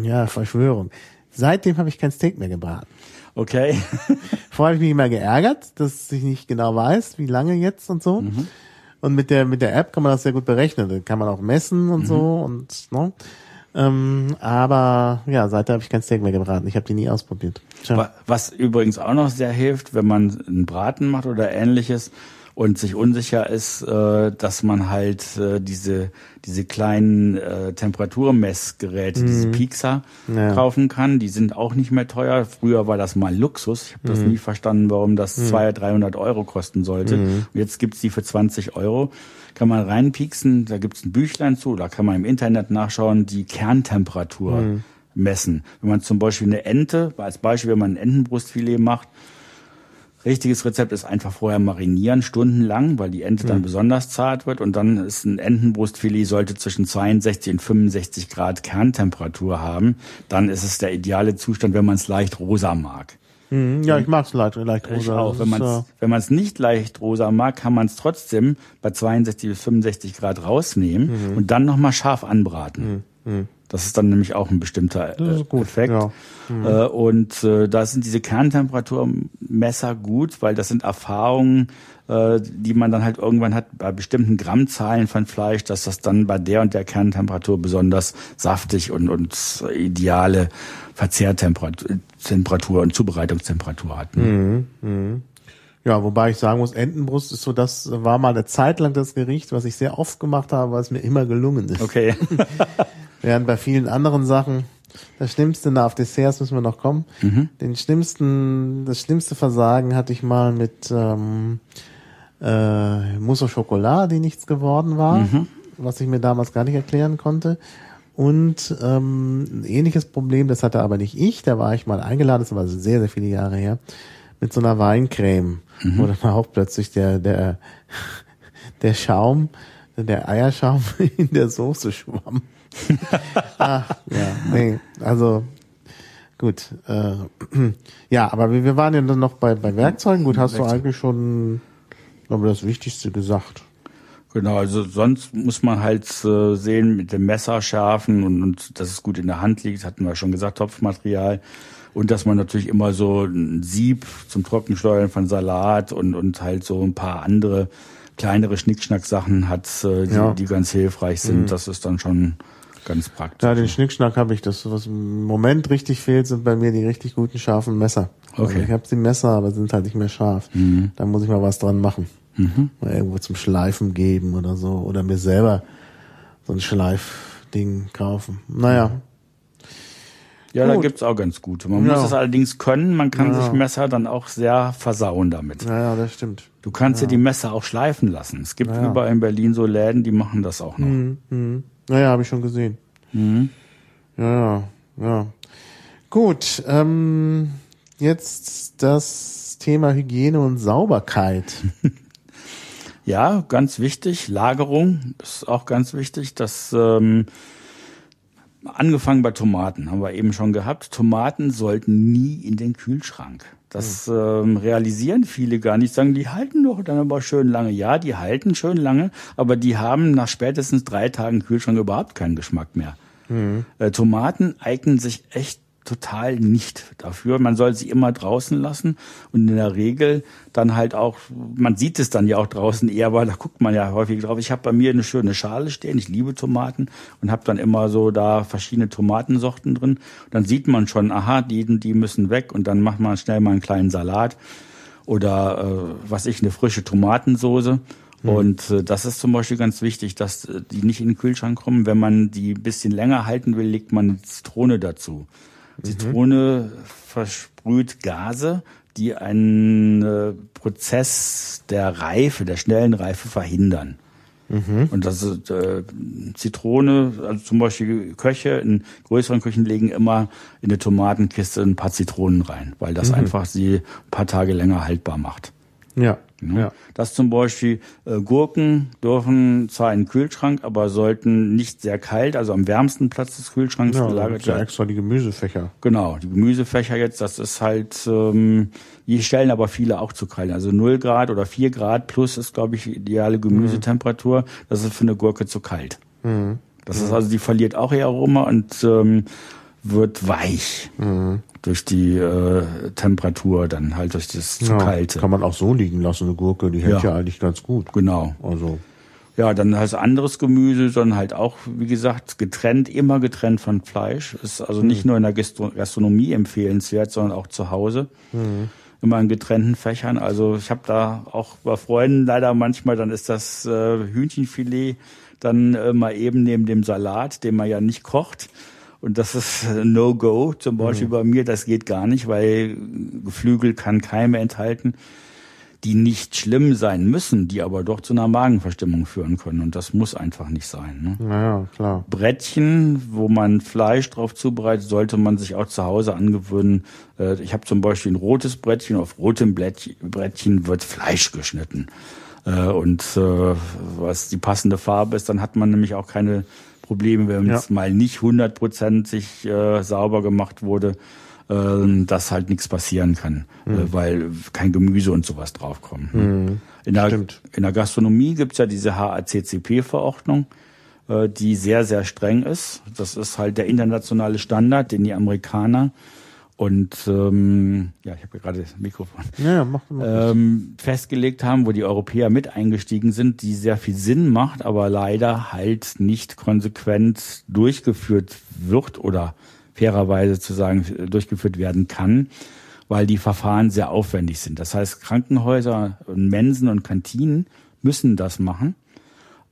ja, Verschwörung. Seitdem habe ich kein Steak mehr gebraten. Okay. Vorher habe ich mich immer geärgert, dass ich nicht genau weiß, wie lange jetzt und so. Mhm. Und mit der mit der App kann man das sehr gut berechnen. Da kann man auch messen und mhm. so und ne. Ähm, aber ja, seitdem habe ich kein Steak mehr gebraten. Ich habe die nie ausprobiert. Tja. Was übrigens auch noch sehr hilft, wenn man einen Braten macht oder ähnliches, und sich unsicher ist, äh, dass man halt äh, diese diese kleinen äh, Temperaturmessgeräte, mhm. diese Pixar ja. kaufen kann. Die sind auch nicht mehr teuer. Früher war das mal Luxus. Ich habe das mhm. nie verstanden, warum das mhm. 200, 300 Euro kosten sollte. Mhm. Und jetzt gibt's die für 20 Euro. Kann man reinpieksen, da gibt's ein Büchlein zu, da kann man im Internet nachschauen, die Kerntemperatur mhm. messen. Wenn man zum Beispiel eine Ente, als Beispiel, wenn man ein Entenbrustfilet macht, Richtiges Rezept ist einfach vorher marinieren, stundenlang, weil die Ente dann mhm. besonders zart wird. Und dann ist ein Entenbrustfilet, sollte zwischen 62 und 65 Grad Kerntemperatur haben. Dann ist es der ideale Zustand, wenn man es leicht rosa mag. Mhm. Ja, ich mag es leicht, leicht rosa. Ich auch. Wenn man es wenn man's nicht leicht rosa mag, kann man es trotzdem bei 62 bis 65 Grad rausnehmen mhm. und dann nochmal scharf anbraten. Mhm. Das ist dann nämlich auch ein bestimmter äh, Effekt. Ja. Mhm. Äh, und äh, da sind diese Kerntemperaturmesser gut, weil das sind Erfahrungen, äh, die man dann halt irgendwann hat bei bestimmten Grammzahlen von Fleisch, dass das dann bei der und der Kerntemperatur besonders saftig und, und ideale Verzehrtemperatur und Zubereitungstemperatur hat. Ne? Mhm. Mhm. Ja, wobei ich sagen muss, Entenbrust ist so, das war mal eine Zeit lang das Gericht, was ich sehr oft gemacht habe, weil es mir immer gelungen ist. Okay. Während bei vielen anderen Sachen, das Schlimmste, na, auf Desserts müssen wir noch kommen. Mhm. Den schlimmsten, das schlimmste Versagen hatte ich mal mit ähm, äh, Mousse au Chocolat, die nichts geworden war, mhm. was ich mir damals gar nicht erklären konnte. Und ähm, ein ähnliches Problem, das hatte aber nicht ich, da war ich mal eingeladen, das war sehr, sehr viele Jahre her, mit so einer Weincreme, mhm. wo dann auch plötzlich der, der, der Schaum, der Eierschaum in der Soße schwamm. ah, ja, nee, also gut. Äh, ja, aber wir, waren ja dann noch bei, bei Werkzeugen. Gut, hast Werkzeug. du eigentlich schon, glaube das Wichtigste gesagt. Genau, also sonst muss man halt äh, sehen mit dem Messer schärfen und, und dass es gut in der Hand liegt, hatten wir schon gesagt, Topfmaterial. Und dass man natürlich immer so ein Sieb zum Trockensteuern von Salat und, und halt so ein paar andere kleinere Schnickschnack-Sachen hat, äh, die, ja. die ganz hilfreich sind. Mhm. Das ist dann schon ganz praktisch. Ja, den Schnickschnack habe ich. Das, was im Moment richtig fehlt, sind bei mir die richtig guten scharfen Messer. Okay. Also ich habe die Messer, aber sind halt nicht mehr scharf. Mhm. Da muss ich mal was dran machen. Mhm. Mal irgendwo zum Schleifen geben oder so. Oder mir selber so ein Schleifding kaufen. Naja. Ja, Gut. da gibt's auch ganz gute. Man ja. muss es allerdings können. Man kann ja. sich Messer dann auch sehr versauen damit. Ja, ja das stimmt. Du kannst ja. dir die Messer auch schleifen lassen. Es gibt überall in Berlin so Läden, die machen das auch noch. Mhm. Naja, habe ich schon gesehen. Mhm. Ja, ja. Gut, ähm, jetzt das Thema Hygiene und Sauberkeit. Ja, ganz wichtig. Lagerung ist auch ganz wichtig. Das ähm, angefangen bei Tomaten haben wir eben schon gehabt. Tomaten sollten nie in den Kühlschrank. Das ähm, realisieren viele gar nicht. Sagen, die halten doch dann aber schön lange. Ja, die halten schön lange, aber die haben nach spätestens drei Tagen Kühlschrank überhaupt keinen Geschmack mehr. Mhm. Äh, Tomaten eignen sich echt total nicht dafür. Man soll sie immer draußen lassen und in der Regel dann halt auch, man sieht es dann ja auch draußen eher, weil da guckt man ja häufig drauf. Ich habe bei mir eine schöne Schale stehen, ich liebe Tomaten und habe dann immer so da verschiedene Tomatensorten drin. Dann sieht man schon, aha, die, die müssen weg und dann macht man schnell mal einen kleinen Salat oder äh, was ich, eine frische Tomatensoße. Mhm. Und äh, das ist zum Beispiel ganz wichtig, dass äh, die nicht in den Kühlschrank kommen. Wenn man die ein bisschen länger halten will, legt man eine Zitrone dazu. Zitrone versprüht Gase, die einen äh, Prozess der Reife, der schnellen Reife verhindern. Mhm. Und das ist äh, Zitrone, also zum Beispiel Köche in größeren Küchen legen immer in eine Tomatenkiste ein paar Zitronen rein, weil das mhm. einfach sie ein paar Tage länger haltbar macht. Ja. Ne? Ja. Das zum Beispiel äh, Gurken dürfen zwar in den Kühlschrank, aber sollten nicht sehr kalt, also am wärmsten Platz des Kühlschranks ja, gelagert werden. Ja, extra die Gemüsefächer. Genau, die Gemüsefächer jetzt, das ist halt, ähm, die stellen aber viele auch zu kalt. Also 0 Grad oder 4 Grad plus ist, glaube ich, ideale Gemüsetemperatur. Das ist für eine Gurke zu kalt. Mhm. Das ist also, die verliert auch ihr Aroma und ähm, wird weich. Mhm durch die äh, Temperatur, dann halt durch das zu ja, kalte. Kann man auch so liegen lassen, eine Gurke, die hält ja, ja eigentlich ganz gut. Genau. Also. Ja, dann halt anderes Gemüse, sondern halt auch, wie gesagt, getrennt, immer getrennt von Fleisch. Ist also nicht mhm. nur in der Gastronomie empfehlenswert, sondern auch zu Hause. Mhm. Immer in getrennten Fächern. Also ich habe da auch bei Freunden leider manchmal, dann ist das äh, Hühnchenfilet dann äh, mal eben neben dem Salat, den man ja nicht kocht. Und das ist No-Go, zum Beispiel mhm. bei mir. Das geht gar nicht, weil Geflügel kann Keime enthalten, die nicht schlimm sein müssen, die aber doch zu einer Magenverstimmung führen können. Und das muss einfach nicht sein. Ne? Naja, klar. Brettchen, wo man Fleisch drauf zubereitet, sollte man sich auch zu Hause angewöhnen. Äh, ich habe zum Beispiel ein rotes Brettchen. Auf rotem Brettchen wird Fleisch geschnitten. Äh, und äh, was die passende Farbe ist, dann hat man nämlich auch keine Probleme, wenn ja. es mal nicht hundertprozentig äh, sauber gemacht wurde, äh, dass halt nichts passieren kann, mhm. äh, weil kein Gemüse und sowas draufkommt. Mhm. In, der, in der Gastronomie gibt's ja diese HACCP-Verordnung, äh, die sehr, sehr streng ist. Das ist halt der internationale Standard, den die Amerikaner und ähm, ja, ich habe gerade das Mikrofon ja, mach, mach ähm, festgelegt haben, wo die Europäer mit eingestiegen sind, die sehr viel Sinn macht, aber leider halt nicht konsequent durchgeführt wird oder fairerweise zu sagen durchgeführt werden kann, weil die Verfahren sehr aufwendig sind. Das heißt, Krankenhäuser und Mensen und Kantinen müssen das machen,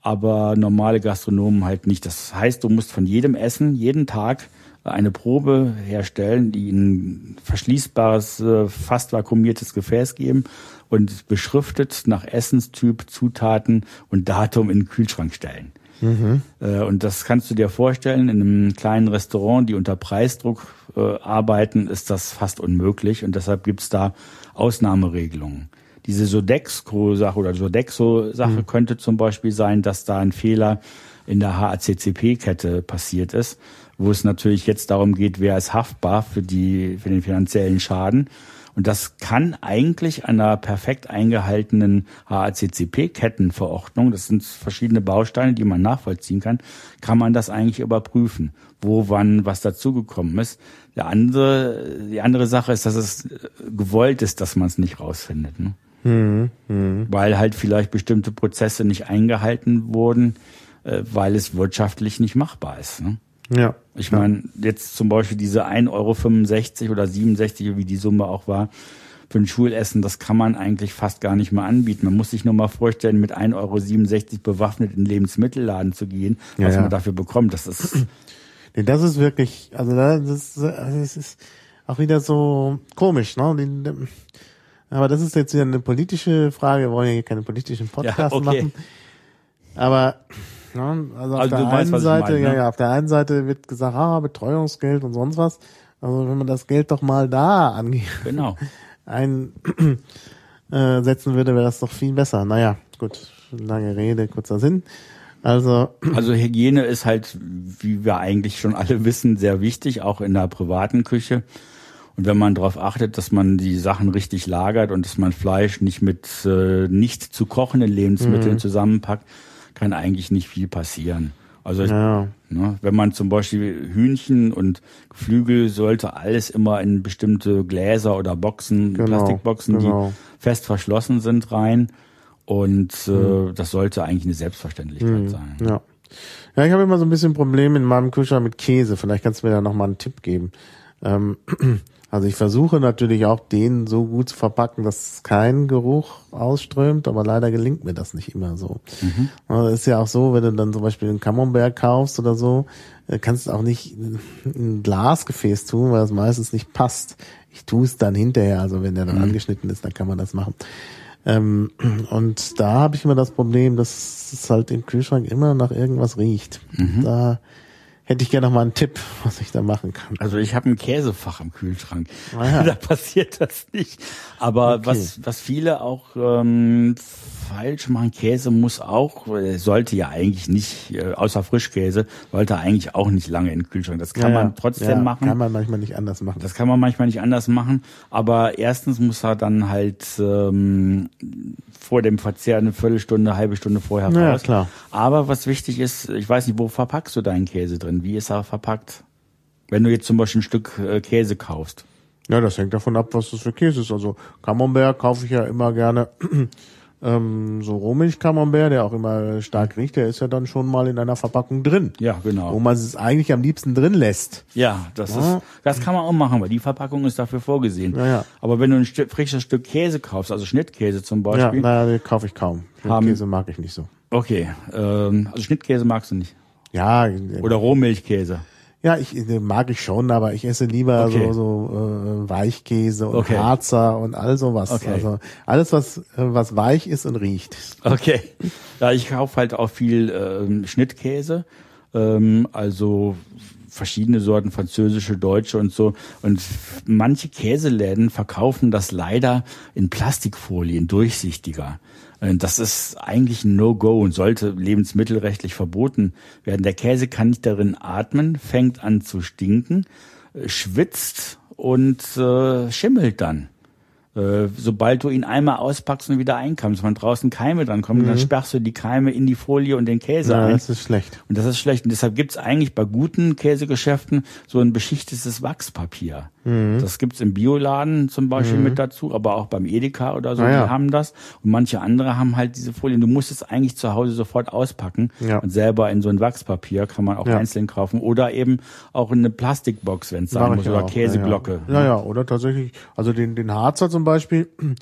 aber normale Gastronomen halt nicht. Das heißt, du musst von jedem Essen jeden Tag eine Probe herstellen, die ein verschließbares, äh, fast vakuumiertes Gefäß geben und beschriftet nach Essenstyp, Zutaten und Datum in den Kühlschrank stellen. Mhm. Äh, und das kannst du dir vorstellen, in einem kleinen Restaurant, die unter Preisdruck äh, arbeiten, ist das fast unmöglich und deshalb gibt's da Ausnahmeregelungen. Diese Sodexo-Sache oder Sodexo-Sache mhm. könnte zum Beispiel sein, dass da ein Fehler in der HACCP-Kette passiert ist wo es natürlich jetzt darum geht, wer ist haftbar für die, für den finanziellen Schaden. Und das kann eigentlich einer perfekt eingehaltenen HACCP-Kettenverordnung, das sind verschiedene Bausteine, die man nachvollziehen kann, kann man das eigentlich überprüfen, wo, wann, was dazugekommen ist. Der andere, die andere Sache ist, dass es gewollt ist, dass man es nicht rausfindet. Ne? Mhm, mh. Weil halt vielleicht bestimmte Prozesse nicht eingehalten wurden, äh, weil es wirtschaftlich nicht machbar ist. Ne? Ja. Ich meine, jetzt zum Beispiel diese 1,65 Euro oder 67, wie die Summe auch war, für ein Schulessen, das kann man eigentlich fast gar nicht mehr anbieten. Man muss sich nur mal vorstellen, mit 1,67 Euro bewaffnet in den Lebensmittelladen zu gehen, was ja, ja. man dafür bekommt. Das ist. Nee, das ist wirklich, also das ist, das ist auch wieder so komisch, ne? Aber das ist jetzt wieder eine politische Frage. Wir wollen ja hier keine politischen Podcasts ja, okay. machen. Aber Ne? Also, also auf der einen weißt, Seite, meine, ne? ja, ja, auf der einen Seite wird gesagt, ah, Betreuungsgeld und sonst was. Also wenn man das Geld doch mal da angeht, genau. einsetzen äh, würde, wäre das doch viel besser. Naja, gut. lange Rede, kurzer Sinn. Also, also Hygiene ist halt, wie wir eigentlich schon alle wissen, sehr wichtig, auch in der privaten Küche. Und wenn man darauf achtet, dass man die Sachen richtig lagert und dass man Fleisch nicht mit äh, nicht zu kochenden Lebensmitteln mhm. zusammenpackt, kann eigentlich nicht viel passieren. Also ja. ne, wenn man zum Beispiel Hühnchen und Geflügel sollte alles immer in bestimmte Gläser oder Boxen, genau, Plastikboxen, genau. die fest verschlossen sind, rein. Und äh, mhm. das sollte eigentlich eine Selbstverständlichkeit mhm. sein. Ja. Ja, ich habe immer so ein bisschen Problem in meinem Kühlschrank mit Käse. Vielleicht kannst du mir da nochmal einen Tipp geben. Ähm, also ich versuche natürlich auch den so gut zu verpacken, dass kein Geruch ausströmt, aber leider gelingt mir das nicht immer so. Mhm. Also ist ja auch so, wenn du dann zum Beispiel einen Camembert kaufst oder so, äh, kannst du auch nicht ein Glasgefäß tun, weil das meistens nicht passt. Ich tue es dann hinterher, also wenn der dann mhm. angeschnitten ist, dann kann man das machen. Ähm, und da habe ich immer das Problem, dass es halt im Kühlschrank immer nach irgendwas riecht. Mhm. Da hätte ich gerne noch mal einen Tipp, was ich da machen kann. Also ich habe ein Käsefach im Kühlschrank. Ah, ja. da passiert das nicht. Aber okay. was, was viele auch ähm, falsch machen, Käse muss auch, äh, sollte ja eigentlich nicht, äh, außer Frischkäse, sollte eigentlich auch nicht lange in den Kühlschrank. Das kann ja, man trotzdem ja, machen. Kann man manchmal nicht anders machen. Das kann man manchmal nicht anders machen. Aber erstens muss er dann halt ähm, vor dem Verzehr eine Viertelstunde, eine halbe Stunde vorher raus. Ja, klar. Aber was wichtig ist, ich weiß nicht, wo verpackst du deinen Käse drin? Wie ist er verpackt? Wenn du jetzt zum Beispiel ein Stück äh, Käse kaufst. Ja, das hängt davon ab, was das für Käse ist. Also Camembert kaufe ich ja immer gerne ähm, so Rohmilch-Camembert, der auch immer stark riecht, der ist ja dann schon mal in einer Verpackung drin. Ja, genau. Wo man es eigentlich am liebsten drin lässt. Ja, das ja. ist, das kann man auch machen, weil die Verpackung ist dafür vorgesehen. Ja, ja. Aber wenn du ein Stück, frisches Stück Käse kaufst, also Schnittkäse zum Beispiel. Ja, naja, den kaufe ich kaum. Schnittkäse mag ich nicht so. Okay, ähm, also Schnittkäse magst du nicht? Ja. Oder Rohmilchkäse. Ja, ich mag ich schon, aber ich esse lieber okay. so, so äh, Weichkäse und okay. Harzer und all sowas. Okay. Also alles, was, was weich ist und riecht. Okay. Ja, ich kaufe halt auch viel ähm, Schnittkäse. Ähm, also verschiedene Sorten, französische, deutsche und so. Und manche Käseläden verkaufen das leider in Plastikfolien, durchsichtiger. Äh, das ist eigentlich ein No-Go und sollte lebensmittelrechtlich verboten werden. Der Käse kann nicht darin atmen, fängt an zu stinken, äh, schwitzt und äh, schimmelt dann. Äh, sobald du ihn einmal auspackst und wieder einkammst, wenn draußen Keime dran kommen, mhm. dann sperrst du die Keime in die Folie und den Käse ja, ein. Das ist schlecht. Und das ist schlecht. Und deshalb gibt's eigentlich bei guten Käsegeschäften so ein beschichtetes Wachspapier. Mhm. Das gibt's im Bioladen zum Beispiel mhm. mit dazu, aber auch beim Edeka oder so, ah, ja. die haben das. Und manche andere haben halt diese Folien. Du musst es eigentlich zu Hause sofort auspacken ja. und selber in so ein Wachspapier kann man auch ja. einzeln kaufen oder eben auch in eine Plastikbox, wenn es sein muss, oder auch. Käseglocke. Ja, ja. oder tatsächlich, also den, den Harzer zum Beispiel,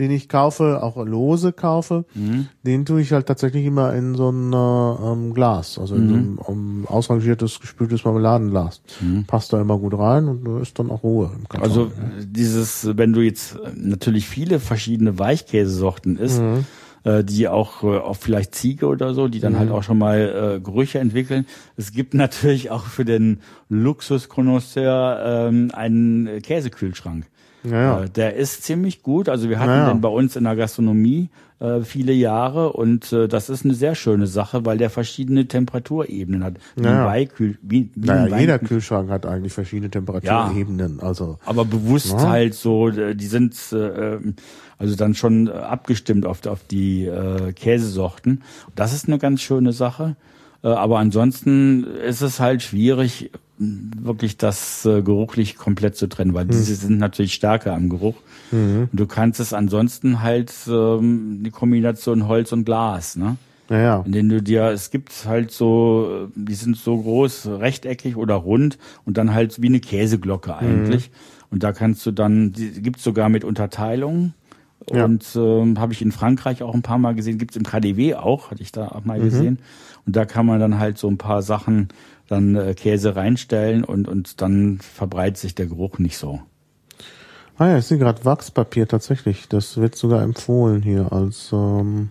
den ich kaufe, auch lose kaufe, mhm. den tue ich halt tatsächlich immer in so ein äh, ähm, Glas, also in mhm. so ein um, ausrangiertes, gespültes Marmeladenglas. Mhm. Passt da immer gut rein und da ist dann auch Ruhe im Karton. Also dieses, wenn du jetzt natürlich viele verschiedene Weichkäsesorten isst, mhm. äh, die auch, äh, auch vielleicht Ziege oder so, die dann halt mhm. auch schon mal äh, Gerüche entwickeln. Es gibt natürlich auch für den Luxuskonnoisseur ähm, einen Käsekühlschrank. Ja, äh, der ist ziemlich gut. Also wir hatten ja, den bei uns in der Gastronomie äh, viele Jahre und äh, das ist eine sehr schöne Sache, weil der verschiedene Temperaturebenen hat. Wie ja. ein Kühl, wie, wie naja, jeder Kühlschrank hat eigentlich verschiedene Temperaturebenen. Ja, also aber bewusst ja. halt so, äh, die sind äh, ähm, also dann schon abgestimmt auf, auf die äh, Käsesorten. Das ist eine ganz schöne Sache. Äh, aber ansonsten ist es halt schwierig, wirklich das äh, geruchlich komplett zu trennen, weil mhm. diese sind natürlich stärker am Geruch. Mhm. Du kannst es ansonsten halt ähm, die Kombination Holz und Glas, ne? Ja, ja. In denen du dir, es gibt halt so, die sind so groß, rechteckig oder rund und dann halt wie eine Käseglocke eigentlich. Mhm. Und da kannst du dann, die gibt's sogar mit Unterteilungen. Ja. Und ähm, habe ich in Frankreich auch ein paar Mal gesehen, gibt's im KDW auch, hatte ich da auch mal mhm. gesehen. Und da kann man dann halt so ein paar Sachen dann äh, Käse reinstellen und, und dann verbreitet sich der Geruch nicht so. Ah ja, ich sehe gerade Wachspapier tatsächlich. Das wird sogar empfohlen hier als ähm,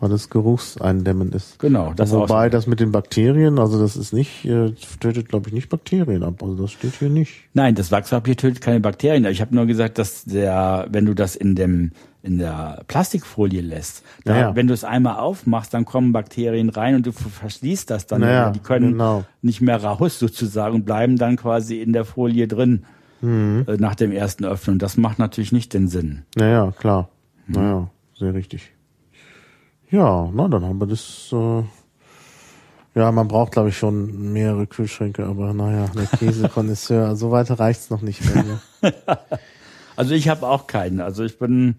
weil es geruchseindämmend ist. Genau. Das Wobei das mit den Bakterien, also das ist nicht, äh, tötet glaube ich nicht Bakterien ab, also das steht hier nicht. Nein, das Wachspapier tötet keine Bakterien. Ich habe nur gesagt, dass der, wenn du das in dem in der Plastikfolie lässt, da, naja. wenn du es einmal aufmachst, dann kommen Bakterien rein und du verschließt das dann. Naja, die können genau. nicht mehr raus sozusagen und bleiben dann quasi in der Folie drin mhm. äh, nach dem ersten Öffnen. Das macht natürlich nicht den Sinn. Naja, klar. Mhm. Naja, sehr richtig. Ja, na, dann haben wir das. Äh, ja, man braucht, glaube ich, schon mehrere Kühlschränke, aber naja, der Käsekonnoisseur, so weiter reicht's noch nicht. also ich habe auch keinen. Also ich bin,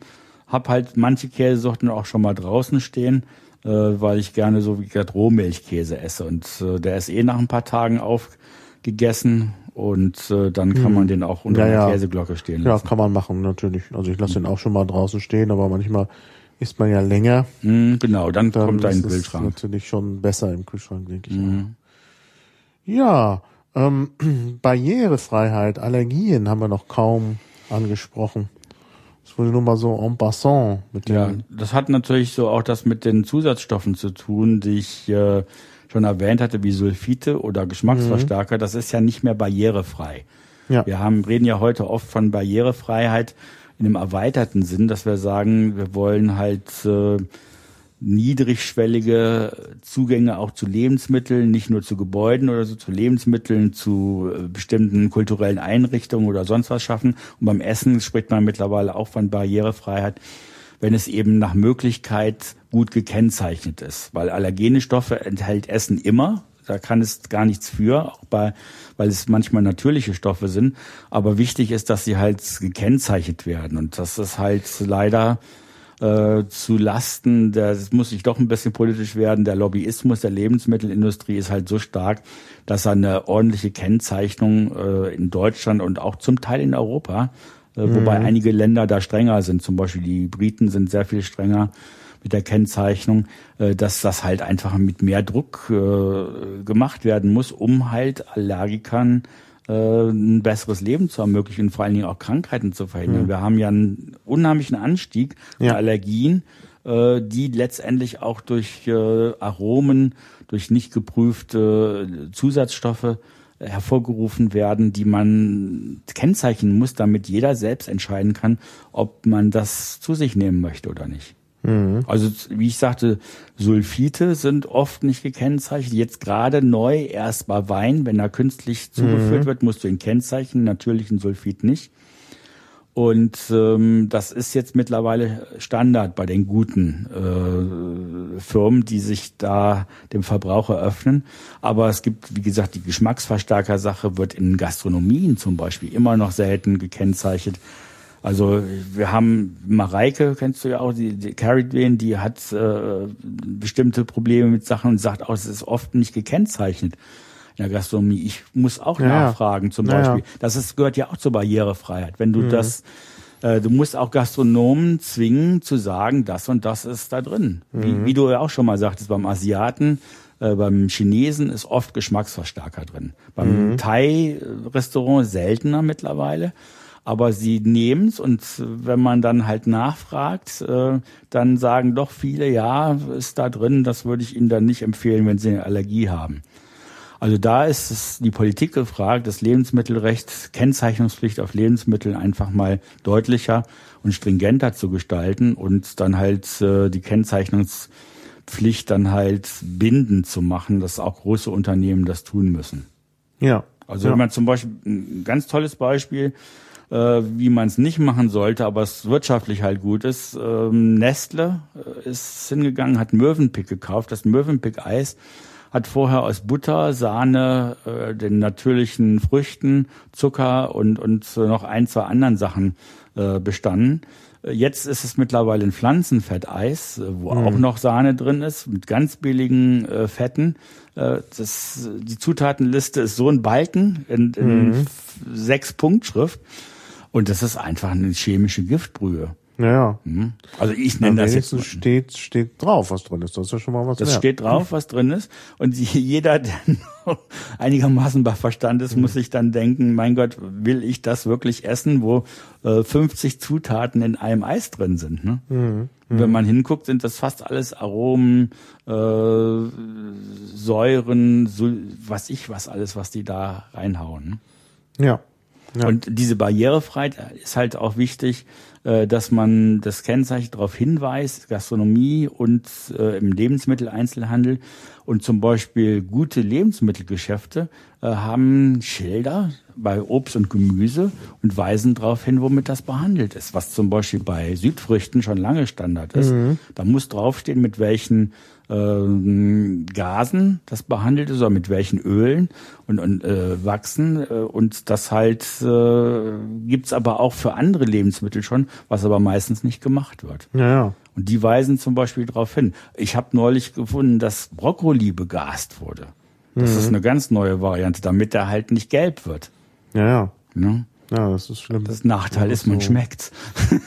habe halt manche Käsesorten auch schon mal draußen stehen, äh, weil ich gerne so wie gesagt Rohmilchkäse esse und äh, der ist eh nach ein paar Tagen aufgegessen und äh, dann kann hm. man den auch unter ja, der Käseglocke stehen lassen. Ja, kann man machen, natürlich. Also ich lasse den auch schon mal draußen stehen, aber manchmal isst man ja länger. Mm, genau, dann, dann kommt ein Kühlschrank. Das natürlich schon besser im Kühlschrank, denke ich. Mm. Ja, ähm, Barrierefreiheit, Allergien haben wir noch kaum angesprochen. Das wurde nur mal so en passant. Mit ja, das hat natürlich so auch das mit den Zusatzstoffen zu tun, die ich äh, schon erwähnt hatte, wie Sulfite oder Geschmacksverstärker. Mhm. Das ist ja nicht mehr barrierefrei. Ja. Wir haben, reden ja heute oft von Barrierefreiheit in einem erweiterten Sinn, dass wir sagen, wir wollen halt äh, niedrigschwellige Zugänge auch zu Lebensmitteln, nicht nur zu Gebäuden oder so, zu Lebensmitteln, zu äh, bestimmten kulturellen Einrichtungen oder sonst was schaffen. Und beim Essen spricht man mittlerweile auch von Barrierefreiheit, wenn es eben nach Möglichkeit gut gekennzeichnet ist. Weil allergene Stoffe enthält Essen immer. Da kann es gar nichts für, auch bei weil es manchmal natürliche Stoffe sind. Aber wichtig ist, dass sie halt gekennzeichnet werden. Und das ist halt leider äh, zu Lasten, der, das muss ich doch ein bisschen politisch werden, der Lobbyismus der Lebensmittelindustrie ist halt so stark, dass eine ordentliche Kennzeichnung äh, in Deutschland und auch zum Teil in Europa, äh, mhm. wobei einige Länder da strenger sind, zum Beispiel die Briten sind sehr viel strenger, mit der Kennzeichnung, äh, dass das halt einfach mit mehr Druck äh, gemacht werden muss, um halt Allergikern äh, ein besseres Leben zu ermöglichen, vor allen Dingen auch Krankheiten zu verhindern. Mhm. Wir haben ja einen unheimlichen Anstieg ja. der Allergien, die letztendlich auch durch Aromen, durch nicht geprüfte Zusatzstoffe hervorgerufen werden, die man kennzeichnen muss, damit jeder selbst entscheiden kann, ob man das zu sich nehmen möchte oder nicht. Mhm. Also wie ich sagte, Sulfite sind oft nicht gekennzeichnet. Jetzt gerade neu erst bei Wein, wenn er künstlich zugeführt mhm. wird, musst du ihn kennzeichnen, natürlichen Sulfit nicht. Und ähm, das ist jetzt mittlerweile Standard bei den guten äh, Firmen, die sich da dem Verbraucher öffnen. Aber es gibt, wie gesagt, die Geschmacksverstärker-Sache wird in Gastronomien zum Beispiel immer noch selten gekennzeichnet. Also wir haben Mareike, kennst du ja auch, die, die Carried Wen, die hat äh, bestimmte Probleme mit Sachen und sagt auch, es ist oft nicht gekennzeichnet in der Gastronomie. Ich muss auch ja. nachfragen zum Beispiel. Ja. Das ist, gehört ja auch zur Barrierefreiheit. Wenn du mhm. das, äh, du musst auch Gastronomen zwingen zu sagen, das und das ist da drin. Mhm. Wie, wie du ja auch schon mal sagtest, beim Asiaten äh, beim Chinesen ist oft Geschmacksverstärker drin. Beim mhm. Thai-Restaurant seltener mittlerweile. Aber sie nehmen es und wenn man dann halt nachfragt, äh, dann sagen doch viele, ja, ist da drin, das würde ich Ihnen dann nicht empfehlen, wenn Sie eine Allergie haben. Also da ist es die Politik gefragt, das Lebensmittelrecht, Kennzeichnungspflicht auf Lebensmittel einfach mal deutlicher und stringenter zu gestalten und dann halt äh, die Kennzeichnungspflicht dann halt bindend zu machen, dass auch große Unternehmen das tun müssen. Ja. Also ja. wenn man zum Beispiel ein ganz tolles Beispiel, äh, wie man es nicht machen sollte, aber es wirtschaftlich halt gut ist. Ähm, Nestle äh, ist hingegangen, hat Mövenpick gekauft. Das Mövenpick-Eis hat vorher aus Butter, Sahne, äh, den natürlichen Früchten, Zucker und, und noch ein, zwei anderen Sachen äh, bestanden. Jetzt ist es mittlerweile ein Pflanzenfetteis, äh, wo mhm. auch noch Sahne drin ist, mit ganz billigen äh, Fetten. Äh, das, die Zutatenliste ist so ein Balken in, in mhm. sechs Punktschrift. Und das ist einfach eine chemische Giftbrühe. Naja. Mhm. Also ich nenne das jetzt. steht, steht drauf, was drin ist. Das ist ja schon mal was Das wert. steht drauf, was drin ist. Und jeder, der einigermaßen bei Verstand ist, mhm. muss sich dann denken, mein Gott, will ich das wirklich essen, wo äh, 50 Zutaten in einem Eis drin sind. Ne? Mhm. Wenn man hinguckt, sind das fast alles Aromen, äh, Säuren, so, was ich was alles, was die da reinhauen. Ne? Ja. Ja. Und diese Barrierefreiheit ist halt auch wichtig, äh, dass man das Kennzeichen darauf hinweist, Gastronomie und äh, im Lebensmitteleinzelhandel und zum Beispiel gute Lebensmittelgeschäfte äh, haben Schilder bei Obst und Gemüse und weisen darauf hin, womit das behandelt ist. Was zum Beispiel bei Südfrüchten schon lange Standard ist. Mhm. Da muss draufstehen, mit welchen äh, Gasen das behandelt ist oder mit welchen Ölen und, und äh, wachsen. Äh, und das halt äh, gibt aber auch für andere Lebensmittel schon, was aber meistens nicht gemacht wird. Ja, ja. Und die weisen zum Beispiel darauf hin. Ich habe neulich gefunden, dass Brokkoli begast wurde. Das mhm. ist eine ganz neue Variante, damit er halt nicht gelb wird. Ja, ja. Ne? Ja, das ist schlimm. Das Nachteil ist, man so. schmeckt's.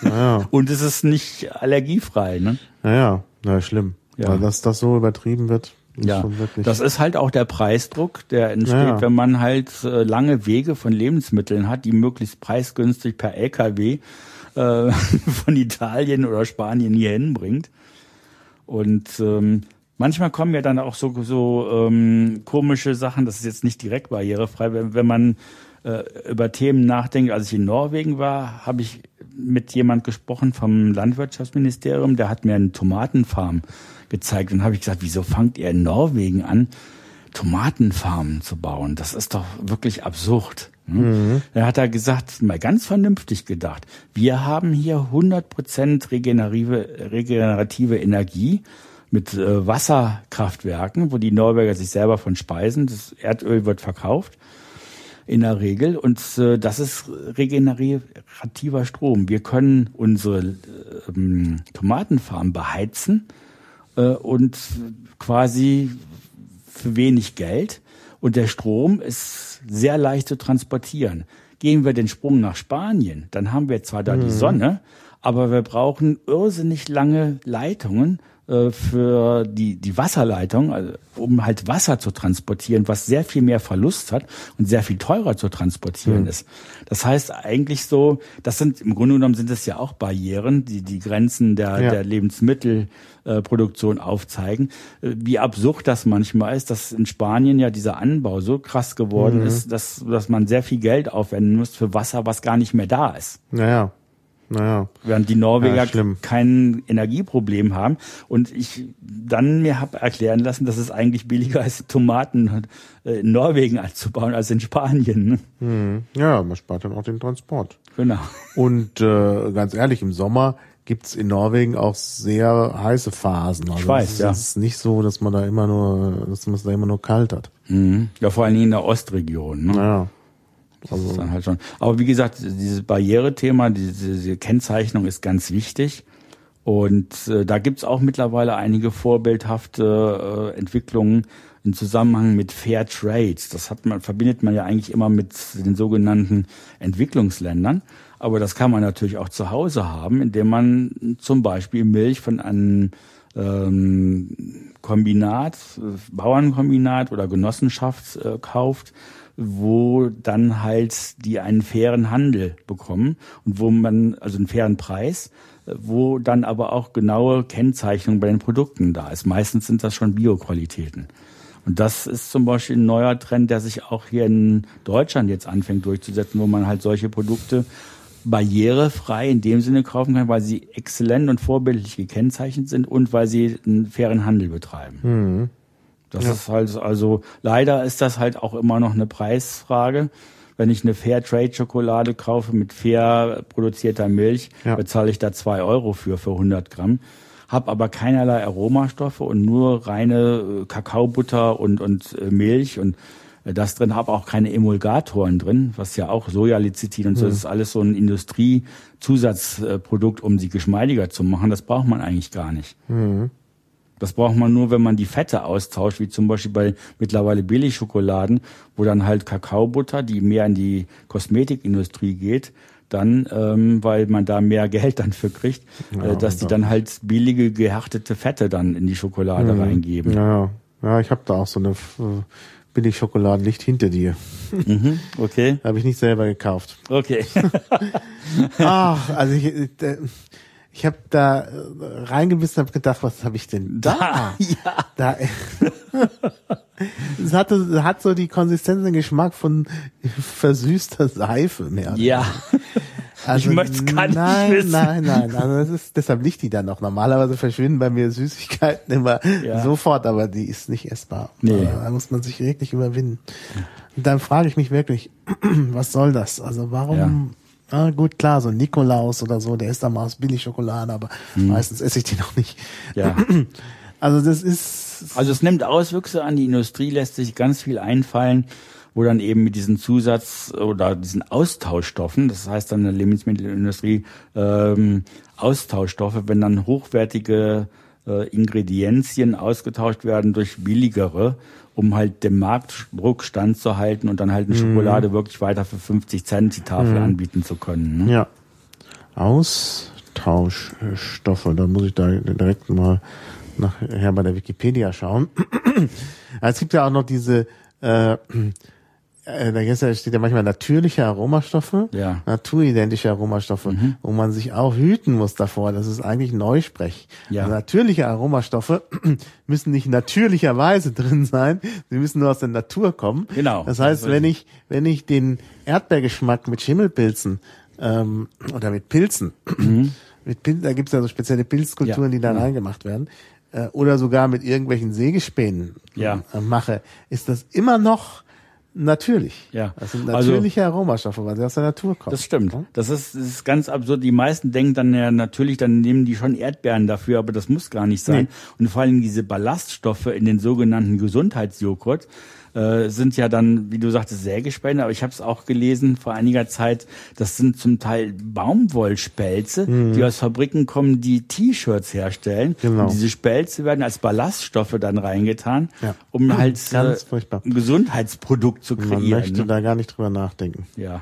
Ja, ja. Und es ist nicht allergiefrei, ne? Ja, ja, ja schlimm. Ja. Weil dass das so übertrieben wird. Ja, das ist halt auch der Preisdruck, der entsteht, ja. wenn man halt äh, lange Wege von Lebensmitteln hat, die möglichst preisgünstig per LKW äh, von Italien oder Spanien hier hinbringt. Und ähm, manchmal kommen ja dann auch so, so ähm, komische Sachen, das ist jetzt nicht direkt barrierefrei, wenn, wenn man äh, über Themen nachdenkt. Als ich in Norwegen war, habe ich mit jemand gesprochen vom Landwirtschaftsministerium, der hat mir eine Tomatenfarm gezeigt und habe ich gesagt, wieso fangt ihr in Norwegen an, Tomatenfarmen zu bauen? Das ist doch wirklich absurd. Hm? Mhm. Er hat da gesagt, mal ganz vernünftig gedacht, wir haben hier 100% regenerative, regenerative Energie mit äh, Wasserkraftwerken, wo die Norweger sich selber von speisen. Das Erdöl wird verkauft in der Regel und äh, das ist regenerativer Strom. Wir können unsere äh, Tomatenfarm beheizen äh, und quasi für wenig Geld. Und der Strom ist sehr leicht zu transportieren. Gehen wir den Sprung nach Spanien, dann haben wir zwar da mhm. die Sonne, aber wir brauchen irrsinnig lange Leitungen äh, für die, die Wasserleitung, also um halt Wasser zu transportieren, was sehr viel mehr Verlust hat und sehr viel teurer zu transportieren mhm. ist. Das heißt eigentlich so, das sind im Grunde genommen sind es ja auch Barrieren, die die Grenzen der, ja. der Lebensmittelproduktion aufzeigen. Äh, wie absurd das manchmal ist, dass in Spanien ja dieser Anbau so krass geworden mhm. ist, dass, dass man sehr viel Geld aufwenden muss für Wasser, was gar nicht mehr da ist. Naja. Naja. Während die Norweger ja, kein Energieproblem haben. Und ich dann mir habe erklären lassen, dass es eigentlich billiger ist, Tomaten äh, in Norwegen anzubauen als in Spanien. Ne? Hm. Ja, man spart dann auch den Transport. Genau. Und äh, ganz ehrlich, im Sommer gibt's in Norwegen auch sehr heiße Phasen. Also ich weiß, es ja. Es ist nicht so, dass man da immer nur, dass man es da immer nur kalt hat. Mhm. Ja, vor allen Dingen in der Ostregion. Ne? Ja. Das also. ist dann halt schon. Aber wie gesagt, dieses Barrierethema, diese, diese Kennzeichnung ist ganz wichtig. Und äh, da gibt's auch mittlerweile einige vorbildhafte äh, Entwicklungen im Zusammenhang mit Fair Trade. Das hat man, verbindet man ja eigentlich immer mit den sogenannten Entwicklungsländern. Aber das kann man natürlich auch zu Hause haben, indem man zum Beispiel Milch von einem ähm, Kombinat, äh, Bauernkombinat oder Genossenschaft äh, kauft, wo dann halt die einen fairen Handel bekommen und wo man, also einen fairen Preis, wo dann aber auch genaue Kennzeichnung bei den Produkten da ist. Meistens sind das schon Bioqualitäten. Und das ist zum Beispiel ein neuer Trend, der sich auch hier in Deutschland jetzt anfängt durchzusetzen, wo man halt solche Produkte barrierefrei in dem Sinne kaufen kann, weil sie exzellent und vorbildlich gekennzeichnet sind und weil sie einen fairen Handel betreiben. Mhm. Das ja. ist halt, also leider ist das halt auch immer noch eine Preisfrage. Wenn ich eine Fair-Trade-Schokolade kaufe mit fair produzierter Milch, ja. bezahle ich da zwei Euro für, für 100 Gramm. Hab aber keinerlei Aromastoffe und nur reine äh, Kakaobutter und, und äh, Milch und äh, das drin, habe auch keine Emulgatoren drin, was ja auch Sojalecithin und so, mhm. das ist alles so ein Industriezusatzprodukt, um sie geschmeidiger zu machen. Das braucht man eigentlich gar nicht. Mhm. Das braucht man nur, wenn man die Fette austauscht, wie zum Beispiel bei mittlerweile Billigschokoladen, wo dann halt Kakaobutter, die mehr in die Kosmetikindustrie geht, dann, ähm, weil man da mehr Geld dann für kriegt, Ja, äh, dass die dann halt billige gehärtete Fette dann in die Schokolade reingeben. Ja, ja, ich habe da auch so eine äh, nicht hinter dir. Mhm, okay, Habe ich nicht selber gekauft. okay. Ach, also ich, äh, ich habe da äh, reingebissen und habe gedacht, was habe ich denn da? ja. da es hatte, hat so die Konsistenz und Geschmack von versüßter Seife mehr. Ja. Also, Ich möcht's gar nicht nein, wissen. Nein, nein, also das ist, deshalb liegt die dann noch. Normalerweise verschwinden bei mir Süßigkeiten immer Ja. sofort, aber die ist nicht essbar. Nee. Da muss man sich wirklich überwinden. Und dann frage ich mich wirklich, was soll das? Also warum, ah, gut, klar, so Nikolaus oder so, der isst dann mal aus Billigschokolade, aber meistens esse ich die noch nicht. Hm. Ja. Also das ist, Also es nimmt Auswüchse an, die Industrie lässt sich ganz viel einfallen, wo dann eben mit diesen Zusatz- oder diesen Austauschstoffen, das heißt dann in der Lebensmittelindustrie ähm, Austauschstoffe, wenn dann hochwertige äh, Ingredienzien ausgetauscht werden durch billigere, um halt dem Marktdruck standzuhalten und dann halt eine Schokolade wirklich weiter für 50 Cent die Tafel anbieten zu können. Ne? ja, Austauschstoffe, da muss ich da direkt mal nachher bei der Wikipedia schauen. es gibt ja auch noch diese, äh, äh, da steht ja manchmal natürliche Aromastoffe, Ja. Mhm. naturidentische Aromastoffe, wo man sich auch hüten muss davor. Das ist eigentlich Neusprech. Ja. Also natürliche Aromastoffe müssen nicht natürlicherweise drin sein, sie müssen nur aus der Natur kommen. Genau. Das heißt, ist wenn ich, wenn ich den Erdbeergeschmack mit Schimmelpilzen ähm, oder mit Pilzen, mit Pil da gibt's ja so spezielle Pilzkulturen, Mhm. Ja. die da Ja. reingemacht werden, äh, oder sogar mit irgendwelchen Sägespänen Ja. äh, mache, ist das immer noch natürlich. Ja. Das sind Also- natürliche Aromastoffe, weil sie aus der Natur kommen. Das stimmt. Das ist, das ist ganz absurd. Die meisten denken dann ja natürlich, dann nehmen die schon Erdbeeren dafür, aber das muss gar nicht sein. Und vor allem diese Ballaststoffe in den sogenannten Gesundheitsjoghurt äh, sind ja dann, wie du sagtest, Sägespäne, aber ich habe es auch gelesen vor einiger Zeit, das sind zum Teil Baumwollspelze, die aus Fabriken kommen, die T-Shirts herstellen. Mhm. Genau. Und diese Spelze werden als Ballaststoffe dann reingetan, Ja. um halt äh, ein Gesundheitsprodukt zu Man kreieren. möchte ne? da gar nicht drüber nachdenken. Ja.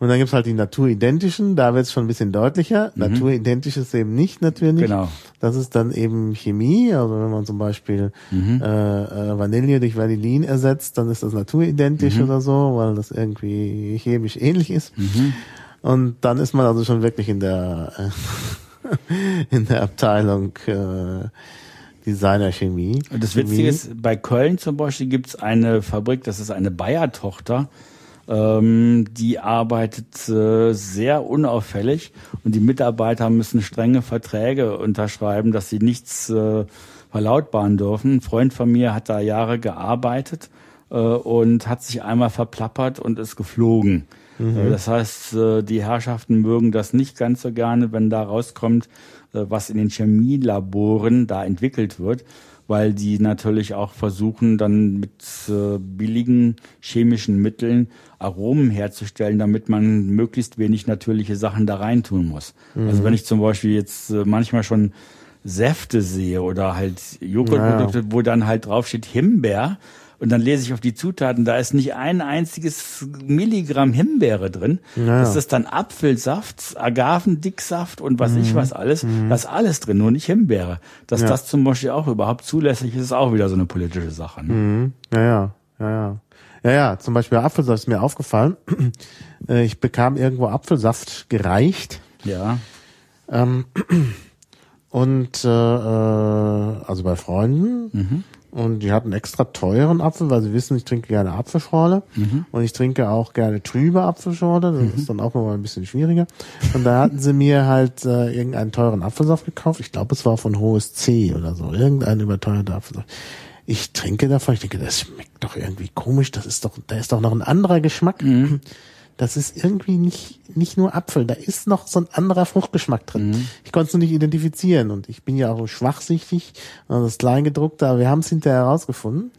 Und dann gibt's halt die naturidentischen, da wird's schon ein bisschen deutlicher. Naturidentisch ist eben nicht natürlich. Mhm. Genau. Das ist dann eben Chemie. Also wenn man zum Beispiel Mhm. äh, äh, Vanille durch Vanillin ersetzt, dann ist das naturidentisch Mhm. oder so, weil das irgendwie chemisch ähnlich ist. Mhm. Und dann ist man also schon wirklich in der äh, in der Abteilung äh, Designerchemie. Und das. Witzige ist, bei Köln zum Beispiel gibt's eine Fabrik, das ist eine Bayer-Tochter, ähm, die arbeitet äh, sehr unauffällig und die Mitarbeiter müssen strenge Verträge unterschreiben, dass sie nichts äh, verlautbaren dürfen. Ein Freund von mir hat da Jahre gearbeitet äh, und hat sich einmal verplappert und ist geflogen. Äh, Das heißt, äh, die Herrschaften mögen das nicht ganz so gerne, wenn da rauskommt, äh, was in den Chemielaboren da entwickelt wird, weil die natürlich auch versuchen, dann mit äh, billigen chemischen Mitteln Aromen herzustellen, damit man möglichst wenig natürliche Sachen da reintun muss. Also wenn ich zum Beispiel jetzt äh, manchmal schon Säfte sehe oder halt Joghurtprodukte, wo dann halt draufsteht Himbeer, und dann lese ich auf die Zutaten, da ist nicht ein einziges Milligramm Himbeere drin. Ja. Das ist dann Apfelsaft, Agavendicksaft und was ich was alles. Da ist alles drin, nur nicht Himbeere. Dass Ja. das zum Beispiel auch überhaupt zulässig ist, ist auch wieder so eine politische Sache. Ne? Mhm. Ja, ja, ja, ja. Ja, ja, zum Beispiel Apfelsaft ist mir aufgefallen. Äh, Ich bekam irgendwo Apfelsaft gereicht. Ja. Ähm, und äh, äh, also bei Freunden. Und die hatten extra teuren Apfel, weil sie wissen, ich trinke gerne Apfelschorle. Und ich trinke auch gerne trübe Apfelschorle. Das ist dann auch nochmal ein bisschen schwieriger. Und da hatten sie mir halt äh, irgendeinen teuren Apfelsaft gekauft. Ich glaube, es war von Hohes C oder so. Irgendein überteuerter Apfelsaft. Ich trinke davon, ich denke, das schmeckt doch irgendwie komisch. Das ist doch, da ist doch noch ein anderer Geschmack. Das ist irgendwie nicht, nicht nur Apfel, da ist noch so ein anderer Fruchtgeschmack drin. Ich konnte es nur nicht identifizieren und ich bin ja auch so schwachsichtig, also das Kleingedruckte, aber wir haben es hinterher herausgefunden.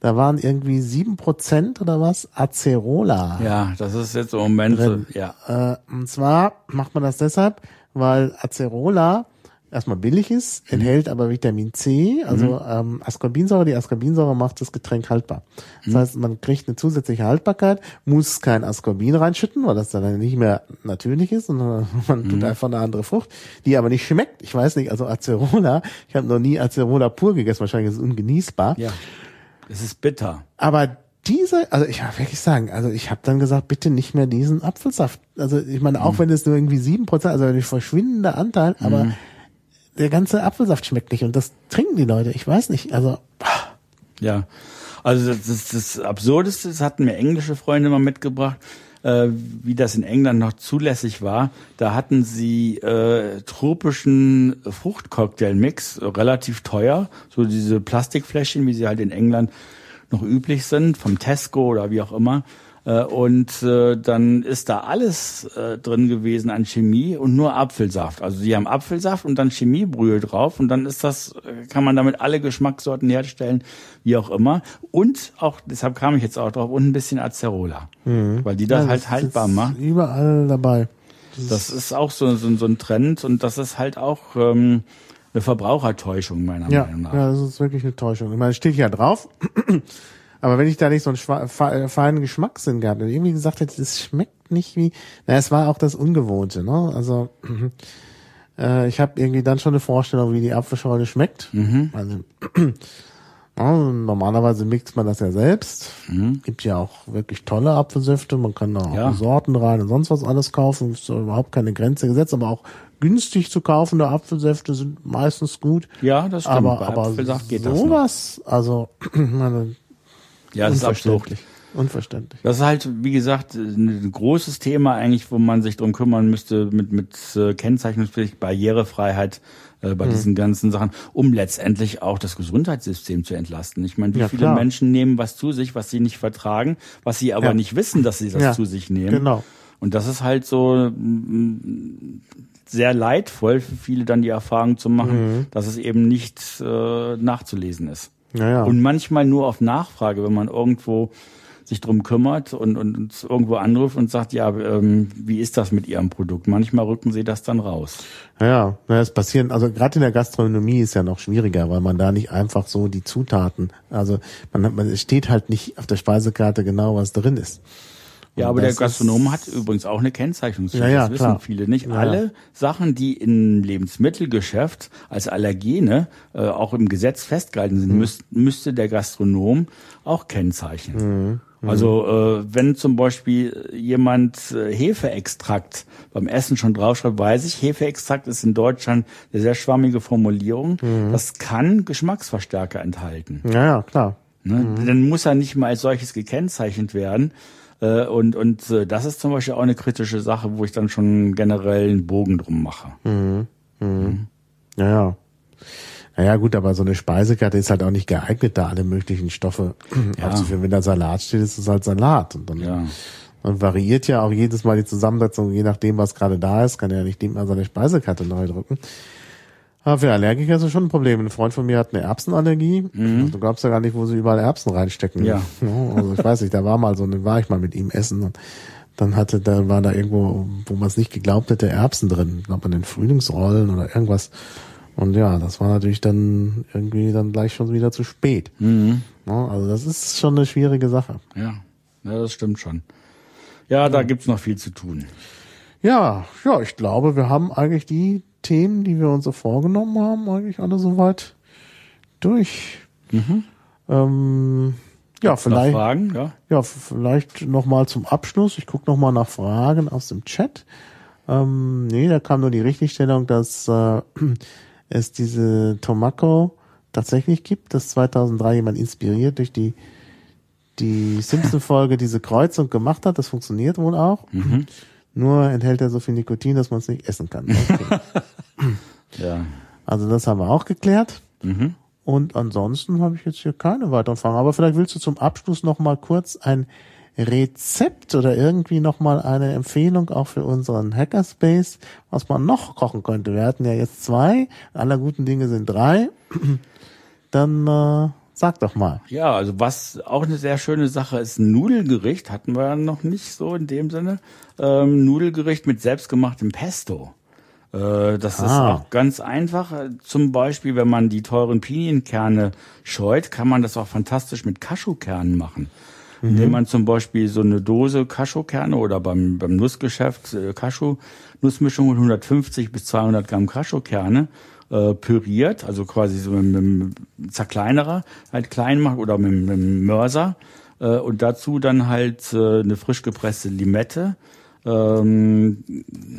Da waren irgendwie sieben Prozent oder was Acerola. Ja, das ist jetzt im Moment so, Drin. ja. Äh, und zwar macht man das deshalb, weil Acerola erstmal billig ist, Mhm. enthält aber Vitamin C, also ähm, Ascorbinsäure. Die Ascorbinsäure macht das Getränk haltbar. Das Mhm. heißt, man kriegt eine zusätzliche Haltbarkeit, muss kein Ascorbin reinschütten, weil das dann nicht mehr natürlich ist, sondern man Mhm. tut einfach eine andere Frucht, die aber nicht schmeckt. Ich weiß nicht, also Acerola, ich habe noch nie Acerola pur gegessen, wahrscheinlich ist es ungenießbar. Ja. Es ist bitter. Aber diese, also ich muss wirklich sagen, also ich habe dann gesagt, bitte nicht mehr diesen Apfelsaft. Also ich meine, Mhm. auch wenn es nur irgendwie sieben Prozent, also ein verschwindender Anteil, aber der ganze Apfelsaft schmeckt nicht und das trinken die Leute. Ich weiß nicht, also Ja. Also das, das, Absurdeste, das hatten mir englische Freunde mal mitgebracht, äh, wie das in England noch zulässig war. Da hatten sie äh, tropischen Fruchtcocktail-Mix, relativ teuer, so diese Plastikfläschchen, wie sie halt in England noch üblich sind, vom Tesco oder wie auch immer. Äh, Und äh, dann ist da alles äh, drin gewesen an Chemie und nur Apfelsaft. Also sie haben Apfelsaft und dann Chemiebrühe drauf und dann ist das, äh, kann man damit alle Geschmackssorten herstellen, wie auch immer. Und auch, deshalb kam ich jetzt auch drauf, und ein bisschen Acerola. Weil die das ja, halt ist haltbar macht. Überall dabei. Das ist auch so, so, so ein Trend und das ist halt auch ähm, eine Verbrauchertäuschung, meiner Ja, Meinung nach. ja, das ist wirklich eine Täuschung. Ich meine, steht ja drauf. Aber wenn ich da nicht so einen fe- feinen Geschmackssinn gehabt hätte, irgendwie gesagt hätte, das schmeckt nicht wie, na, es war auch das Ungewohnte, ne? Also, äh, ich habe irgendwie dann schon eine Vorstellung, wie die Apfelschorle schmeckt. Mhm. Also, ja, normalerweise mixt man das ja selbst. Gibt ja auch wirklich tolle Apfelsäfte. Man kann da auch Mhm. Ja. Sorten rein und sonst was alles kaufen. Ist überhaupt keine Grenze gesetzt, aber auch günstig zu kaufende Apfelsäfte sind meistens gut. Ja, das stimmt. Aber, Bei aber Apfelsaft geht das noch. sowas, also meine, Ja, das ist absurd. unverständlich. Unverständlich. Das ist halt, wie gesagt, ein großes Thema eigentlich, wo man sich drum kümmern müsste mit, mit äh, Kennzeichnungspflicht, Barrierefreiheit äh, Mhm. bei diesen ganzen Sachen, um letztendlich auch das Gesundheitssystem zu entlasten. Ich meine, wie Ja, viele klar. Menschen nehmen was zu sich, was sie nicht vertragen, was sie aber Ja. nicht wissen, dass sie das Ja, zu sich nehmen. genau. Und das ist halt so mm, sehr leidvoll für viele dann die Erfahrung zu machen, Mhm. dass es eben nicht äh, nachzulesen ist. Naja. Und manchmal nur auf Nachfrage, wenn man irgendwo sich drum kümmert und, und, und irgendwo anruft und sagt, ja, ähm, wie ist das mit Ihrem Produkt? Manchmal rücken sie das dann raus. Ja, naja, es passieren, also gerade in der Gastronomie ist ja noch schwieriger, weil man da nicht einfach so die Zutaten, also man, hat- man es steht halt nicht auf der Speisekarte genau, was drin ist. Ja, aber der Gastronom hat übrigens auch eine Kennzeichnungspflicht. Ja, ja, das wissen klar. viele nicht. Ja, Alle Sachen, die im Lebensmittelgeschäft als Allergene äh, auch im Gesetz festgehalten Mhm. sind, müß, müsste der Gastronom auch kennzeichnen. Mhm. Also äh, wenn zum Beispiel jemand äh, Hefeextrakt beim Essen schon draufschreibt, weiß ich, Hefeextrakt ist in Deutschland eine sehr schwammige Formulierung. Mhm. Das kann Geschmacksverstärker enthalten. Ja, ja, klar. Ne? Mhm. Dann muss er nicht mal als solches gekennzeichnet werden. Äh, Und, und äh, das ist zum Beispiel auch eine kritische Sache, wo ich dann schon generell einen Bogen drum mache. Mhm. Ja, ja. Naja, gut, aber so eine Speisekarte ist halt auch nicht geeignet, da alle möglichen Stoffe Ja. aufzuführen. Wenn da Salat steht, ist es halt Salat. Und dann, Ja. dann variiert ja auch jedes Mal die Zusammensetzung, je nachdem, was gerade da ist, kann er ja nicht immer seine Speisekarte neu drücken. Aber für Allergiker ist es schon ein Problem. Ein Freund von mir hat eine Erbsenallergie. Du glaubst ja gar nicht, wo sie überall Erbsen reinstecken. Mhm. Ja. Also ich weiß nicht, da war mal so, dann war ich mal mit ihm essen und dann hatte, da war da irgendwo, wo man es nicht geglaubt hätte, Erbsen drin. Ich glaube an den Frühlingsrollen oder irgendwas. Und ja, das war natürlich dann irgendwie dann gleich schon wieder zu spät. Mhm. Ja, Also das ist schon eine schwierige Sache. Ja. ja, das stimmt schon. Ja, da gibt's noch viel zu tun. Ja, ja, ich glaube, wir haben eigentlich die Themen, die wir uns so vorgenommen haben, eigentlich alle soweit durch. Ähm, ja, Noch vielleicht, Fragen? Ja. ja, vielleicht noch mal zum Abschluss. Ich gucke noch mal nach Fragen aus dem Chat. Ähm, nee, da kam nur die Richtigstellung, dass äh, es diese Tomako tatsächlich gibt, dass 2003 jemand inspiriert durch die die Simpson-Folge diese Kreuzung gemacht hat. Das funktioniert wohl auch. Nur enthält er so viel Nikotin, dass man es nicht essen kann. Okay. Ja. also das haben wir auch geklärt. Mhm. Und ansonsten habe ich jetzt hier keine weiteren Fragen. Aber vielleicht willst du zum Abschluss noch mal kurz ein Rezept oder irgendwie noch mal eine Empfehlung auch für unseren Hackerspace, was man noch kochen könnte. Wir hatten ja jetzt zwei, aller guten Dinge sind drei. Dann äh, sag doch mal. Ja, also was auch eine sehr schöne Sache ist, ein Nudelgericht hatten wir noch nicht so in dem Sinne. Ähm, Nudelgericht mit selbstgemachtem Pesto. Äh, das Ah. ist auch ganz einfach. Zum Beispiel, wenn man die teuren Pinienkerne scheut, kann man das auch fantastisch mit Cashewkernen machen. Indem man zum Beispiel so eine Dose Cashewkerne oder beim, beim Nussgeschäft äh, Cashew-Nussmischung mit 150 bis 200 Gramm Cashewkerne äh, püriert, also quasi so mit, einem Zerkleinerer halt klein macht oder mit, mit einem Mörser äh, und dazu dann halt äh, eine frisch gepresste Limette, ähm,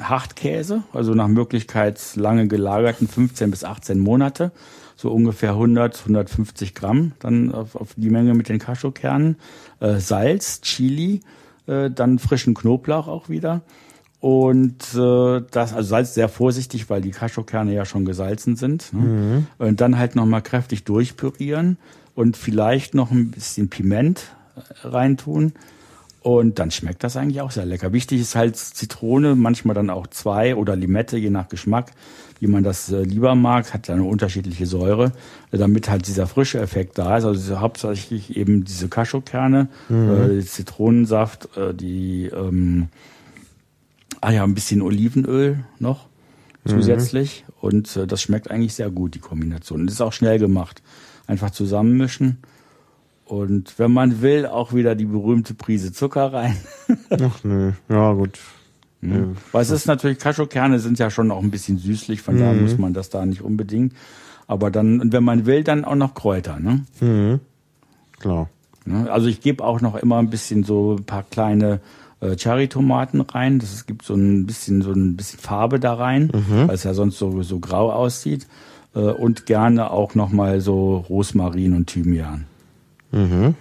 Hartkäse, also nach Möglichkeit lange gelagerten 15 bis 18 Monate, so ungefähr 100, 150 Gramm dann auf, auf die Menge mit den Cashewkernen, äh, Salz, Chili, äh, dann frischen Knoblauch auch wieder und äh, das, also Salz sehr vorsichtig, weil die Cashewkerne ja schon gesalzen sind. Ne? Und dann halt nochmal kräftig durchpürieren und vielleicht noch ein bisschen Piment äh, reintun. Und dann schmeckt das eigentlich auch sehr lecker. Wichtig ist halt Zitrone, manchmal dann auch zwei oder Limette, je nach Geschmack, wie man das äh, lieber mag, hat ja eine unterschiedliche Säure, damit halt dieser frische Effekt da ist. Also hauptsächlich eben diese Cashewkerne, äh, Zitronensaft, äh, die ähm, ah ja, ein bisschen Olivenöl noch zusätzlich. Und äh, das schmeckt eigentlich sehr gut, die Kombination. Und ist auch schnell gemacht. Einfach zusammenmischen. Und wenn man will, auch wieder die berühmte Prise Zucker rein. Ach nö, ja gut. Ne? Weil es ist natürlich, Cashewkerne sind ja schon auch ein bisschen süßlich, von daher muss man das da nicht unbedingt. Aber dann, und wenn man will, dann auch noch Kräuter. Ne? Mhm. Klar. Ne? Also ich gebe auch noch immer ein bisschen so ein paar kleine äh, Cherry-Tomaten rein. Das es gibt so ein bisschen so ein bisschen Farbe da rein, weil es ja sonst so so grau aussieht. Äh, und gerne auch noch mal so Rosmarin und Thymian. Mhm.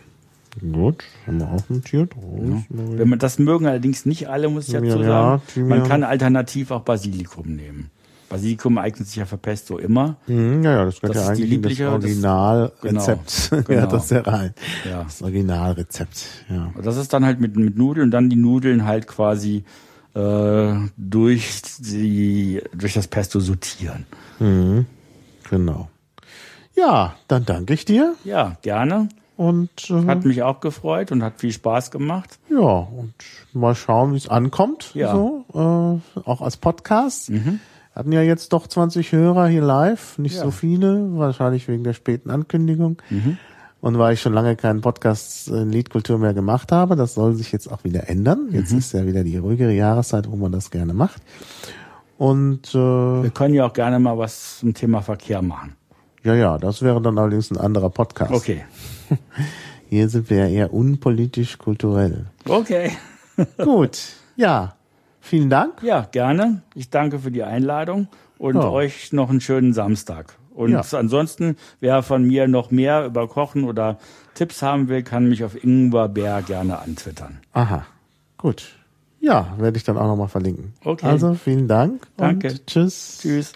Gut, haben wir auch notiert. Rosmarin. Wenn man das mögen allerdings nicht alle, muss ich dazu ja, sagen. Thymian. Man kann alternativ auch Basilikum nehmen. Basilikum eignet sich ja für Pesto immer. Mhm, ja, ja, das gehört Das ja eigentlich das Originalrezept. Genau, ja, genau. das ist ja rein. Ja. Das Originalrezept, ja. Das ist dann halt mit, mit Nudeln und dann die Nudeln halt quasi äh, durch die durch das Pesto sortieren. Mhm. Genau. Ja, dann danke ich dir Ja, gerne. und äh, Hat mich auch gefreut und hat viel Spaß gemacht. ja, und mal schauen, wie es ankommt. Ja. So, äh, auch als Podcast. Hatten ja jetzt doch 20 Hörer hier live, nicht Ja. so viele, wahrscheinlich wegen der späten Ankündigung. Und weil ich schon lange keinen Podcast in Liedkultur mehr gemacht habe, das soll sich jetzt auch wieder ändern. Jetzt ist ja wieder die ruhigere Jahreszeit, wo man das gerne macht. Und äh, Wir können ja auch gerne mal was zum Thema Verkehr machen. ja, ja, das wäre dann allerdings ein anderer Podcast. Okay. Hier sind wir ja eher unpolitisch kulturell. Okay. Gut, ja, vielen Dank. Ja, gerne. Ich danke für die Einladung und Ja. euch noch einen schönen Samstag. Und Ja. ansonsten, wer von mir noch mehr über Kochen oder Tipps haben will, kann mich auf Ingwerbär gerne antwittern. Aha, gut. Ja, werde ich dann auch nochmal verlinken. Okay. Also vielen Dank Danke. und tschüss. Tschüss.